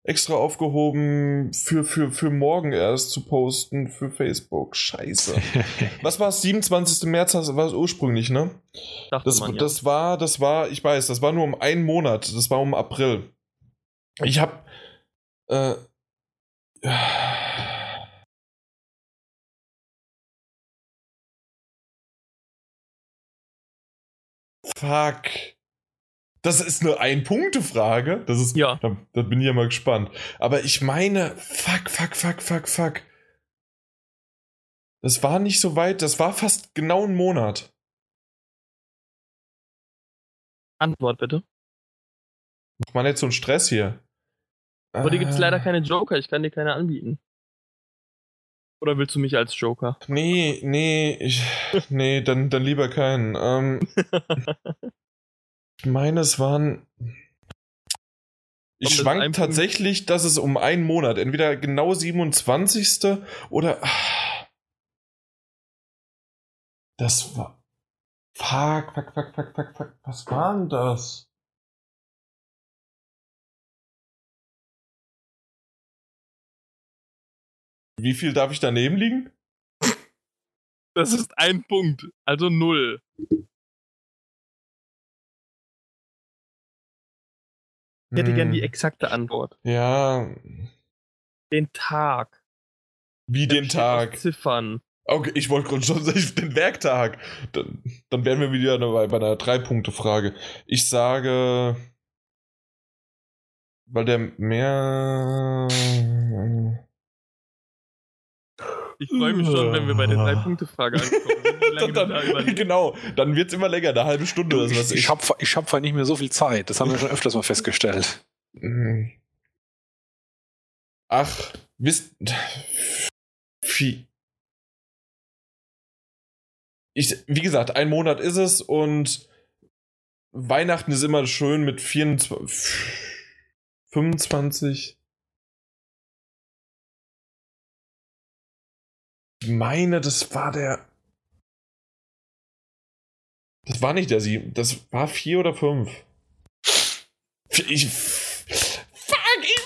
extra aufgehoben für, für, für morgen erst zu posten für Facebook. Scheiße. (laughs) Was war es? 27. März war es ursprünglich, ne? Dachte Das, man, ja. das war, das war, ich weiß, das war nur um einen Monat. Das war um April. Ich hab. Äh, (sighs) fuck. Das ist eine Ein-Punkte-Frage. Das ist. Ja. Da, da bin ich ja mal gespannt. Aber ich meine, fuck, fuck, fuck, fuck, fuck. Das war nicht so weit, das war fast genau ein Monat. Antwort bitte. Mach mal nicht so einen Stress hier. Aber dir gibt es leider Äh, keine Joker, ich kann dir keine anbieten. Oder willst du mich als Joker? Nee, nee, ich, nee, dann, dann lieber keinen. Ähm, (laughs) ich meine, es waren. Ich schwank Punkt. tatsächlich, dass es um einen Monat, entweder genau 27. oder. Das war. Fuck, fuck, fuck, fuck, fuck, fuck. Was war denn das? Wie viel darf ich daneben liegen? Das ist ein Punkt, also null. Ich hätte gern die Hm, exakte Antwort. Ja, Den Tag. wie den Tag. Ziffern. Okay, ich wollte gerade (laughs) schon sagen, den Werktag. Dann, dann wären wir wieder bei, bei einer Drei-Punkte-Frage. Ich sage, weil der mehr. Ich freue mich schon, wenn wir bei der Drei-Punkte-Frage ankommen. (laughs) Dann, dann, genau, dann wird es immer länger, eine halbe Stunde oder Ich, sowas. ich habe ich hab nicht mehr so viel Zeit. Das haben wir schon öfters mal festgestellt. Mhm. Ach, wisst. Ich, wie gesagt, ein Monat ist es und Weihnachten ist immer schön mit 24, 25. meine, das war der. Das war nicht der sieben, das war vier oder fünf. Ich. Fuck! Ich,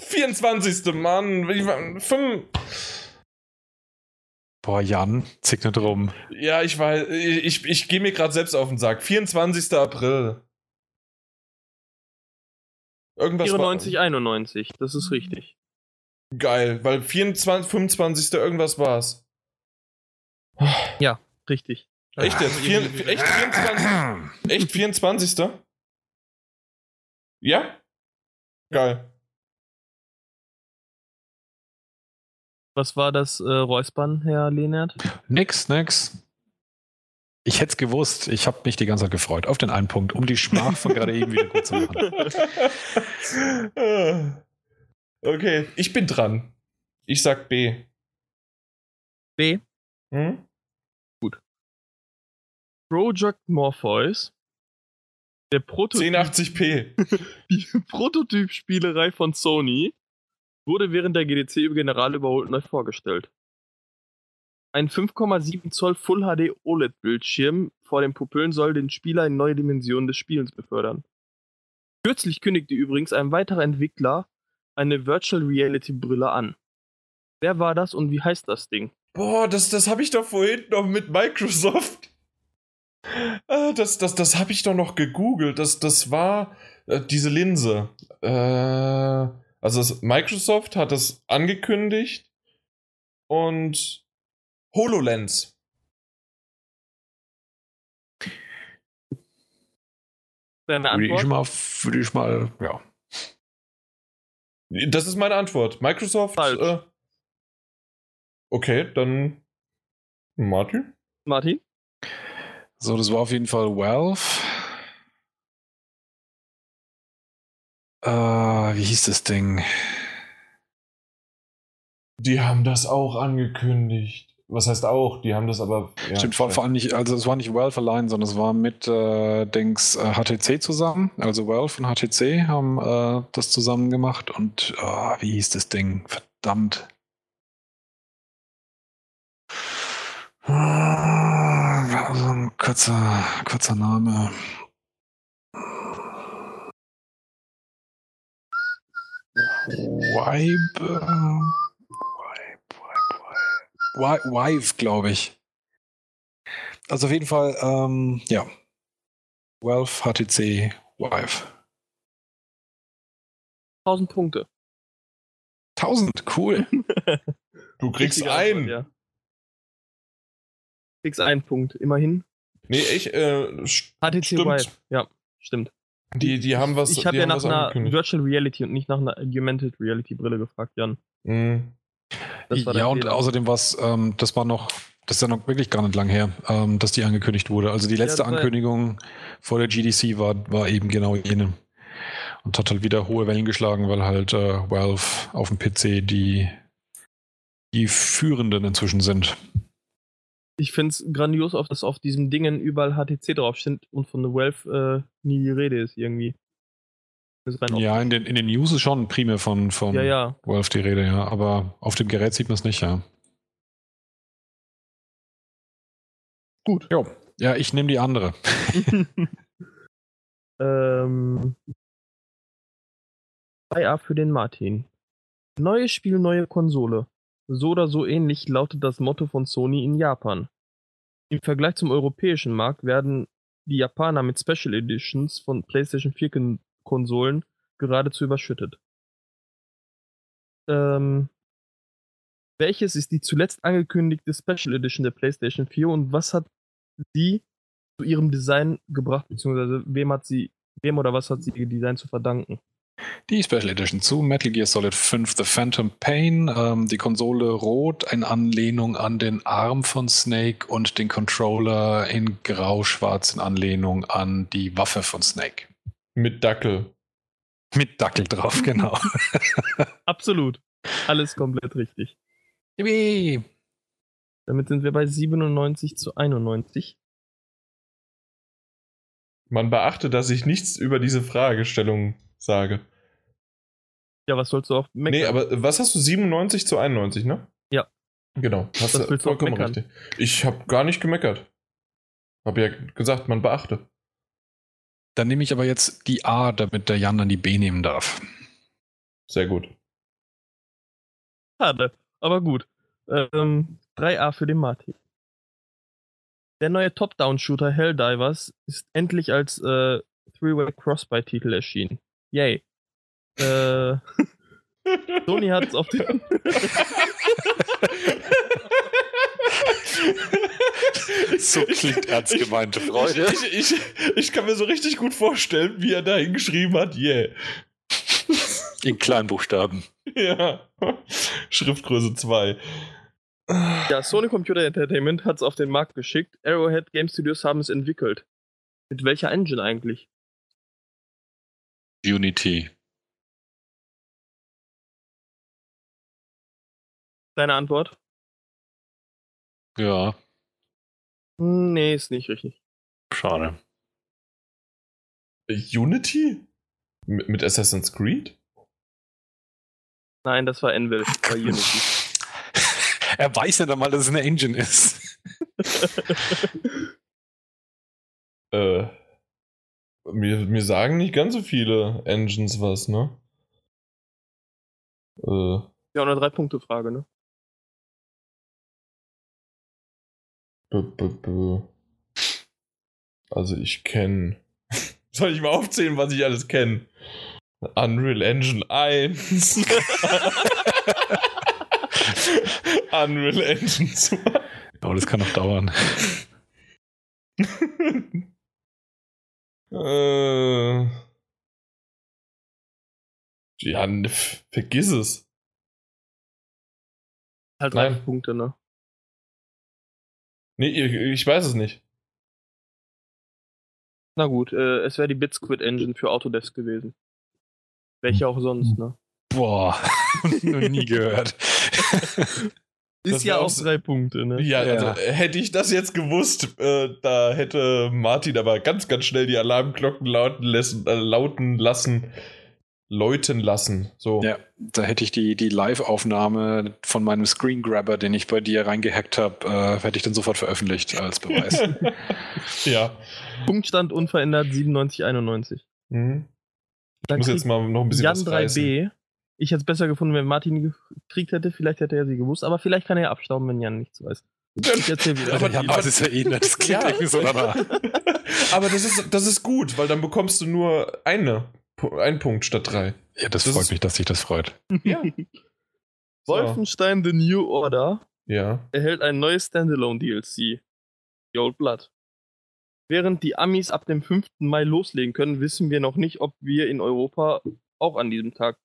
(laughs) 24. Mann. Ich war, fünf, Boah, Jan, zick nicht rum. ja, ich weiß. Ich, ich gehe mir gerade selbst auf den Sack. 24. April. Irgendwas 94, 91, das ist richtig. Geil, weil 24, 25. irgendwas war's. Richtig. Echt jetzt? Vier, echt 24? Echt 24. Ja? Geil. Was war das äh, Räuspern, Herr Lehnert? Nix, nix. Ich hätte es gewusst. Ich habe mich die ganze Zeit gefreut. Auf den einen Punkt, um die Schmach von gerade eben wieder gut zu machen. (laughs) okay, ich bin dran. Ich sag B. B. Hm? Project Morpheus. Der Prototyp 1080p. (laughs) Die Prototypspielerei von Sony wurde während der GDC über General überholt neu vorgestellt. Ein 5,7 Zoll Full HD OLED-Bildschirm vor den Pupillen soll den Spieler in neue Dimensionen des Spielens befördern. Kürzlich kündigte übrigens ein weiterer Entwickler eine Virtual Reality Brille an. Wer war das und wie heißt das Ding? Boah, das, das habe ich doch vorhin noch mit Microsoft. Ah, Das, das, das habe ich doch noch gegoogelt. Das, das war äh, diese Linse. Äh, also das, Microsoft hat das angekündigt und HoloLens. Deine Würde ich Antwort? mal, würde ich mal, ja. Das ist meine Antwort. Microsoft. Äh, okay, dann Martin. Martin? So, das war auf jeden Fall Valve. Äh, wie hieß das Ding? Die haben das auch angekündigt. Was heißt auch? Die haben das aber. Ja, Stimmt, vor, vor allem nicht, also es war nicht Valve allein, sondern es war mit äh, Dings äh, HTC zusammen. Also Valve und HTC haben äh, das zusammen gemacht und ah, wie hieß das Ding? Verdammt. Ah, war so ein kurzer, kurzer Name. Vibe, Vibe, Vibe. Wi- Vive, glaube ich. Also auf jeden Fall, ähm, ja. Valve, HTC, Vive. 1000 Punkte. 1000, cool. (laughs) Du kriegst Richtige einen. Antwort, ja. Kriegst einen Punkt, immerhin. Nee, ich, äh, HTC Stimmt. Vive, ja, stimmt. die, die haben was. ich habe ja nach einer. Virtual Reality und nicht nach einer Augmented Reality Brille gefragt, Jan. Mhm. War ja, und Fehler. außerdem was, ähm, das war noch, das ist ja noch wirklich gar nicht lang her, ähm, dass die angekündigt wurde. Also die letzte war- Ankündigung vor der GDC war, war eben genau jene. Und hat halt wieder hohe Wellen geschlagen, weil halt äh, Valve auf dem PC die, die Führenden inzwischen sind. Ich finde es grandios, dass auf diesen Dingen überall HTC draufsteht und von der Valve äh, nie die Rede ist irgendwie. Ja, in den, in den News ist schon primär von, von ja, ja. Wolf die Rede, ja. Aber auf dem Gerät sieht man es nicht, ja. Gut. Jo. Ja, ich nehme die andere. (laughs) ähm, 2A für den Martin. Neues Spiel, neue Konsole. So oder so ähnlich lautet das Motto von Sony in Japan. Im Vergleich zum europäischen Markt werden die Japaner mit Special Editions von PlayStation 4 Konsolen geradezu überschüttet. Ähm, welches ist die zuletzt angekündigte Special Edition der PlayStation 4 und was hat sie zu ihrem Design gebracht, beziehungsweise wem hat sie, wem oder was hat sie ihr Design zu verdanken? Die Special Edition zu Metal Gear Solid 5 The Phantom Pain, ähm, die Konsole rot in Anlehnung an den Arm von Snake und den Controller in grau-schwarz in Anlehnung an die Waffe von Snake. Mit Dackel. Mit Dackel drauf, genau. (laughs) Absolut. Alles komplett richtig. Yippie. Damit sind wir bei 97 zu 91. Man beachte, dass ich nichts über diese Fragestellung sage. Ja, was sollst du auch meckern? Nee, aber was hast du? 97 zu 91, ne? Ja. Genau. Hast du vollkommen richtig. Ich habe gar nicht gemeckert. Hab ja gesagt, man beachte. Dann nehme ich aber jetzt die A, damit der Jan dann die B nehmen darf. Sehr gut. Schade, aber gut. Ähm, 3A für den Martin. Der neue Top-Down-Shooter Helldivers ist endlich als äh, Three-Way Crossbuy-Titel erschienen. Yay. Äh, (laughs) Sony hat es auf den. (laughs) (laughs) (laughs) so klingt ernst gemeinte Freude. Ich, ich, ich, ich, kann mir so richtig gut vorstellen, wie er da hingeschrieben hat, yeah. In Kleinbuchstaben. Ja. Schriftgröße 2. Ja, Sony Computer Entertainment hat es auf den Markt geschickt. Arrowhead Game Studios haben es entwickelt. Mit welcher Engine eigentlich? Unity. Deine Antwort? Ja. Nee, ist nicht richtig. Schade. Unity? M mit Assassin's Creed? Nein, das war Envil, war Unity. (laughs) er weiß ja dann mal, dass es eine Engine ist. (laughs) äh, mir, mir sagen nicht ganz so viele Engines was, ne? Äh. Ja, eine Drei-Punkte-Frage, ne? Also ich kenne. (laughs) Soll ich mal aufzählen, was ich alles kenne? Unreal Engine 1. (laughs) Unreal Engine 2. Oh, das kann noch dauern. (laughs) äh, ja, vergiss es. Halt drei Punkte, ne? Nee, ich, ich weiß es nicht. Na gut, äh, es wäre die Bitsquid Engine für Autodesk gewesen. Welche auch sonst, ne? Boah, (laughs) noch nie gehört. Ist ja auch drei Punkte, ne? Ja, ja. Also, hätte ich das jetzt gewusst, äh, da hätte Martin aber ganz, ganz schnell die Alarmglocken lauten, lassen, äh, lauten lassen läuten lassen. So. Ja, da hätte ich die, die Live-Aufnahme von meinem Screen Grabber, den ich bei dir reingehackt habe, äh, hätte ich dann sofort veröffentlicht als Beweis. (laughs) ja. Punktstand unverändert 97,91. Mhm. Ich muss jetzt mal noch ein bisschen Jan 3b. Ich hätte es besser gefunden, wenn Martin gekriegt hätte. Vielleicht hätte er sie gewusst, aber vielleicht kann er ja abstauben, wenn Jan nichts weiß. Ich erzähl wieder. Aber, Jan weiß es ja eh nicht. Das klingt ja. irgendwie so danach. (laughs) aber das ist, das ist gut, weil dann bekommst du nur eine ein Punkt statt drei. Ja, das, das freut mich, dass sich das freut. Ja. (laughs) Wolfenstein The New Order ja. erhält ein neues Standalone-DLC. The Old Blood. Während die Amis ab dem 5. Mai loslegen können, wissen wir noch nicht, ob wir in Europa auch an diesem Tag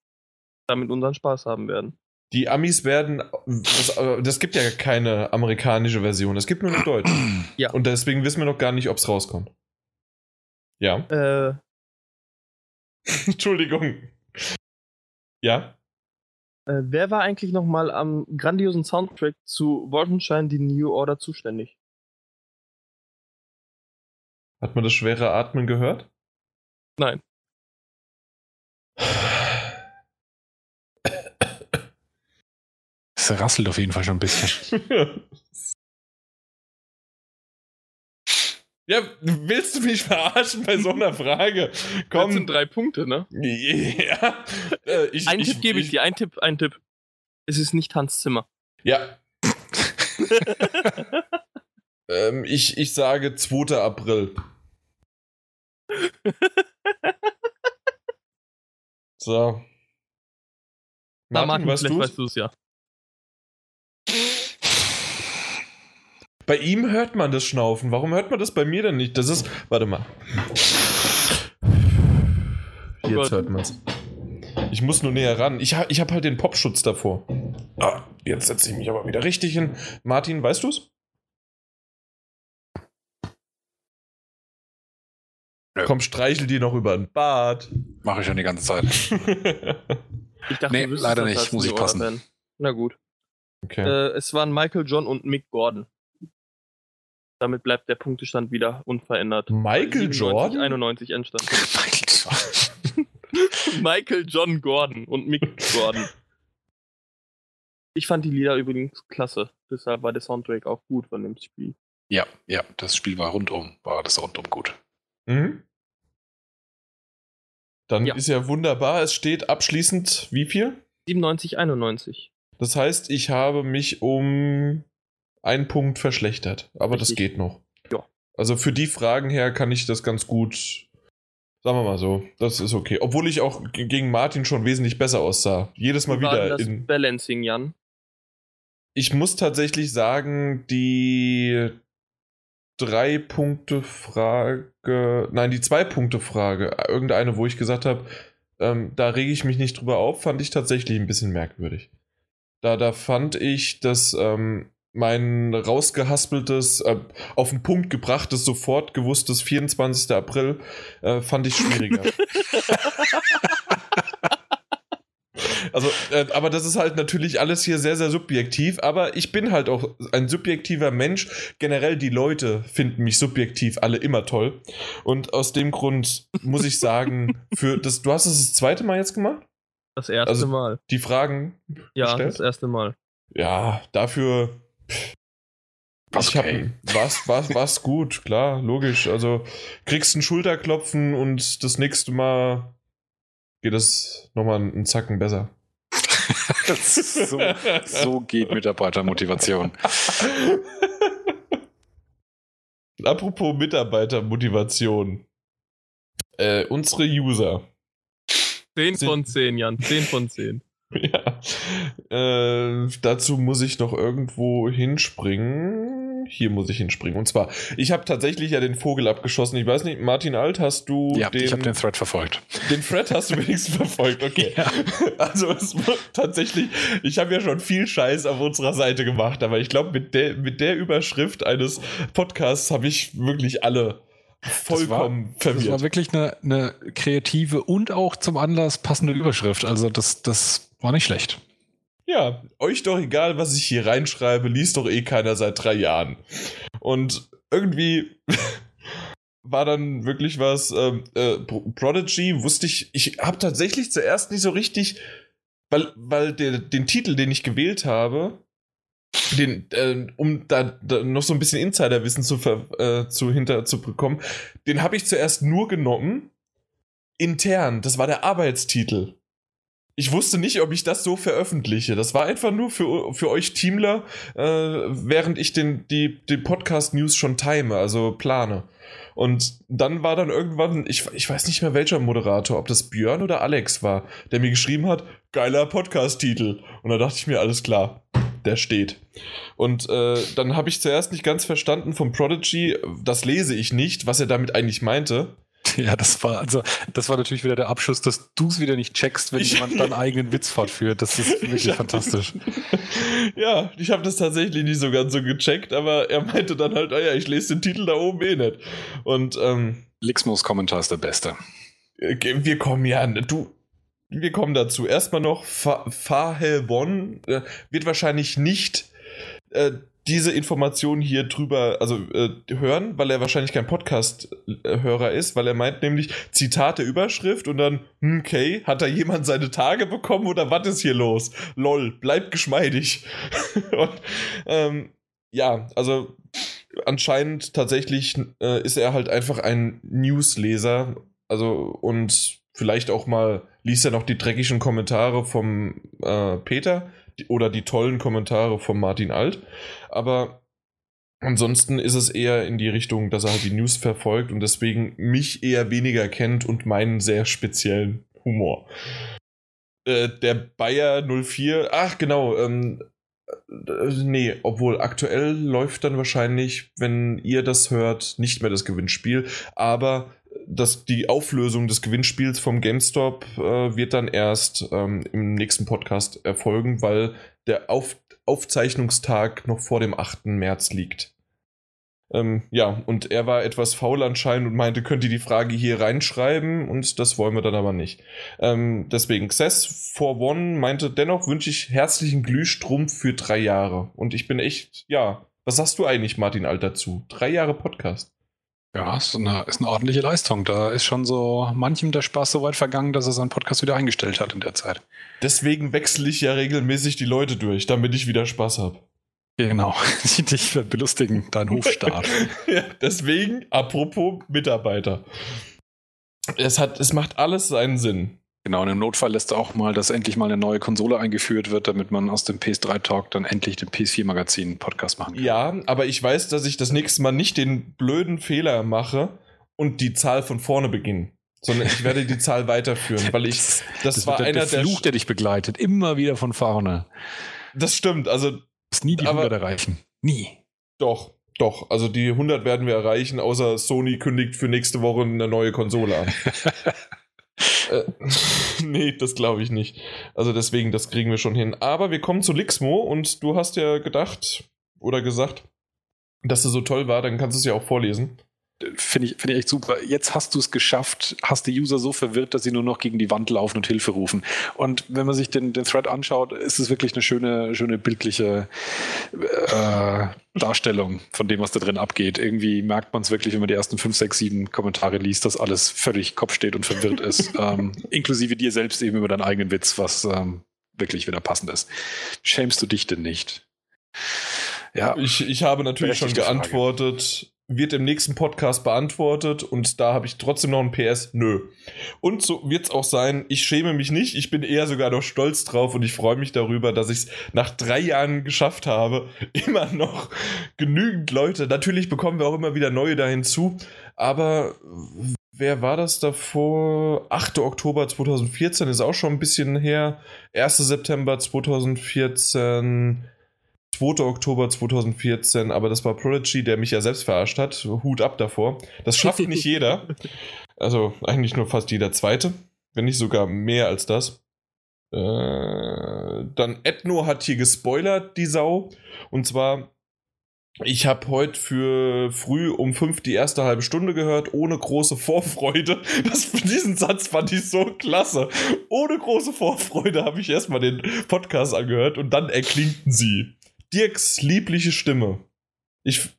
damit unseren Spaß haben werden. Die Amis werden. Das, das gibt ja keine amerikanische Version, es gibt nur eine deutsche. Ja. Und deswegen wissen wir noch gar nicht, ob es rauskommt. Ja. Äh, (laughs) Entschuldigung. Ja? Äh, wer war eigentlich nochmal am grandiosen Soundtrack zu Wolfenstein die New Order zuständig? Hat man das schwere Atmen gehört? Nein. Es rasselt auf jeden Fall schon ein bisschen. (laughs) Ja, willst du mich verarschen bei so einer Frage? Komm. Das sind drei Punkte, ne? Ja. Äh, ich, einen ich, Tipp gebe ich, ich dir, ein Tipp, ein Tipp. Es ist nicht Hans Zimmer. Ja. (laughs) ähm, ich, ich sage 2. April. (laughs) so. Na, Martin, Martin vielleicht weißt du es ja. Bei ihm hört man das Schnaufen. Warum hört man das bei mir denn nicht? Das ist. Warte mal. Oh Jetzt Gott. hört man es. Ich muss nur näher ran. Ich, ha, ich habe halt den Popschutz davor. Ah, jetzt setze ich mich aber wieder richtig hin. Martin, weißt du's? Ja. Komm, streichel dir noch über den Bart. Mache ich schon die ganze Zeit. (laughs) ich dachte, nee, leider nicht. Muss ich passen. Werden. Na gut. Okay. Äh, es waren Michael John und Mick Gordon. Damit bleibt der Punktestand wieder unverändert. Michael 97, Jordan? 91 Endstand. (laughs) (laughs) Michael John Gordon und Mick Gordon. Ich fand die Lieder übrigens klasse. Deshalb war der Soundtrack auch gut von dem Spiel. Ja, ja, das Spiel war rundum, war das rundum gut. Mhm. Dann ja. ist ja wunderbar. Es steht abschließend wie viel? 97, 91. Das heißt, ich habe mich um einen Punkt verschlechtert. Aber Richtig. das geht noch. Ja. Also für die Fragen her kann ich das ganz gut, sagen wir mal so, das ist okay. Obwohl ich auch gegen Martin schon wesentlich besser aussah. Jedes Mal Wie wieder das in. Balancing, Jan. Ich muss tatsächlich sagen, die drei Punkte Frage, nein, die zwei Punkte Frage, irgendeine, wo ich gesagt habe, ähm, da rege ich mich nicht drüber auf, fand ich tatsächlich ein bisschen merkwürdig. Da, da fand ich, dass ähm, mein rausgehaspeltes, äh, auf den Punkt gebrachtes, sofort gewusstes 24. April äh, fand ich schwieriger. (laughs) also, äh, aber das ist halt natürlich alles hier sehr, sehr subjektiv. Aber ich bin halt auch ein subjektiver Mensch. Generell die Leute finden mich subjektiv alle immer toll. Und aus dem Grund muss ich sagen, für das, du hast es das zweite Mal jetzt gemacht? Das erste also Mal. Die Fragen. Ja, gestellt? das erste Mal. Ja, dafür was okay. hab, was, was, was gut, klar, logisch. Also kriegst einen Schulterklopfen und das nächste Mal geht es nochmal einen Zacken besser. so, so geht Mitarbeitermotivation. Apropos Mitarbeitermotivation. Äh, unsere User. 10 von 10, Jan, 10 von 10. (laughs) Ja. Äh, dazu muss ich noch irgendwo hinspringen. Hier muss ich hinspringen. Und zwar, ich habe tatsächlich ja den Vogel abgeschossen. Ich weiß nicht, Martin Alt, hast du ja, den... ich habe den Thread verfolgt. Den Thread hast du (laughs) wenigstens verfolgt, okay. Ja. (laughs) Also es tatsächlich, ich habe ja schon viel Scheiß auf unserer Seite gemacht, aber ich glaube, mit der, mit der Überschrift eines Podcasts habe ich wirklich alle vollkommen das war, verwirrt. Das war wirklich eine, eine kreative und auch zum Anlass passende Überschrift. Also das, das war nicht schlecht. Ja, euch doch egal, was ich hier reinschreibe, liest doch eh keiner seit drei Jahren. Und irgendwie (laughs) war dann wirklich was, ähm, äh, Prodigy wusste ich, ich habe tatsächlich zuerst nicht so richtig, weil, weil der, den Titel, den ich gewählt habe, den, äh, um da, da, noch so ein bisschen Insiderwissen zu, äh, zu hinter zu bekommen, den habe ich zuerst nur genommen intern. Das war der Arbeitstitel. Ich wusste nicht, ob ich das so veröffentliche. Das war einfach nur für, für euch Teamler, äh, während ich den, die, die Podcast-News schon time, also plane. Und dann war dann irgendwann, ich, ich weiß nicht mehr welcher Moderator, ob das Björn oder Alex war, der mir geschrieben hat, geiler Podcast-Titel. Und da dachte ich mir, alles klar, der steht. Und äh, dann habe ich zuerst nicht ganz verstanden vom Prodigy, das lese ich nicht, was er damit eigentlich meinte. (laughs) Ja, das war also, das war natürlich wieder der Abschuss, dass du es wieder nicht checkst, wenn ich, jemand deinen (laughs) eigenen Witz fortführt. Das ist wirklich fantastisch. (laughs) ja, ich habe das tatsächlich nicht so ganz so gecheckt, aber er meinte dann halt, ah ja, ich lese den Titel da oben eh nicht. Und ähm, Lixmos Kommentar ist der beste. Äh, wir kommen ja, du, wir kommen dazu. Erstmal noch, Fahelbon äh, wird wahrscheinlich nicht äh, diese Informationen hier drüber, also äh, hören, weil er wahrscheinlich kein Podcast-Hörer ist, weil er meint nämlich Zitate Überschrift und dann, hm, okay, hat da jemand seine Tage bekommen oder was ist hier los? Lol, bleib geschmeidig. (laughs) und, ähm, ja, also anscheinend tatsächlich äh, ist er halt einfach ein Newsleser, also und vielleicht auch mal liest er noch die dreckigen Kommentare vom äh, Peter oder die tollen Kommentare von Martin Alt. Aber ansonsten ist es eher in die Richtung, dass er halt die News verfolgt und deswegen mich eher weniger kennt und meinen sehr speziellen Humor. Äh, der Bayer 04, ach genau, ähm, äh, nee, obwohl aktuell läuft dann wahrscheinlich, wenn ihr das hört, nicht mehr das Gewinnspiel, aber das, die Auflösung des Gewinnspiels vom GameStop äh, wird dann erst ähm, im nächsten Podcast erfolgen, weil der Auf Aufzeichnungstag noch vor dem 8. März liegt. Ähm, ja, und er war etwas faul anscheinend und meinte, könnt ihr die Frage hier reinschreiben und das wollen wir dann aber nicht. Ähm, deswegen, Xess for One meinte, dennoch wünsche ich herzlichen Glühstrumpf für drei Jahre. Und ich bin echt, ja, was sagst du eigentlich, Martin Alt, dazu? Drei Jahre Podcast. Ja, ist eine, ist eine ordentliche Leistung. Da ist schon so manchem der Spaß so weit vergangen, dass er seinen Podcast wieder eingestellt hat in der Zeit. Deswegen wechsle ich ja regelmäßig die Leute durch, damit ich wieder Spaß habe. Genau, (laughs) die dich belustigen, dein Hofstaat. (laughs) ja, deswegen, apropos Mitarbeiter. Es, hat, es macht alles seinen Sinn. Genau, und im Notfall lässt er auch mal, dass endlich mal eine neue Konsole eingeführt wird, damit man aus dem PS3-Talk dann endlich den PS4-Magazin-Podcast machen kann. Ja, aber ich weiß, dass ich das nächste Mal nicht den blöden Fehler mache und die Zahl von vorne beginne. Sondern ich werde die Zahl weiterführen, weil ich. Das, das war der, einer der Fluch, der dich begleitet. Immer wieder von vorne. Das stimmt. Also. Wirst nie die aber, 100 erreichen. Nie. Doch, doch. Also die 100 werden wir erreichen, außer Sony kündigt für nächste Woche eine neue Konsole an. (laughs) Äh, (laughs) nee, das glaube ich nicht. Also deswegen, das kriegen wir schon hin. Aber wir kommen zu Lixmo und du hast ja gedacht oder gesagt, dass es so toll war, dann kannst du es ja auch vorlesen. Finde ich, find ich echt super. Jetzt hast du es geschafft, hast die User so verwirrt, dass sie nur noch gegen die Wand laufen und Hilfe rufen. Und wenn man sich den, den Thread anschaut, ist es wirklich eine schöne, schöne bildliche äh, Darstellung von dem, was da drin abgeht. Irgendwie merkt man es wirklich, wenn man die ersten fünf, sechs, sieben Kommentare liest, dass alles völlig Kopf steht und verwirrt ist. (laughs) ähm, inklusive dir selbst eben über deinen eigenen Witz, was ähm, wirklich wieder passend ist. Schämst du dich denn nicht? Ja. Ich, ich habe natürlich schon geantwortet. Frage wird im nächsten Podcast beantwortet und da habe ich trotzdem noch ein PS. Nö. Und so wird es auch sein. Ich schäme mich nicht. Ich bin eher sogar noch stolz drauf und ich freue mich darüber, dass ich es nach drei Jahren geschafft habe. (laughs) Immer noch genügend Leute. Natürlich bekommen wir auch immer wieder neue da hinzu. Aber wer war das davor? 8. Oktober 2014 ist auch schon ein bisschen her. 1. September 2014. 2. Oktober 2014, aber das war Prodigy, der mich ja selbst verarscht hat. Hut ab davor. Das schafft nicht (laughs) jeder. Also eigentlich nur fast jeder Zweite, wenn nicht sogar mehr als das. Äh, dann Ethno hat hier gespoilert, die Sau. Und zwar, ich habe heute für früh um fünf die erste halbe Stunde gehört, ohne große Vorfreude. (laughs) Das, diesen Satz fand ich so klasse. Ohne große Vorfreude habe ich erstmal den Podcast angehört und dann erklingten sie. Dirks liebliche Stimme. Ich,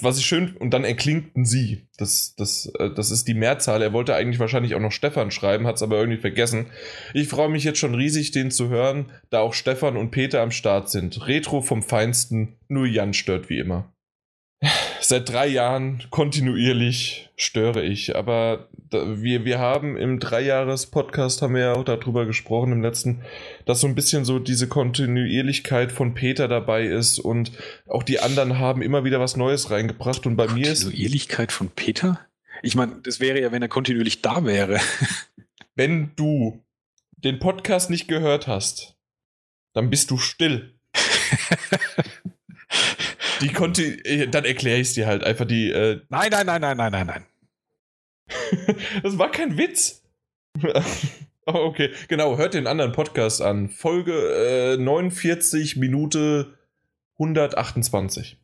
was ich schön, und dann erklingten sie. Das, das, äh, das ist die Mehrzahl. Er wollte eigentlich wahrscheinlich auch noch Stefan schreiben, hat es aber irgendwie vergessen. Ich freue mich jetzt schon riesig, den zu hören, da auch Stefan und Peter am Start sind. Retro vom Feinsten, nur Jan stört wie immer. Seit drei Jahren kontinuierlich störe ich, aber wir, wir haben im Dreijahres-Podcast, haben wir ja auch darüber gesprochen im letzten, dass so ein bisschen so diese Kontinuierlichkeit von Peter dabei ist und auch die anderen haben immer wieder was Neues reingebracht und bei mir ist... Kontinuierlichkeit von Peter? Ich meine, das wäre ja, wenn er kontinuierlich da wäre. (laughs) wenn du den Podcast nicht gehört hast, dann bist du still. (laughs) Die konnte, äh, dann erkläre ich es dir halt einfach die. Äh nein, nein, nein, nein, nein, nein, nein. (laughs) das war kein Witz. (laughs) oh, okay, genau, hört den anderen Podcast an. Folge äh, 49 Minute 128.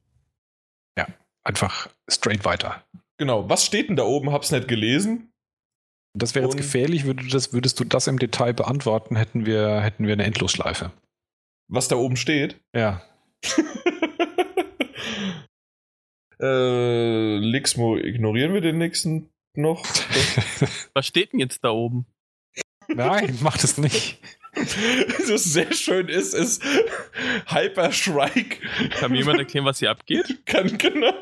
Ja, einfach straight weiter. Genau, was steht denn da oben? Hab's nicht gelesen. Das wäre jetzt gefährlich, würde das, würdest du das im Detail beantworten, hätten wir, hätten wir eine Endlosschleife. Was da oben steht? Ja. (laughs) Äh, Lixmo, ignorieren wir den nächsten noch? (laughs) Was steht denn jetzt da oben? Nein, mach das nicht. (laughs) Was sehr schön ist, ist Hyper Shrike. Kann mir jemand erklären, was hier abgeht? (laughs) Kann genau,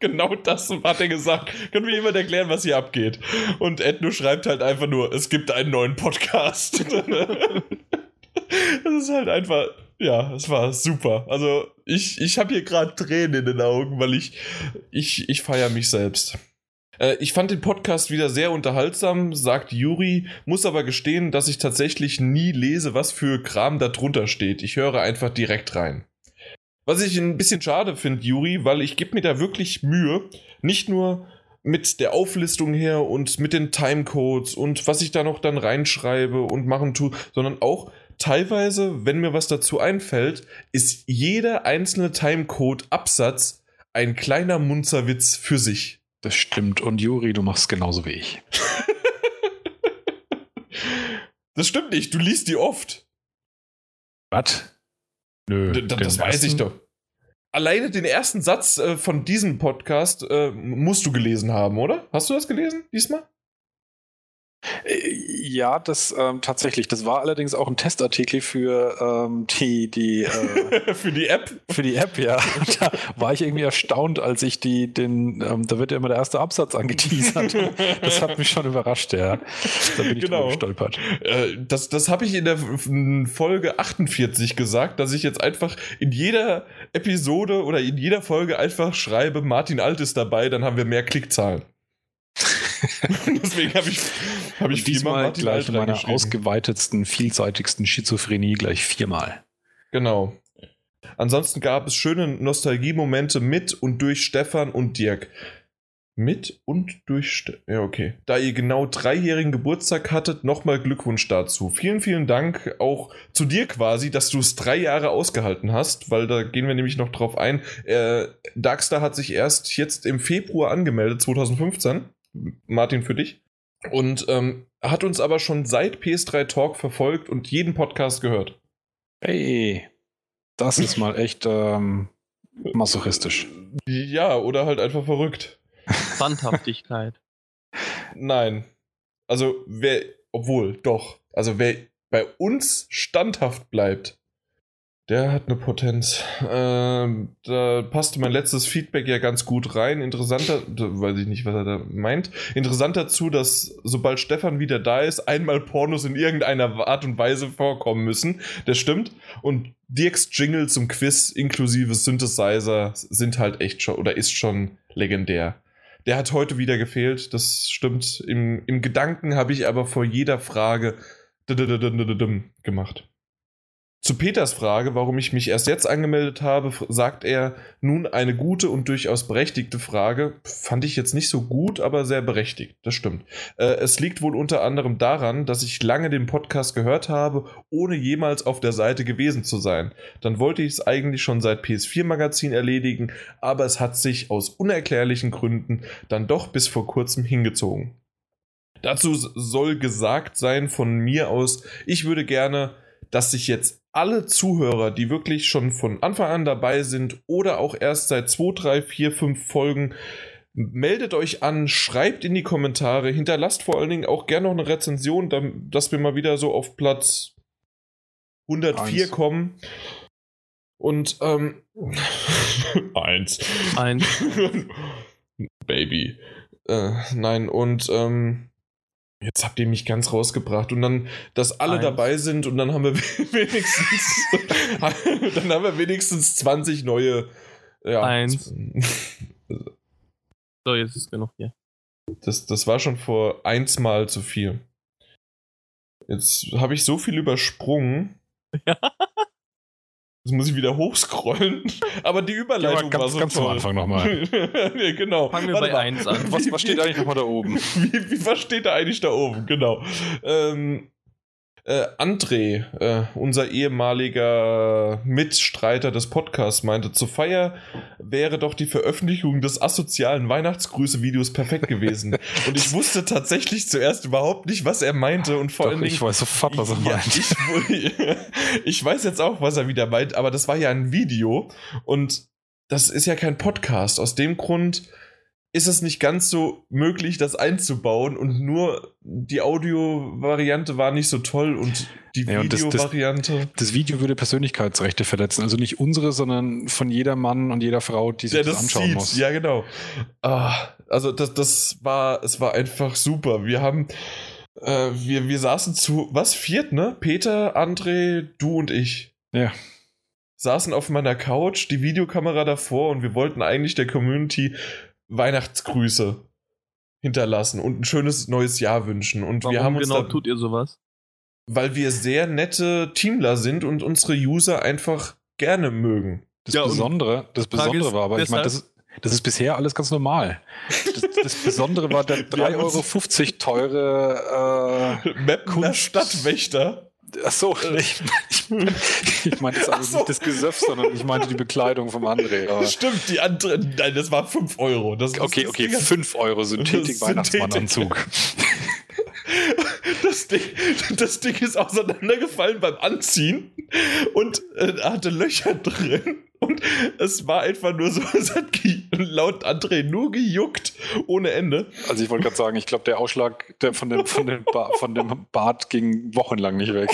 genau das hat er gesagt. Kann mir jemand erklären, was hier abgeht? Und Edno schreibt halt einfach nur, es gibt einen neuen Podcast. Das ist halt einfach, ja, es war super. Also ich, ich habe hier gerade Tränen in den Augen, weil ich, ich, ich feiere mich selbst. Äh, ich fand den Podcast wieder sehr unterhaltsam, sagt Juri, muss aber gestehen, dass ich tatsächlich nie lese, was für Kram da drunter steht. Ich höre einfach direkt rein. Was ich ein bisschen schade finde, Juri, weil ich gebe mir da wirklich Mühe, nicht nur mit der Auflistung her und mit den Timecodes und was ich da noch dann reinschreibe und machen tue, sondern auch teilweise, wenn mir was dazu einfällt, ist jeder einzelne Timecode-Absatz ein kleiner Munzerwitz für sich. Das stimmt. Und Juri, du machst genauso wie ich. (laughs) das stimmt nicht. Du liest die oft. Was? Nö. D das weiß ersten? ich doch. Alleine den ersten Satz äh, von diesem Podcast äh, musst du gelesen haben, oder? Hast du das gelesen diesmal? Ja, das ähm, tatsächlich. Das war allerdings auch ein Testartikel für ähm, die, die äh, (laughs) für die App. Für die App, ja. da war ich irgendwie erstaunt, als ich die, den, ähm, da wird ja immer der erste Absatz angeteasert. das hat mich schon überrascht, ja. Da bin ich genau. gestolpert. Äh, das das habe ich in der Folge 48 gesagt, dass ich jetzt einfach in jeder Episode oder in jeder Folge einfach schreibe, Martin Alt ist dabei, dann haben wir mehr Klickzahlen. (laughs) Deswegen habe ich, hab ich diesmal Martin gleich in meiner ausgeweitetsten, vielseitigsten Schizophrenie gleich viermal. Genau. Ansonsten gab es schöne Nostalgiemomente mit und durch Stefan und Dirk. Mit und durch. Ste ja, okay. Da ihr genau dreijährigen Geburtstag hattet, nochmal Glückwunsch dazu. Vielen, vielen Dank auch zu dir quasi, dass du es drei Jahre ausgehalten hast, weil da gehen wir nämlich noch drauf ein. Äh, Darkstar hat sich erst jetzt im Februar angemeldet, 2015. Martin, für dich. Und ähm, hat uns aber schon seit PS3 Talk verfolgt und jeden Podcast gehört. Hey, das ist mal echt ähm, masochistisch. Ja, oder halt einfach verrückt. Standhaftigkeit. (laughs) Nein. Also, wer, obwohl, doch. Also, wer bei uns standhaft bleibt, der hat eine Potenz. Ähm, da passte mein letztes Feedback ja ganz gut rein. Interessanter, weiß ich nicht, was er da meint. Interessant dazu, dass sobald Stefan wieder da ist, einmal Pornos in irgendeiner Art und Weise vorkommen müssen. Das stimmt. Und Dirks Jingle zum Quiz inklusive Synthesizer sind halt echt schon oder ist schon legendär. Der hat heute wieder gefehlt, das stimmt. Im, im Gedanken habe ich aber vor jeder Frage gemacht. Zu Peters Frage, warum ich mich erst jetzt angemeldet habe, sagt er, nun eine gute und durchaus berechtigte Frage. Fand ich jetzt nicht so gut, aber sehr berechtigt. Das stimmt. Äh, es liegt wohl unter anderem daran, dass ich lange den Podcast gehört habe, ohne jemals auf der Seite gewesen zu sein. Dann wollte ich es eigentlich schon seit PS4 Magazin erledigen, aber es hat sich aus unerklärlichen Gründen dann doch bis vor kurzem hingezogen. Dazu soll gesagt sein von mir aus, ich würde gerne, dass sich jetzt alle Zuhörer, die wirklich schon von Anfang an dabei sind oder auch erst seit 2, 3, 4, 5 Folgen, meldet euch an, schreibt in die Kommentare, hinterlasst vor allen Dingen auch gerne noch eine Rezension, dass wir mal wieder so auf Platz 104 eins. kommen. Und ähm, (laughs) eins. Eins. (laughs) Baby. Äh, nein, und ähm, Jetzt habt ihr mich ganz rausgebracht und dann, dass alle Eins. dabei sind und dann haben wir (laughs) wenigstens, (laughs) dann haben wir wenigstens 20 neue. Ja. Eins. (laughs) so, jetzt ist genug hier. Das, das war schon vor eins Mal zu viel. Jetzt habe ich so viel übersprungen. Ja. Jetzt muss ich wieder hochscrollen. (laughs) Aber die Überleitung ja, ganz, war so ganz toll. am Anfang nochmal. nee, (laughs) genau. Fangen wir Warte bei 1 an. (laughs) Was, was steht eigentlich nochmal da oben? Wie, wie, was steht da eigentlich da oben? Genau. Ähm, äh, André, äh, unser ehemaliger Mitstreiter des Podcasts, meinte, zur Feier wäre doch die Veröffentlichung des asozialen Weihnachtsgrüße-Videos perfekt gewesen. (laughs) und ich wusste tatsächlich zuerst überhaupt nicht, was er meinte und vor allem. Ich weiß sofort, was er ja, meint. Ich, (laughs) ich weiß jetzt auch, was er wieder meint, aber das war ja ein Video und das ist ja kein Podcast. Aus dem Grund ist es nicht ganz so möglich, das einzubauen und nur die Audio-Variante war nicht so toll und die Ja, und das- das- Video-Variante. Das Video würde Persönlichkeitsrechte verletzen. Also nicht unsere, sondern von jeder Mann und jeder Frau, die sich der das, das anschauen sieht. muss. Ja, genau. Ah, also das, das war, es war einfach super. Wir haben, äh, wir, wir saßen zu, was, viert, ne? Peter, André, du und ich. Ja. Saßen auf meiner Couch, die Videokamera davor und wir wollten eigentlich der Community Weihnachtsgrüße hinterlassen und ein schönes neues Jahr wünschen. Und Warum wir haben uns genau da, tut ihr sowas? weil wir sehr nette Teamler sind und unsere User einfach gerne mögen. Das Ja, Besondere, das Besondere ist war, aber ich meine, das, ist- das ist bisher alles ganz normal. Das, das Besondere war der (laughs) Wir haben uns- 3,50 Euro teure. (laughs) Mapner Kunst- Stadtwächter. Äh, ach so, ich, ich, (laughs) ich meinte jetzt also so. nicht das Gesöff, sondern ich meinte die Bekleidung vom André. Aber Stimmt, die andere, nein, das war 5 Euro. Das, okay, das, okay, Das, 5 Euro Synthetik-Weihnachtsmannanzug. (laughs) das, Ding, das Ding ist auseinandergefallen beim Anziehen und äh, hatte Löcher drin. Und es war einfach nur so, (laughs) es hat laut André nur gejuckt ohne Ende. Also ich wollte gerade sagen, ich glaube, der Ausschlag der von, dem, von, dem ba von dem Bart ging wochenlang nicht weg.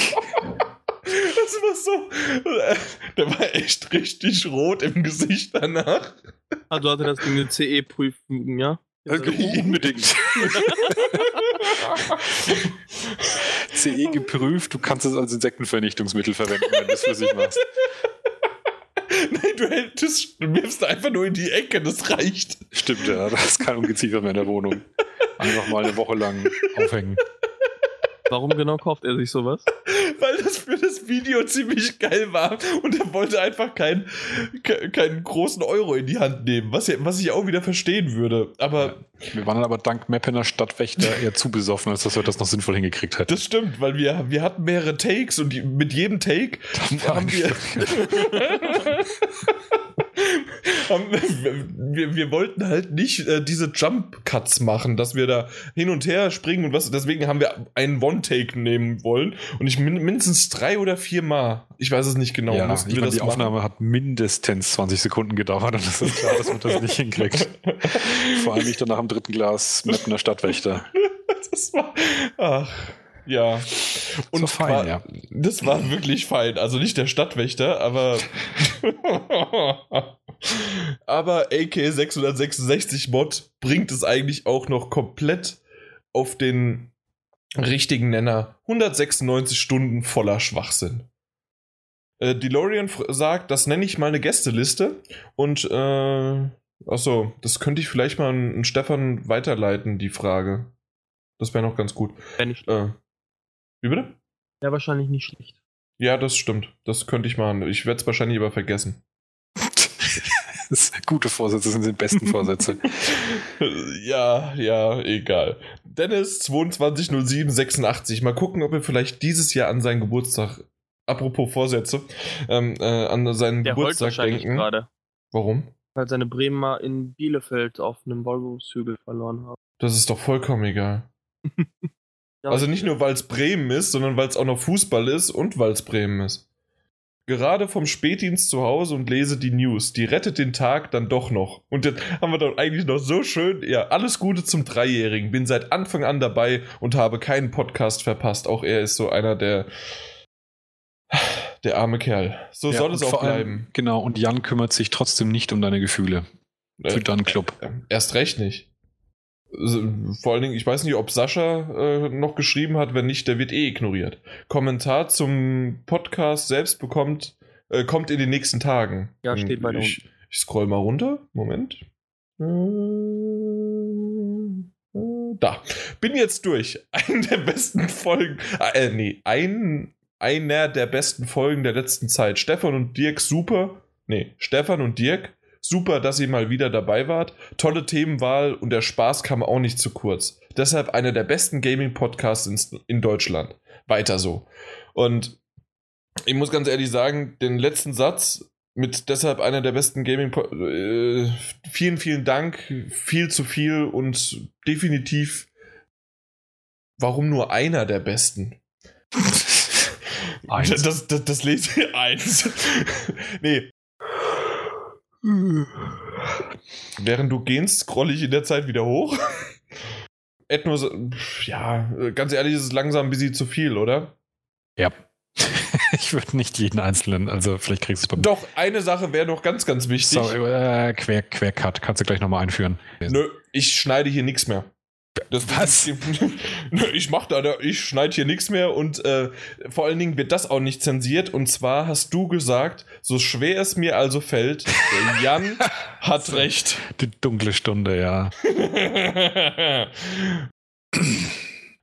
Das war so. äh, Der war echt richtig rot im Gesicht danach. Also hatte das Ding eine CE-Prüfung, ja? Also, unbedingt. (laughs) CE geprüft, du kannst es als Insektenvernichtungsmittel verwenden, wenn du es flüssig machst. Nein, du hältst, du wirfst einfach nur in die Ecke, das reicht. Stimmt, ja, da ist kein Ungeziefer mehr in der Wohnung. Einfach mal eine Woche lang aufhängen. Warum genau kauft er sich sowas? (laughs) Weil das für das Video ziemlich geil war und er wollte einfach keinen ke- keinen großen Euro in die Hand nehmen, was, ja- was ich auch wieder verstehen würde. Aber Wir waren dann aber dank Mappener Stadtwächter eher zu besoffen, als dass wir das noch sinnvoll hingekriegt hätten. das stimmt, weil wir, wir hatten mehrere Takes und die, mit jedem Take haben wir, (laughs) (laughs) wir, wir wollten halt nicht äh, diese Jump Cuts machen, dass wir da hin und her springen und was. Deswegen haben wir einen One-Take nehmen wollen und ich min mindestens drei oder vier Mal. Ich weiß es nicht genau. ja, ich wir meine, die machen. Aufnahme hat mindestens 20 Sekunden gedauert und es ist klar, dass man das nicht hinkriegt. (laughs) Vor allem nicht dann nach dem dritten Glas Mappener Stadtwächter. Das war. Ach. Ja. Und So fein, war, ja. das war wirklich fein. Also nicht der Stadtwächter, aber. (laughs) aber AK 666 Mod bringt es eigentlich auch noch komplett auf den richtigen Nenner. 196 Stunden voller Schwachsinn. Äh, DeLorean sagt, das nenne ich mal eine Gästeliste. Und, äh, achso, das könnte ich vielleicht mal an, an Stefan weiterleiten, die Frage. Das wäre noch ganz gut. Wenn nicht, Äh, wie bitte? ja, wahrscheinlich nicht schlecht. Ja, das stimmt. Das könnte ich machen. Ich werde es wahrscheinlich aber vergessen. (laughs) Gute Vorsätze sind die besten Vorsätze. (laughs) ja, ja, egal. Dennis 220786. Mal gucken, ob wir vielleicht dieses Jahr an seinen Geburtstag, apropos Vorsätze, ähm, äh, an seinen Der Geburtstag wahrscheinlich denken. gerade, Warum? weil seine Bremer in Bielefeld auf einem Volvo-Hügel verloren haben. Das ist doch vollkommen egal. (laughs) Also nicht nur, weil es Bremen ist, sondern weil es auch noch Fußball ist und weil es Bremen ist. Gerade vom Spätdienst zu Hause und lese die News. Die rettet den Tag dann doch noch. Und dann haben wir doch eigentlich noch so schön, ja, alles Gute zum Dreijährigen. Bin seit Anfang an dabei und habe keinen Podcast verpasst. Auch er ist so einer der. Der arme Kerl. So Ja, soll es auch vor allem- bleiben. Genau, und Jan kümmert sich trotzdem nicht um deine Gefühle. Für Äh, deinen Club. Erst recht nicht. Vor allen Dingen, ich weiß nicht, ob Sascha äh, noch geschrieben hat, wenn nicht, der wird eh ignoriert. Kommentar zum Podcast selbst bekommt, äh, kommt in den nächsten Tagen. Ja, steht weiter ich, ich scroll mal runter. Moment. Da. Bin jetzt durch. (laughs) Eine der besten Folgen. Äh, nee, ein, einer der besten Folgen der letzten Zeit. Stefan und Dirk super. Nee, Stefan und Dirk Super, dass ihr mal wieder dabei wart. Tolle Themenwahl und der Spaß kam auch nicht zu kurz. Deshalb einer der besten Gaming-Podcasts in, in Deutschland. Weiter so. Und ich muss ganz ehrlich sagen, den letzten Satz mit deshalb einer der besten Gaming äh, vielen vielen Dank viel zu viel und definitiv warum nur einer der besten Eins. (laughs) das, das, das lese ich eins (laughs) nee Während du gehst, scrolle ich in der Zeit wieder hoch. (laughs) Etwas, ja, ganz ehrlich, ist es langsam ein bisschen zu viel, oder? Ja. (laughs) ich würde nicht jeden einzelnen, also vielleicht kriegst du es Doch, eine Sache wäre noch ganz, ganz wichtig. Sorry, äh, Quer, Quercut, kannst du gleich nochmal einführen. Nö, ich schneide hier nichts mehr. Das, (laughs) Was? Ich mach da, ich schneide hier nichts mehr und äh, vor allen Dingen wird das auch nicht zensiert. Und zwar hast du gesagt, so schwer es mir also fällt, (laughs) Jan hat recht. Die dunkle Stunde, ja. (laughs)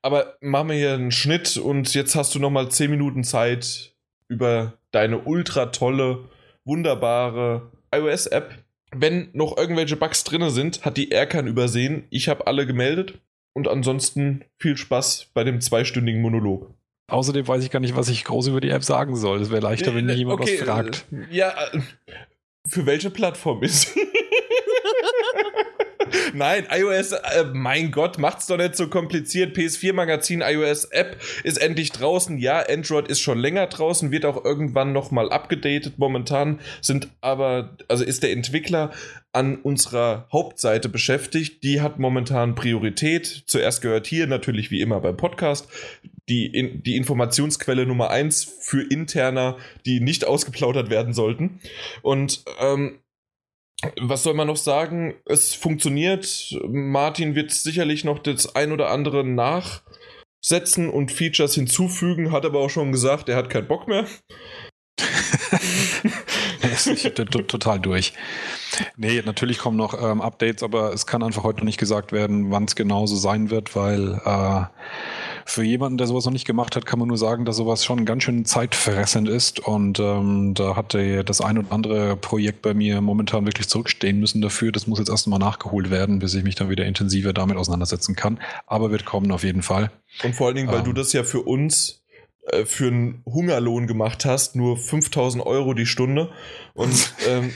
Aber machen wir hier einen Schnitt und jetzt hast du nochmal 10 Minuten Zeit über deine ultra tolle, wunderbare iOS-App. Wenn noch irgendwelche Bugs drin sind, hat die Erkan übersehen. Ich habe alle gemeldet. Und ansonsten viel Spaß bei dem zweistündigen Monolog. Außerdem weiß ich gar nicht, was ich groß über die App sagen soll. Es wäre leichter, wenn mich jemand okay, was fragt. Ja, äh, für welche Plattform ist? sie? (laughs) Nein, iOS, äh, mein Gott, macht's doch nicht so kompliziert. PS4 Magazin iOS App ist endlich draußen. Ja, Android ist schon länger draußen, wird auch irgendwann nochmal abgedatet. Momentan sind aber, also ist der Entwickler an unserer Hauptseite beschäftigt. Die hat momentan Priorität. Zuerst gehört hier natürlich wie immer beim Podcast die, in, die Informationsquelle Nummer eins für Interner, die nicht ausgeplaudert werden sollten. Und ähm, was soll man noch sagen? Es funktioniert. Martin wird sicherlich noch das ein oder andere nachsetzen und Features hinzufügen, hat aber auch schon gesagt, er hat keinen Bock mehr. (laughs) ist total durch. Nee, natürlich kommen noch ähm, Updates, aber es kann einfach heute noch nicht gesagt werden, wann es genauso sein wird, weil äh, für jemanden, der sowas noch nicht gemacht hat, kann man nur sagen, dass sowas schon ganz schön zeitfressend ist. Und ähm, da hat der, das ein oder andere Projekt bei mir momentan wirklich zurückstehen müssen dafür. Das muss jetzt erst mal nachgeholt werden, bis ich mich dann wieder intensiver damit auseinandersetzen kann. Aber wird kommen auf jeden Fall. Und vor allen Dingen, weil ähm, du das ja für uns äh, für einen Hungerlohn gemacht hast, nur 5000 Euro die Stunde. Und (laughs) ähm,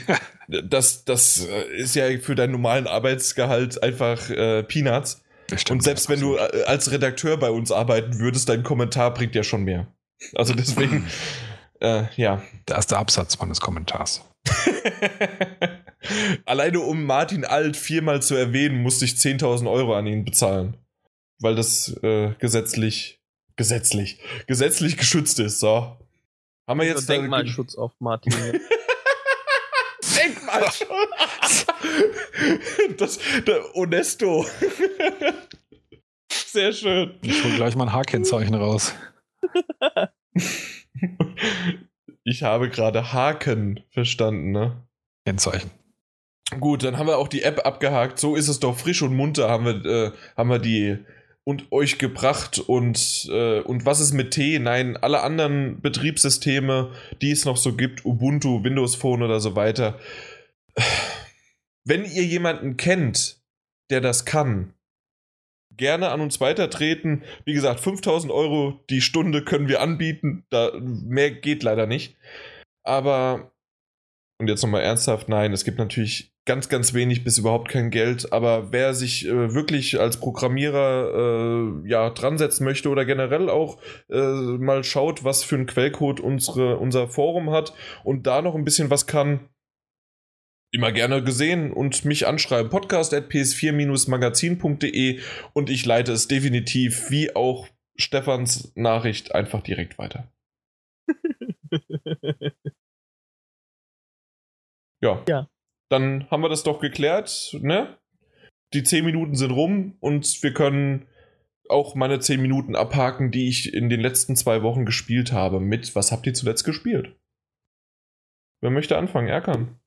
das, das äh, ist ja für deinen normalen Arbeitsgehalt einfach äh, Peanuts. Stimmt, und selbst wenn du äh, als Redakteur bei uns arbeiten würdest, dein Kommentar bringt ja schon mehr. Also deswegen, (laughs) äh, ja. Der Absatz meines Kommentars. (laughs) Alleine um Martin Alt viermal zu erwähnen, musste ich 10.000 Euro an ihn bezahlen. Weil das äh, gesetzlich, gesetzlich, gesetzlich geschützt ist. So. Haben wir jetzt Denkmalschutz auf Martin. (laughs) Denkmalschutz. (laughs) das, der Onesto. Sehr schön. Ich hole gleich mal ein H-Kennzeichen raus. Ich habe gerade Haken verstanden, ne? Kennzeichen. Gut, dann haben wir auch die App abgehakt. So ist es doch frisch und munter, haben wir, äh, haben wir die und euch gebracht und, äh, und was ist mit T? Nein, alle anderen Betriebssysteme, die es noch so gibt, Ubuntu, Windows Phone oder so weiter. Wenn ihr jemanden kennt, der das kann, gerne an uns weitertreten. Wie gesagt, 5000 Euro die Stunde können wir anbieten. Da, mehr geht leider nicht. Aber, und jetzt nochmal ernsthaft, nein, es gibt natürlich ganz, ganz wenig bis überhaupt kein Geld. Aber wer sich äh, wirklich als Programmierer äh, ja, dran setzen möchte oder generell auch äh, mal schaut, was für ein Quellcode unsere, unser Forum hat und da noch ein bisschen was kann, immer gerne gesehen und mich anschreiben. Podcast at ps4-magazin.de und ich leite es definitiv wie auch Stefans Nachricht einfach direkt weiter. (laughs) ja. ja. Dann haben wir das doch geklärt, ne? Die 10 Minuten sind rum und wir können auch meine 10 Minuten abhaken, die ich in den letzten zwei Wochen gespielt habe. Mit was habt ihr zuletzt gespielt? Wer möchte anfangen? Erkan.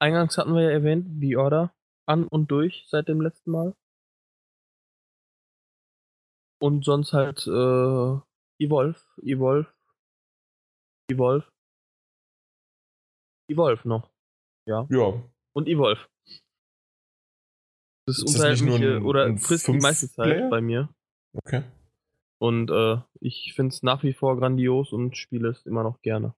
Eingangs hatten wir ja erwähnt, The Order an und durch seit dem letzten Mal. Und sonst halt äh, Evolve, Evolve, Evolve, Evolve noch. Ja. Ja. Und Evolve. Das ist, ist das mich, ein, oder ein frisst die meiste Zeit Player? bei mir. Okay. Und äh, ich finde es nach wie vor grandios und spiele es immer noch gerne.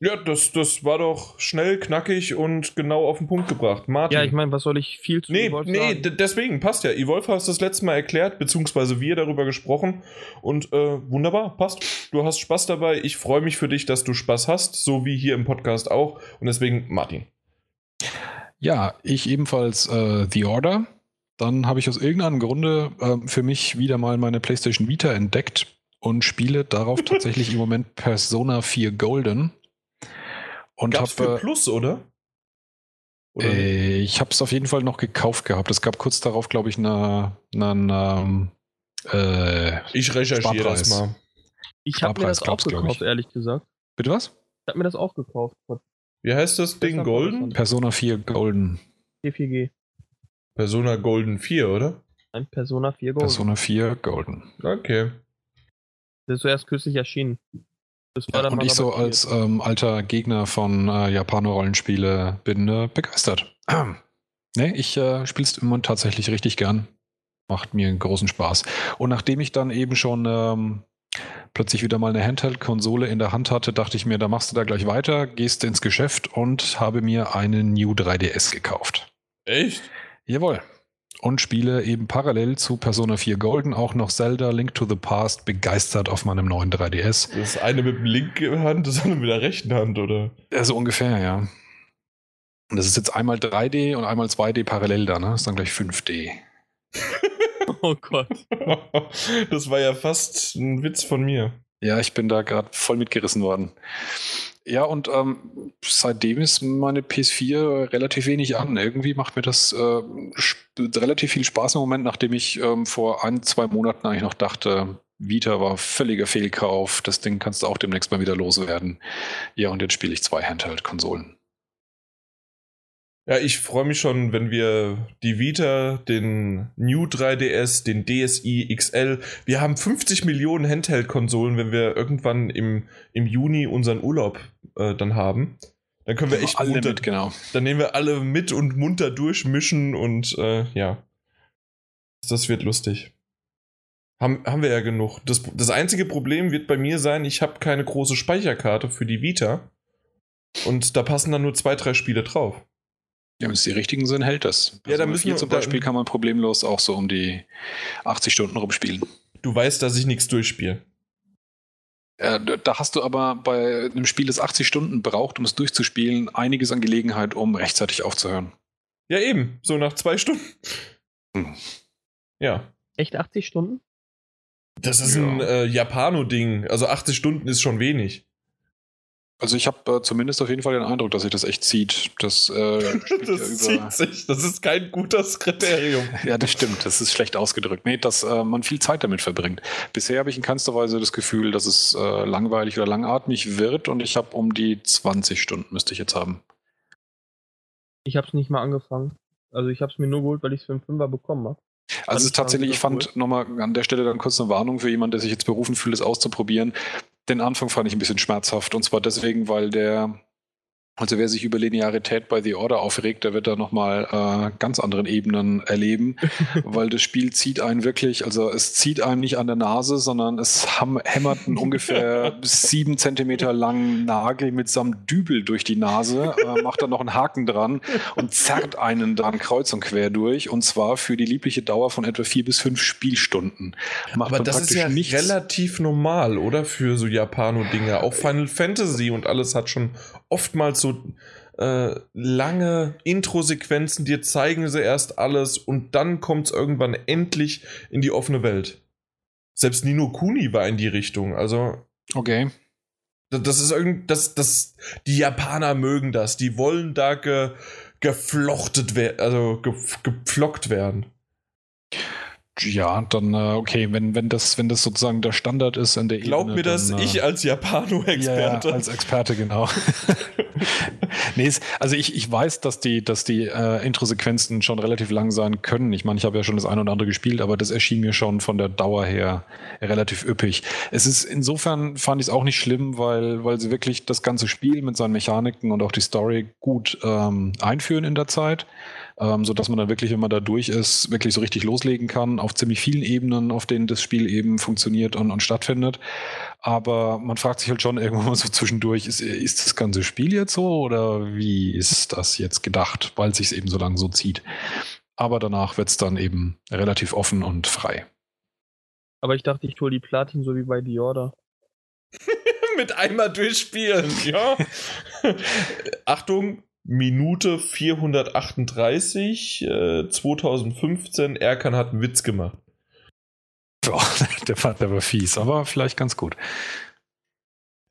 Ja, das, das war doch schnell, knackig und genau auf den Punkt gebracht. Martin. Ja, ich meine, was soll ich viel zu Nee, Evolve nee, sagen? d- deswegen passt ja. Evolve hast das letzte Mal erklärt, beziehungsweise wir darüber gesprochen. Und äh, wunderbar, passt. Du hast Spaß dabei. Ich freue mich für dich, dass du Spaß hast, so wie hier im Podcast auch. Und deswegen, Martin. Ja, ich ebenfalls äh, The Order. Dann habe ich aus irgendeinem Grunde ähm, für mich wieder mal meine PlayStation Vita entdeckt und spiele darauf (laughs) tatsächlich im Moment Persona 4 Golden. Und Gab's für habe Plus, oder? Oder äh, ich habe es auf jeden Fall noch gekauft gehabt. Es gab kurz darauf, glaube ich, eine, eine, äh, ich recherchiere das mal. Ich habe mir das auch gekauft, ich. ehrlich gesagt. bitte was? Ich habe mir das auch gekauft. Wie heißt das Ding? Golden? Persona 4 Golden. T4G. Persona Golden 4, oder? Ein Persona 4 Gold. Persona 4 Golden. Okay. Das ist zuerst kürzlich erschienen. Das war dann Und ich so als ähm, alter Gegner von äh, Japaner-Rollenspiele bin äh, begeistert. (clears throat) nee, ich äh, spiele es im Moment tatsächlich richtig gern. Macht mir einen großen Spaß. Und nachdem ich dann eben schon ähm, plötzlich wieder mal eine Handheld-Konsole in der Hand hatte, dachte ich mir, da machst du da gleich weiter, gehst ins Geschäft und habe mir einen New 3DS gekauft. Echt? Jawohl. Und spiele eben parallel zu Persona 4 Golden auch noch Zelda Link to the Past begeistert auf meinem neuen 3DS. Das eine mit dem linken Hand, das andere mit der rechten Hand, oder? Ja, so ungefähr, ja. Und das ist jetzt einmal 3D und einmal 2D parallel da, ne? Das ist dann gleich 5D. (laughs) Oh Gott. das war ja fast ein Witz von mir. Ja, ich bin da gerade voll mitgerissen worden. Ja, und ähm, seitdem ist meine PS4 relativ wenig an. Irgendwie macht mir das äh, relativ viel Spaß im Moment, nachdem ich ähm, vor ein, zwei Monaten eigentlich noch dachte, Vita war völliger Fehlkauf. Das Ding kannst du auch demnächst mal wieder loswerden. Ja, und jetzt spiele ich zwei Handheld-Konsolen. Ja, ich freue mich schon, wenn wir die Vita, den New 3DS, den DSi XL, wir haben 50 Millionen Handheld-Konsolen, wenn wir irgendwann im, im Juni unseren Urlaub äh, dann haben. Dann können wir echt alle munter, mit, genau. dann nehmen wir alle mit und munter durchmischen und äh, ja. Das wird lustig. Haben, haben wir ja genug. Das, das einzige Problem wird bei mir sein, ich habe keine große Speicherkarte für die Vita. Und da passen dann nur zwei, drei Spiele drauf. Ja, wenn es die richtigen sind, hält das. Ja, da Persona müssen 4 wir- zum da- Beispiel kann man problemlos auch so um die 80 Stunden rumspielen. Du weißt, dass ich nichts durchspiele. Äh, da hast du aber bei einem Spiel, das 80 Stunden braucht, um es durchzuspielen, einiges an Gelegenheit, um rechtzeitig aufzuhören. Ja, eben. So nach zwei Stunden. Hm. Ja. Echt 80 Stunden? Das ist Ja. ein äh, Japano-Ding. Also 80 Stunden ist schon wenig. Also ich habe äh, zumindest auf jeden Fall den Eindruck, dass sich das echt zieht. Das, äh, (laughs) Das ja über- zieht sich. Das ist kein gutes Kriterium. (laughs) Ja, das stimmt. Das ist schlecht ausgedrückt. Nee, dass äh, man viel Zeit damit verbringt. Bisher habe ich in keinster Weise das Gefühl, dass es äh, langweilig oder langatmig wird und ich habe um die 20 Stunden müsste ich jetzt haben. Ich habe es nicht mal angefangen. Also ich habe es mir nur geholt, weil ich es für einen Fünfer bekommen habe. Also es ist tatsächlich, ich fand nochmal an der Stelle dann kurz eine Warnung für jemanden, der sich jetzt berufen fühlt, es auszuprobieren. Den Anfang fand ich ein bisschen schmerzhaft. Und zwar deswegen, weil der, also wer sich über Linearität bei The Order aufregt, der wird da nochmal äh, ganz anderen Ebenen erleben, (laughs) weil das Spiel zieht einen wirklich, also es zieht einem nicht an der Nase, sondern es ham- hämmert einen ungefähr (laughs) sieben Zentimeter langen Nagel mitsamt Dübel durch die Nase, äh, macht dann noch einen Haken dran und zerrt einen dann kreuz und quer durch und zwar für die liebliche Dauer von etwa vier bis fünf Spielstunden. Macht Aber das ist ja nichts. relativ normal, oder? Für so Japano-Dinge. Auch Final Fantasy und alles hat schon oftmals so äh, lange Intro-Sequenzen. Dir zeigen sie erst alles und dann kommt es irgendwann endlich in die offene Welt. Selbst Nino Kuni war in die Richtung. Also, Okay. das- ist irgend. Das, das, die Japaner mögen das. Die wollen da ge, geflochtet werden, also ge, gepflockt werden. Ja, dann äh, okay, wenn, wenn, das, wenn das sozusagen der Standard ist an der Glaub Ebene. mir das, dann, äh, ich als Japano-Experte. Ja, als Experte, genau. (laughs) nee, also ich, ich weiß, dass die, dass die äh, Intro-Sequenzen schon relativ lang sein können. Ich meine, ich habe ja schon das eine oder andere gespielt, aber das erschien mir schon von der Dauer her relativ üppig. Es ist insofern fand ich es auch nicht schlimm, weil, weil sie wirklich das ganze Spiel mit seinen Mechaniken und auch die Story gut ähm, einführen in der Zeit. Ähm, so dass man dann wirklich, wenn man da durch ist, wirklich so richtig loslegen kann, auf ziemlich vielen Ebenen, auf denen das Spiel eben funktioniert und, und stattfindet. Aber man fragt sich halt schon irgendwann mal so zwischendurch, ist, ist das ganze Spiel jetzt so oder wie ist das jetzt gedacht, weil es sich eben so lange so zieht. Aber danach wird es dann eben relativ offen und frei. Aber ich dachte, ich hole die Platin so wie bei The Order. (laughs) Mit einmal durchspielen, ja. (laughs) Achtung, Minute 438, äh, 2015, Erkan hat einen Witz gemacht. Boah, (laughs) der, war, der war fies, aber vielleicht ganz gut.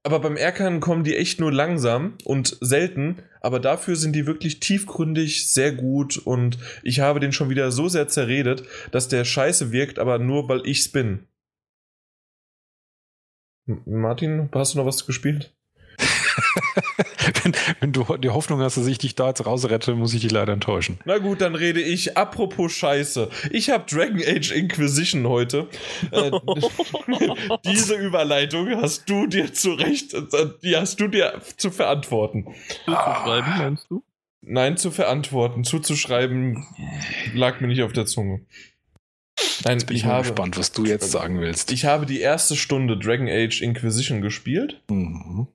Aber beim Erkan kommen die echt nur langsam und selten, aber dafür sind die wirklich tiefgründig, sehr gut und ich habe den schon wieder so sehr zerredet, dass der scheiße wirkt, aber nur weil ich's bin. Martin, hast du noch was gespielt? (laughs) wenn, wenn, du die Hoffnung hast, dass ich dich da jetzt rausrette, muss ich dich leider enttäuschen. Na gut, dann rede ich. Apropos Scheiße. Ich habe Dragon Age Inquisition heute. Äh, (laughs) diese Überleitung hast du dir zu Recht, die hast du dir zu verantworten. Zuzuschreiben, meinst du? Nein, zu verantworten. Zuzuschreiben lag mir nicht auf der Zunge. Nein, jetzt bin ich, ich habe, gespannt, was du jetzt sagen willst. Ich habe die erste Stunde Dragon Age Inquisition gespielt. Mhm.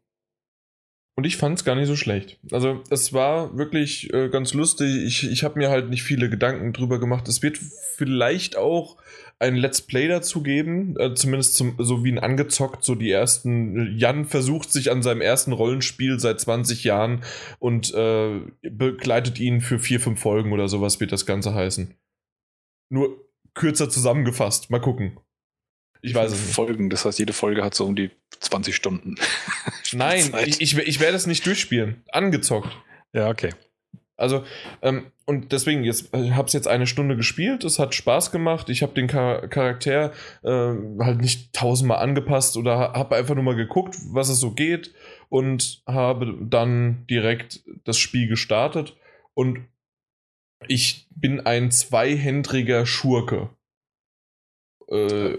Und ich fand es gar nicht so schlecht. Also es war wirklich äh, ganz lustig. Ich, ich habe mir halt nicht viele Gedanken drüber gemacht. Es wird vielleicht auch ein Let's Play dazu geben, äh, zumindest zum, so wie ein angezockt, so die ersten. Jan versucht sich an seinem ersten Rollenspiel seit 20 Jahren und äh, begleitet ihn für vier, fünf Folgen oder sowas wird das Ganze heißen. Nur kürzer zusammengefasst. Mal gucken. Ich weiß es nicht. Folgen, das heißt, jede Folge hat so um die 20 Stunden. (laughs) Nein, ich, ich, ich werde es nicht durchspielen. Angezockt. Ja, okay. Also, ähm, und deswegen, jetzt, ich habe es jetzt eine Stunde gespielt, es hat Spaß gemacht, ich habe den Char Charakter äh, halt nicht tausendmal angepasst oder habe einfach nur mal geguckt, was es so geht und habe dann direkt das Spiel gestartet und ich bin ein zweihändriger Schurke. Äh,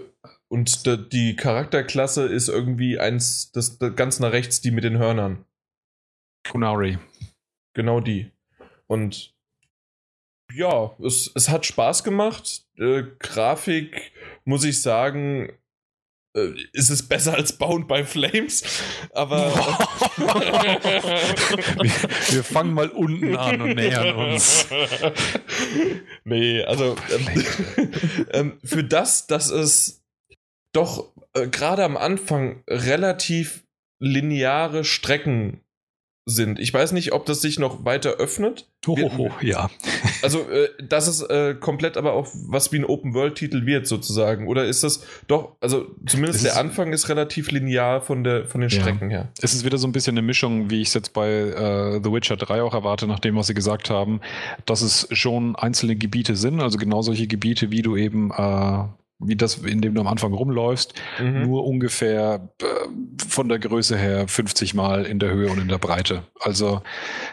und die Charakterklasse ist irgendwie eins, das, das ganz nach rechts, die mit den Hörnern. Kunari. Genau die. Und ja, es, es hat Spaß gemacht. Äh, Grafik, muss ich sagen, äh, ist es besser als Bound by Flames, aber (laughs) wir, wir, fangen mal unten an und nähern uns. nee, also ähm, (laughs) ähm, für das, dass es doch äh, gerade am Anfang relativ lineare Strecken sind. Ich weiß nicht, ob das sich noch weiter öffnet. Oh, oh, ja. (laughs) also, äh, dass es äh, komplett aber auch was wie ein Open-World-Titel wird, sozusagen. Oder ist das doch, also zumindest es der Anfang ist relativ linear von, der, von den Strecken ja. her. Es ist wieder so ein bisschen eine Mischung, wie ich es jetzt bei äh, The Witcher 3 auch erwarte, nach dem, was sie gesagt haben, dass es schon einzelne Gebiete sind, also genau solche Gebiete, wie du eben äh, wie das, in dem du am Anfang rumläufst, mhm. nur ungefähr äh, von der Größe her 50 Mal in der Höhe und in der Breite. Also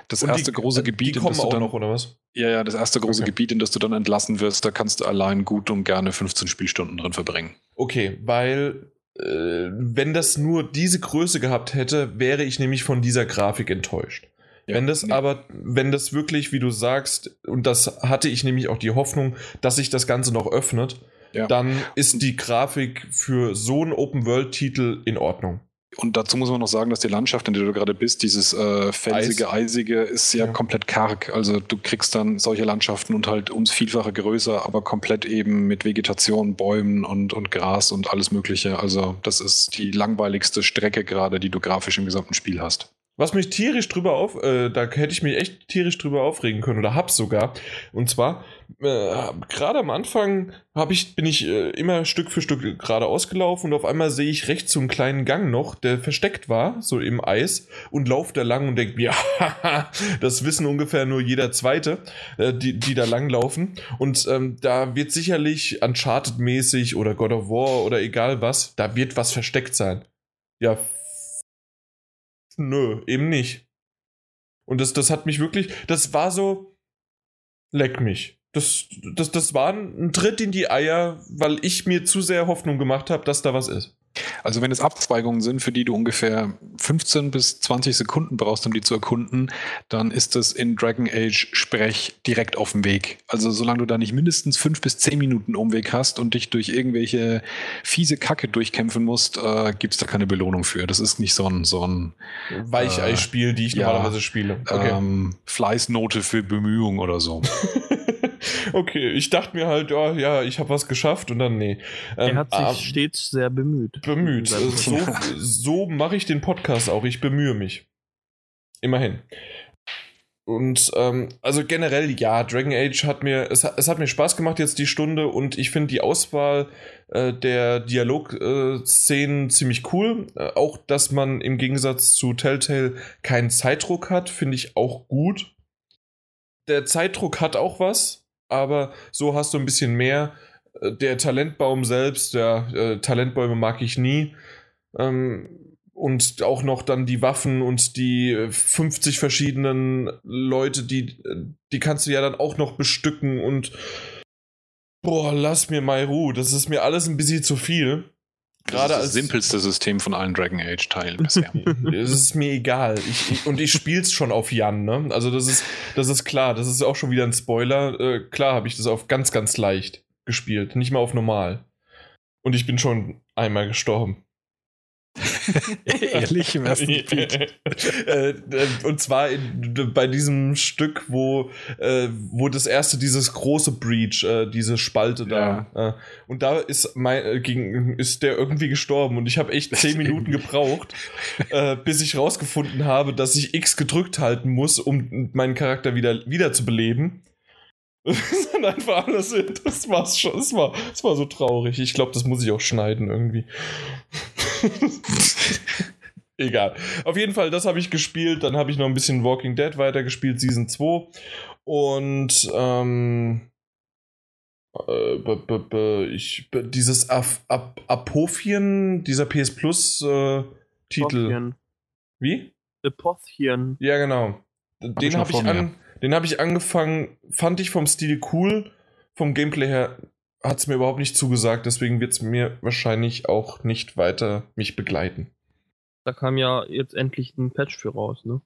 das und erste die, große Gebiet, in das du dann, auch, oder was? Ja, ja, das erste große okay. Gebiet, in das du dann entlassen wirst, da kannst du allein gut und gerne 15 Spielstunden drin verbringen. Okay, weil äh, wenn das nur diese Größe gehabt hätte, wäre ich nämlich von dieser Grafik enttäuscht. Ja, wenn das nee. aber, wenn das wirklich, wie du sagst, und das hatte ich nämlich auch die Hoffnung, dass sich das Ganze noch öffnet, ja. dann ist die Grafik für so einen Open-World-Titel in Ordnung. Und dazu muss man noch sagen, dass die Landschaft, in der du gerade bist, dieses äh, felsige, Eis. eisige, ist ja, ja, komplett karg. Also du kriegst dann solche Landschaften und halt ums Vielfache größer, aber komplett eben mit Vegetation, Bäumen und, und Gras und alles Mögliche. Also das ist die langweiligste Strecke gerade, die du grafisch im gesamten Spiel hast. Was mich tierisch drüber auf, äh, da hätte ich mich echt tierisch drüber aufregen können oder hab's sogar. Und zwar, äh, gerade am Anfang ich, bin ich äh, immer Stück für Stück geradeaus gelaufen und auf einmal sehe ich rechts so einen kleinen Gang noch, der versteckt war, so im Eis, und laufe da lang und denke mir, (laughs) das wissen ungefähr nur jeder Zweite, äh, die, die da lang laufen. Und ähm, da wird sicherlich Uncharted-mäßig oder God of War oder egal was, da wird was versteckt sein. Ja, Nö, eben nicht. Und das, das hat mich wirklich, das war so, leck mich. Das, das, das war ein Tritt in die Eier, weil ich mir zu sehr Hoffnung gemacht habe, dass da was ist. Also wenn es Abzweigungen sind, für die du ungefähr 15 bis 20 Sekunden brauchst, um die zu erkunden, dann ist das in Dragon Age Sprech direkt auf dem Weg. Also solange du da nicht mindestens 5 bis 10 Minuten Umweg hast und dich durch irgendwelche fiese Kacke durchkämpfen musst, äh, gibt es da keine Belohnung für. Das ist nicht so ein, so ein Weichei-Spiel, die ich ja, normalerweise spiele. Okay. Ähm, Fleißnote für Bemühung oder so. (laughs) (laughs) okay, ich dachte mir halt, oh, ja, ich habe was geschafft und dann nee. Ähm, er hat sich ah, stets sehr bemüht. Bemüht. So, so mache ich den Podcast auch. Ich bemühe mich. Immerhin. Und ähm, also generell, ja, Dragon Age hat mir, es, es hat mir Spaß gemacht jetzt die Stunde und ich finde die Auswahl äh, der Dialogszenen äh, ziemlich cool. Äh, auch, dass man im Gegensatz zu Telltale keinen Zeitdruck hat, finde ich auch gut. Der Zeitdruck hat auch was, aber so hast du ein bisschen mehr. Äh, der Talentbaum selbst, der äh, Talentbäume mag ich nie. Ähm, und auch noch dann die Waffen und die 50 verschiedenen Leute, die, die kannst du ja dann auch noch bestücken und boah, lass mir mal Ruhe. Das ist mir alles ein bisschen zu viel. Gerade das ist das simpelste System von allen Dragon Age Teilen (laughs) bisher. Es ist mir egal. Ich, ich, und ich spiel's schon auf Jan, ne? Also das ist, das ist klar. Das ist auch schon wieder ein Spoiler. Äh, klar habe ich das auf ganz, ganz leicht gespielt. Nicht mal auf normal. Und ich bin schon einmal gestorben. Ehrlich ersten (laughs) Gebiet. Äh, äh, und zwar in, bei diesem Stück, wo, äh, wo das erste, dieses große Breach, äh, diese Spalte da. Ja. Äh, und da ist, mein, gegen, ist der irgendwie gestorben. Und ich habe echt zehn Minuten gebraucht, bis ich rausgefunden habe, dass ich X gedrückt halten muss, um meinen Charakter wieder, wieder zu beleben. (laughs) Das sind einfach alles. Das war's schon. Das war, das war so traurig. Ich glaube, das muss ich auch schneiden irgendwie. (laughs) Egal. Auf jeden Fall, das habe ich gespielt. Dann habe ich noch ein bisschen Walking Dead weitergespielt, Season 2. Und ähm, äh, ich, dieses Ap Ap Apophien, dieser PS Plus äh, Titel. Wie? Apophien. Ja, genau. Den habe ich, hab ich an. Den habe ich angefangen, fand ich vom Stil cool. Vom Gameplay her hat es mir überhaupt nicht zugesagt, deswegen wird es mir wahrscheinlich auch nicht weiter mich begleiten. Da kam ja jetzt endlich ein Patch für raus, ne?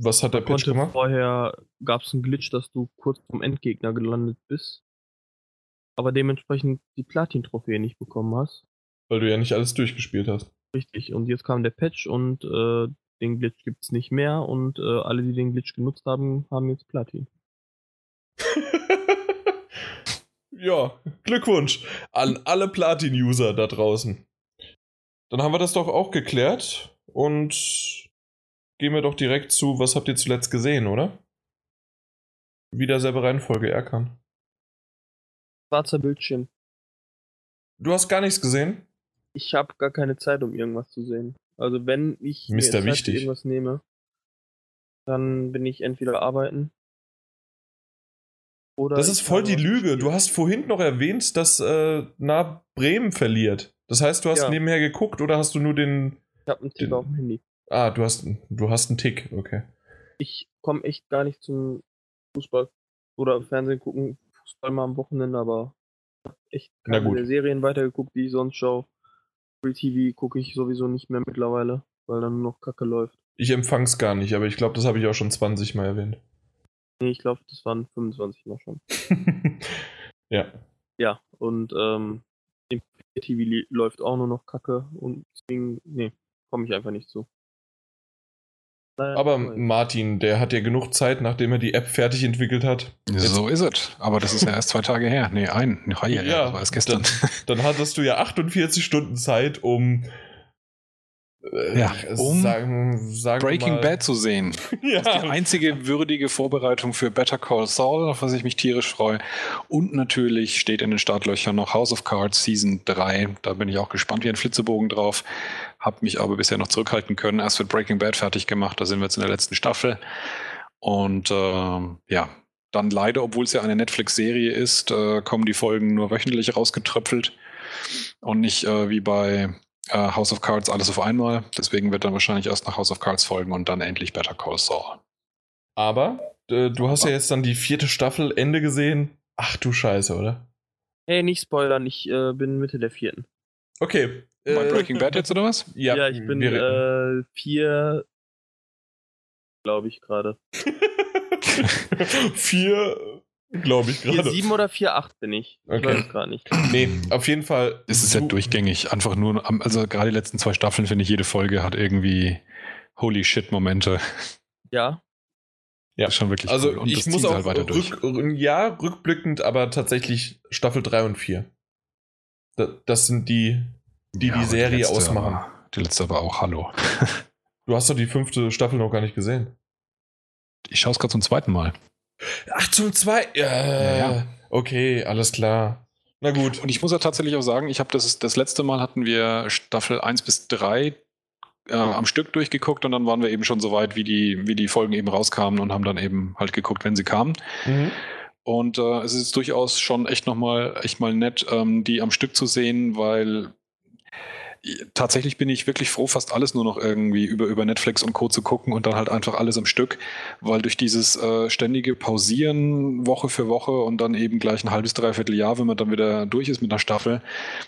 Was hat der da Patch gemacht? Vorher gab es einen Glitch, dass du kurz vom Endgegner gelandet bist, aber dementsprechend die Platin-Trophäe nicht bekommen hast. Weil du ja nicht alles durchgespielt hast. Richtig, und jetzt kam der Patch und äh, den Glitch gibt es nicht mehr und äh, alle, die den Glitch genutzt haben, haben jetzt Platin. (laughs) ja, Glückwunsch an alle Platin-User da draußen. Dann haben wir das doch auch geklärt und gehen wir doch direkt zu, was habt ihr zuletzt gesehen, oder? Wieder selbe Reihenfolge, er kann. Schwarzer Bildschirm. Du hast gar nichts gesehen? Ich habe gar keine Zeit, um irgendwas zu sehen. Also wenn ich Mister mir wichtig. irgendwas nehme, dann bin ich entweder arbeiten oder. Das ist voll die Lüge. Du hast vorhin noch erwähnt, dass äh, Na Bremen verliert. Das heißt, du hast ja. nebenher geguckt oder hast du nur den. Ich habe einen Tick den, auf dem Handy. Ah, du hast, du hast einen Tick, okay. Ich komme echt gar nicht zum Fußball oder Fernsehen gucken. Fußball mal am Wochenende, aber echt keine Serien weitergeguckt, die ich sonst schaue. Free TV gucke ich sowieso nicht mehr mittlerweile, weil dann nur noch Kacke läuft. Ich empfang's gar nicht, aber ich glaube, das habe ich auch schon 20 Mal erwähnt. Nee, ich glaube, das waren 25 Mal schon. (laughs) ja. Ja, und ähm, im TV läuft auch nur noch Kacke und deswegen, nee, komme ich einfach nicht zu. Aber Martin, der hat ja genug Zeit, nachdem er die App fertig entwickelt hat. So ist es. Aber das ist ja erst zwei Tage her. Nee, ein. Ja, ja, ja, das war erst gestern. Dann, dann hattest du ja 48 Stunden Zeit, um äh, ja, um sagen, sagen Breaking Bad zu sehen. ja. (laughs) Das ist die einzige würdige Vorbereitung für Better Call Saul, auf was ich mich tierisch freue. Und natürlich steht in den Startlöchern noch House of Cards Season 3. Da bin ich auch gespannt wie ein Flitzebogen drauf. Hab mich aber bisher noch zurückhalten können. Erst wird Breaking Bad fertig gemacht, da sind wir jetzt in der letzten Staffel. Und äh, ja, dann leider, obwohl es ja eine Netflix-Serie ist, äh, kommen die Folgen nur wöchentlich rausgetröpfelt. Und nicht äh, wie bei äh, House of Cards alles auf einmal. Deswegen wird dann wahrscheinlich erst nach House of Cards folgen und dann endlich Better Call Saul. Aber äh, du hast ja jetzt dann die vierte Staffel Ende gesehen. Ach du Scheiße, oder? Hey, nicht spoilern, ich äh, bin Mitte der vierten. Okay, Bei Breaking Bad jetzt oder was? Ja, ja ich bin äh, vier, glaube ich gerade. (laughs) vier, glaube ich gerade. sieben oder vier acht bin ich. Ich okay. weiß gar nicht. Nee, auf jeden Fall. Es ist ja durchgängig. Einfach nur, also gerade die letzten zwei Staffeln finde ich, jede Folge hat irgendwie Holy shit Momente. Ja. Ja, schon wirklich Also cool. ich muss auch halt rück, ja, rückblickend, aber tatsächlich Staffel 3 und 4. Das, das sind die, die ja, die Serie die ausmachen. Aber, die letzte aber auch, hallo. du hast doch die fünfte Staffel noch gar nicht gesehen. Ich schaue es gerade zum zweiten Mal. Ach, zum zweiten? Äh, ja, ja. Okay, alles klar. Na gut. Und ich muss ja tatsächlich auch sagen, ich habe das, das letzte Mal hatten wir Staffel 1 bis 3 äh, am Stück durchgeguckt und dann waren wir eben schon so weit, wie die, wie die Folgen eben rauskamen und haben dann eben halt geguckt, wenn sie kamen. Mhm. Und äh, es ist durchaus schon echt nochmal echt mal nett, ähm, die am Stück zu sehen, weil tatsächlich bin ich wirklich froh, fast alles nur noch irgendwie über, über Netflix und Co. zu gucken und dann halt einfach alles am Stück, weil durch dieses äh, ständige Pausieren Woche für Woche und dann eben gleich ein halbes, dreiviertel Jahr, wenn man dann wieder durch ist mit einer Staffel,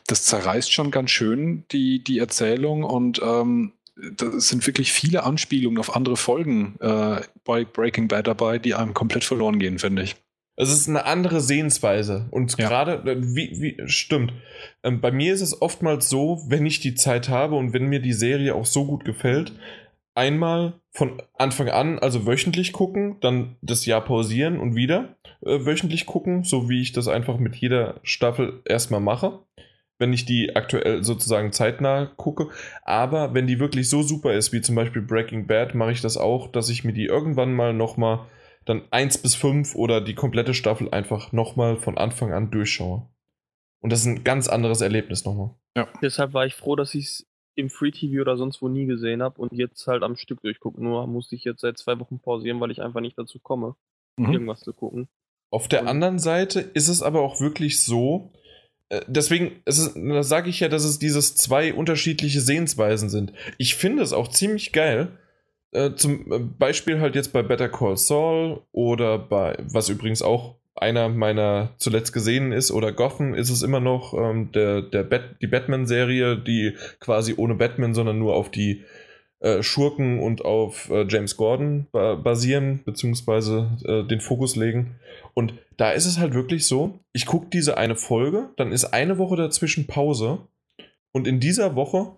das zerreißt schon ganz schön die, die Erzählung und ähm, da sind wirklich viele Anspielungen auf andere Folgen äh, bei Breaking Bad dabei, die einem komplett verloren gehen, finde ich. Es ist eine andere Sehensweise. Und ja. gerade, äh, wie, wie, stimmt. Ähm, bei mir ist es oftmals so, wenn ich die Zeit habe und wenn mir die Serie auch so gut gefällt, einmal von Anfang an, also wöchentlich gucken, dann das Jahr pausieren und wieder äh, wöchentlich gucken, so wie ich das einfach mit jeder Staffel erstmal mache, wenn ich die aktuell sozusagen zeitnah gucke. Aber wenn die wirklich so super ist, wie zum Beispiel Breaking Bad, mache ich das auch, dass ich mir die irgendwann mal nochmal dann 1 bis 5 oder die komplette Staffel einfach nochmal von Anfang an durchschaue. Und das ist ein ganz anderes Erlebnis nochmal. Ja. Deshalb war ich froh, dass ich es im Free TV oder sonst wo nie gesehen habe und jetzt halt am Stück durchgucken. Nur musste ich jetzt seit zwei Wochen pausieren, weil ich einfach nicht dazu komme, mhm. irgendwas zu gucken. Auf der und anderen Seite ist es aber auch wirklich so, äh, deswegen, da sage ich ja, dass es dieses zwei unterschiedliche Sehensweisen sind. Ich finde es auch ziemlich geil, äh, zum äh, Beispiel halt jetzt bei Better Call Saul oder bei, was übrigens auch einer meiner zuletzt gesehen ist, oder Gotham ist es immer noch ähm, der, der Bat die Batman-Serie, die quasi ohne Batman, sondern nur auf die äh, Schurken und auf äh, James Gordon ba basieren, beziehungsweise äh, den Fokus legen. Und da ist es halt wirklich so, ich gucke diese eine Folge, dann ist eine Woche dazwischen Pause und in dieser Woche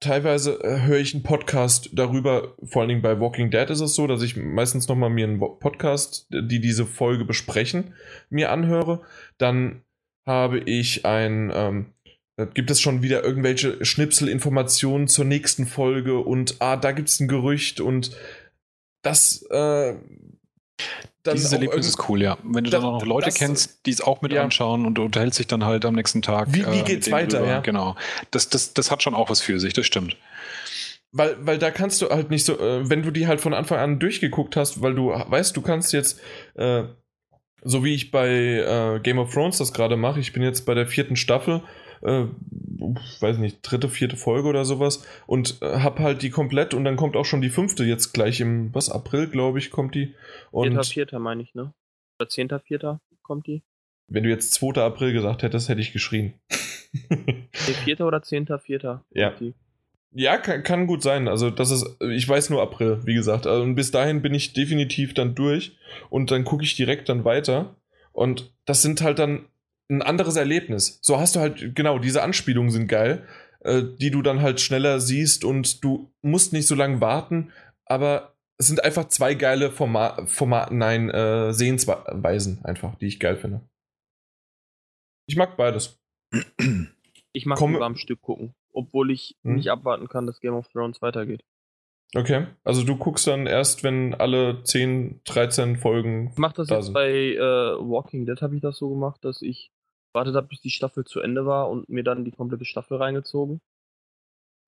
teilweise äh, höre ich einen Podcast darüber, vor allen Dingen bei Walking Dead ist es so, dass ich meistens nochmal mir einen Podcast, die diese Folge besprechen, mir anhöre. Dann habe ich ein, ähm, gibt es schon wieder irgendwelche Schnipselinformationen zur nächsten Folge und ah, da gibt es ein Gerücht und das äh, dieses Erlebnis ist cool, ja. Wenn du das, dann auch noch Leute das, kennst, die es auch mit ja. anschauen und du unterhältst dich dann halt am nächsten Tag. Wie, wie äh, geht's weiter, drüber. ja? Genau. Das, das, das hat schon auch was für sich, das stimmt. Weil, weil da kannst du halt nicht so, äh, wenn du die halt von Anfang an durchgeguckt hast, weil du weißt, du kannst jetzt, äh, so wie ich bei äh, Game of Thrones das gerade mache, ich bin jetzt bei der vierten Staffel äh, weiß nicht, dritte, vierte Folge oder sowas und äh, hab halt die komplett und dann kommt auch schon die fünfte jetzt gleich im, was, April, glaube ich, kommt die. Und Vierter, Vierter meine ich, ne? Oder Zehnter, Vierter kommt die. Wenn du jetzt 2. April gesagt hättest, hätte ich geschrien. (laughs) Vierter oder Zehnter, Vierter. Ja. Die. Ja, kann, kann, gut sein. Also, das ist, ich weiß nur April, wie gesagt. Also, und bis dahin bin ich definitiv dann durch und dann gucke ich direkt dann weiter. Und das sind halt dann ein anderes Erlebnis. So hast du halt, genau, diese Anspielungen sind geil, äh, die du dann halt schneller siehst und du musst nicht so lange warten, aber es sind einfach zwei geile Format, Format nein, äh, Sehensweisen einfach, die ich geil finde. Ich mag beides. Ich mag Komm, lieber am Stück gucken, obwohl ich hm? nicht abwarten kann, dass Game of Thrones weitergeht. Okay, also du guckst dann erst, wenn alle 10, 13 Folgen. Ich mach das da jetzt sind. bei äh, Walking Dead, habe ich das so gemacht, dass ich wartet habe, bis die Staffel zu Ende war und mir dann die komplette Staffel reingezogen.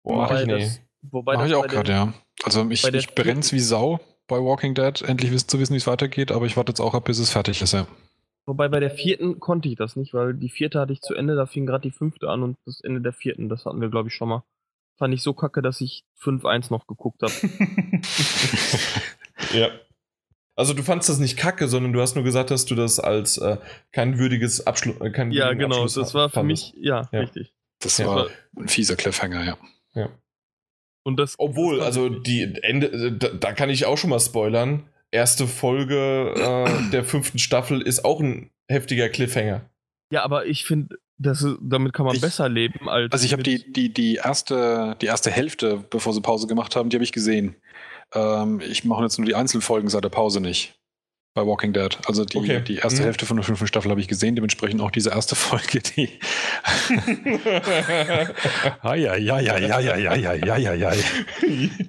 Boah, wobei ich das, wobei Mach ich auch gerade, ja. Also ich, ich brenn's wie Sau bei Walking Dead, endlich wissen, zu wissen, wie es weitergeht, aber ich warte jetzt auch ab, bis es fertig ist, ja. Wobei bei der vierten konnte ich das nicht, weil die vierte hatte ich zu Ende, da fing gerade die fünfte an und das Ende der vierten, das hatten wir, glaube ich, schon mal fand ich so kacke, dass ich 5-1 noch geguckt habe. (laughs) ja. Also du fandst das nicht kacke, sondern du hast nur gesagt, dass du das als äh, kein würdiges Abschluss, äh, kein Ja, genau, Abschluss das war für mich, ja, ja, richtig. Das war ein fieser Cliffhanger, ja. Ja. Und das, Obwohl, das also die Ende, da, da, kann ich auch schon mal spoilern. Erste Folge äh, der fünften Staffel ist auch ein heftiger Cliffhanger. Ja, aber ich finde, damit kann man ich, besser leben als. Also ich habe die, die, die, erste, die erste Hälfte, bevor sie Pause gemacht haben, die habe ich gesehen. Ähm, ich mache jetzt nur die Einzelfolgen seit der Pause nicht bei Walking Dead. Also die, okay. die erste mhm. Hälfte von der fünften Staffel habe ich gesehen, dementsprechend auch diese erste (laughs) Folge, die. ja, ja, ja, ja, ja, ja, ja, ja, ja, ja.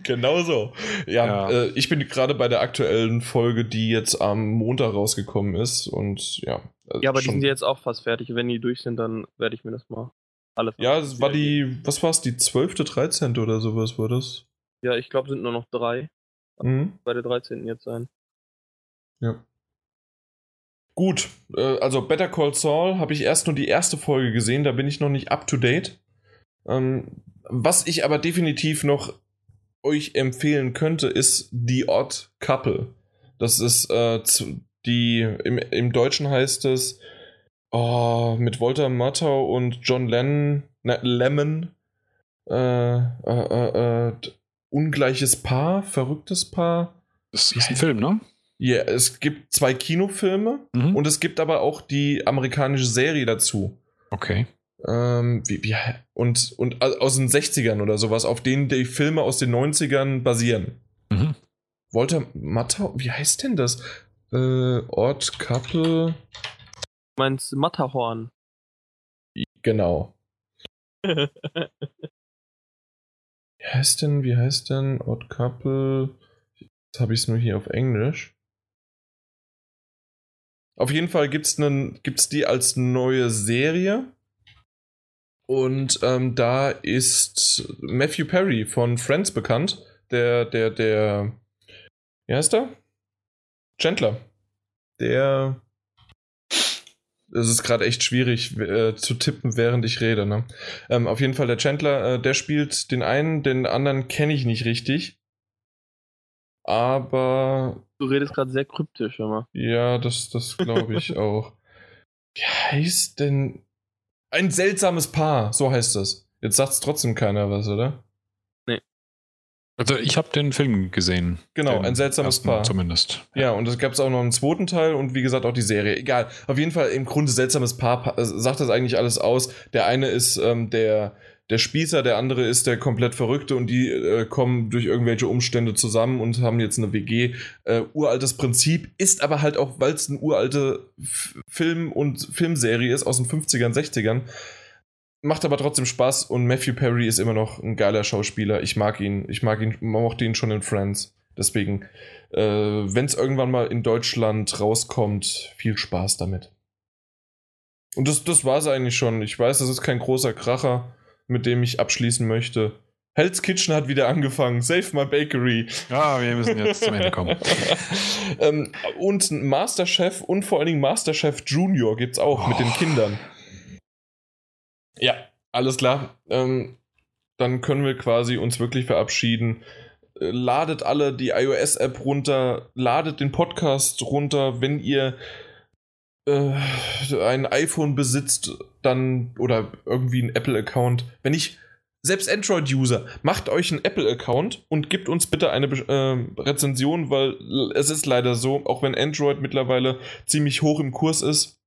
genau so. Ja, ja. Äh, ich bin gerade bei der aktuellen Folge, die jetzt am Montag rausgekommen ist und ja. Also ja, aber die sind jetzt auch fast fertig. Wenn die durch sind, dann werde ich mir das mal alle Ja, es war die, was war es, die 12., 13. oder sowas war das? Ja, ich glaube, sind nur noch drei. Mhm. Bei der 13. jetzt sein. Ja. Gut, äh, also Better Call Saul habe ich erst nur die erste Folge gesehen, da bin ich noch nicht up to date. Ähm, was ich aber definitiv noch euch empfehlen könnte, ist The Odd Couple. Das ist äh, die, im, im Deutschen heißt es oh, mit Walter Matthau und John Lennon, ne, Lemon, äh, äh, äh, äh ungleiches Paar, verrücktes Paar. Das ist ein Film, ne? Ja, es gibt zwei Kinofilme mhm. und es gibt aber auch die amerikanische Serie dazu. Okay. Ähm, wie, wie, und, und aus den 60ern oder sowas, auf denen die Filme aus den 90ern basieren. Mhm. Walter Matthau, wie heißt denn das? Äh, Ort Couple. Meinst Matterhorn? Genau. (laughs) heißt denn, wie heißt denn Odd Couple? Jetzt habe ich es nur hier auf Englisch. Auf jeden Fall gibt es die als neue Serie. Und ähm, da ist Matthew Perry von Friends bekannt. Der, der, der. Wie heißt er? Chandler. Der. Es ist gerade echt schwierig äh, zu tippen, während ich rede. Ne? Ähm, auf jeden Fall der Chandler, äh, der spielt den einen, den anderen kenne ich nicht richtig. Aber Du redest gerade sehr kryptisch, immer. Ja, das, das glaube ich (laughs) auch. Wie heißt denn. Ein seltsames Paar, so heißt das. Jetzt sagt es trotzdem keiner was, oder? Also ich habe den Film gesehen. Genau, ein seltsames Paar. Zumindest. Ja, und es gab auch noch einen zweiten Teil und wie gesagt auch die Serie. Egal. Auf jeden Fall im Grunde seltsames Paar sagt das eigentlich alles aus. Der eine ist ähm, der der Spießer, der andere ist der komplett Verrückte und die äh, kommen durch irgendwelche Umstände zusammen und haben jetzt eine WG. Äh, uraltes Prinzip, ist aber halt auch, weil es eine uralte F Film- und Filmserie ist aus den 50ern, 60ern. Macht aber trotzdem Spaß und Matthew Perry ist immer noch ein geiler Schauspieler. Ich mag ihn. Ich mag ihn, mochte ihn schon in Friends. Deswegen, äh, wenn es irgendwann mal in Deutschland rauskommt, viel Spaß damit. Und das, das war es eigentlich schon. Ich weiß, das ist kein großer Kracher mit dem ich abschließen möchte. Hell's Kitchen hat wieder angefangen. Save my bakery. Ja, wir müssen jetzt zum Ende kommen. (laughs) ähm, und Masterchef und vor allen Dingen Masterchef Junior gibt's auch oh. mit den oh. Kindern. Ja, alles klar. Ähm, dann können wir quasi uns wirklich verabschieden. Äh, ladet alle die iOS-App runter, ladet den Podcast runter, wenn ihr äh, ein iPhone besitzt, dann oder irgendwie ein Apple-Account, wenn ich selbst Android-User, macht euch einen Apple-Account und gebt uns bitte eine äh, Rezension, weil es ist leider so, auch wenn Android mittlerweile ziemlich hoch im Kurs ist,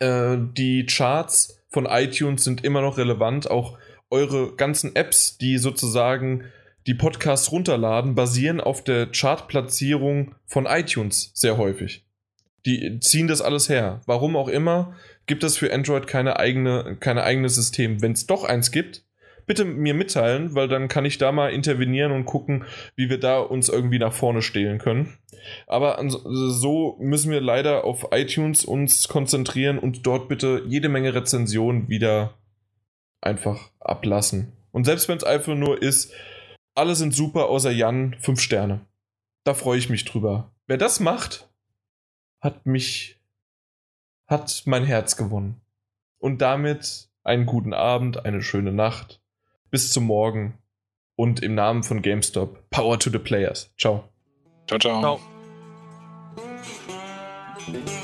äh, die Charts von iTunes sind immer noch relevant. Auch eure ganzen Apps, die sozusagen die Podcasts runterladen, basieren auf der Chartplatzierung von iTunes sehr häufig. Die ziehen das alles her. Warum auch immer, gibt es für Android keine eigene, keine eigene System. Wenn es doch eins gibt, bitte mir mitteilen, weil dann kann ich da mal intervenieren und gucken, wie wir da uns irgendwie nach vorne stehlen können. Aber so müssen wir leider auf iTunes uns konzentrieren und dort bitte jede Menge Rezensionen wieder einfach ablassen. Und selbst wenn es einfach nur ist, alle sind super außer Jan, fünf Sterne. Da freue ich mich drüber. Wer das macht, hat mich, hat mein Herz gewonnen. Und damit einen guten Abend, eine schöne Nacht. Bis zum Morgen. Und im Namen von GameStop, Power to the Players. Ciao. Ciao, ciao. ciao. Thank you.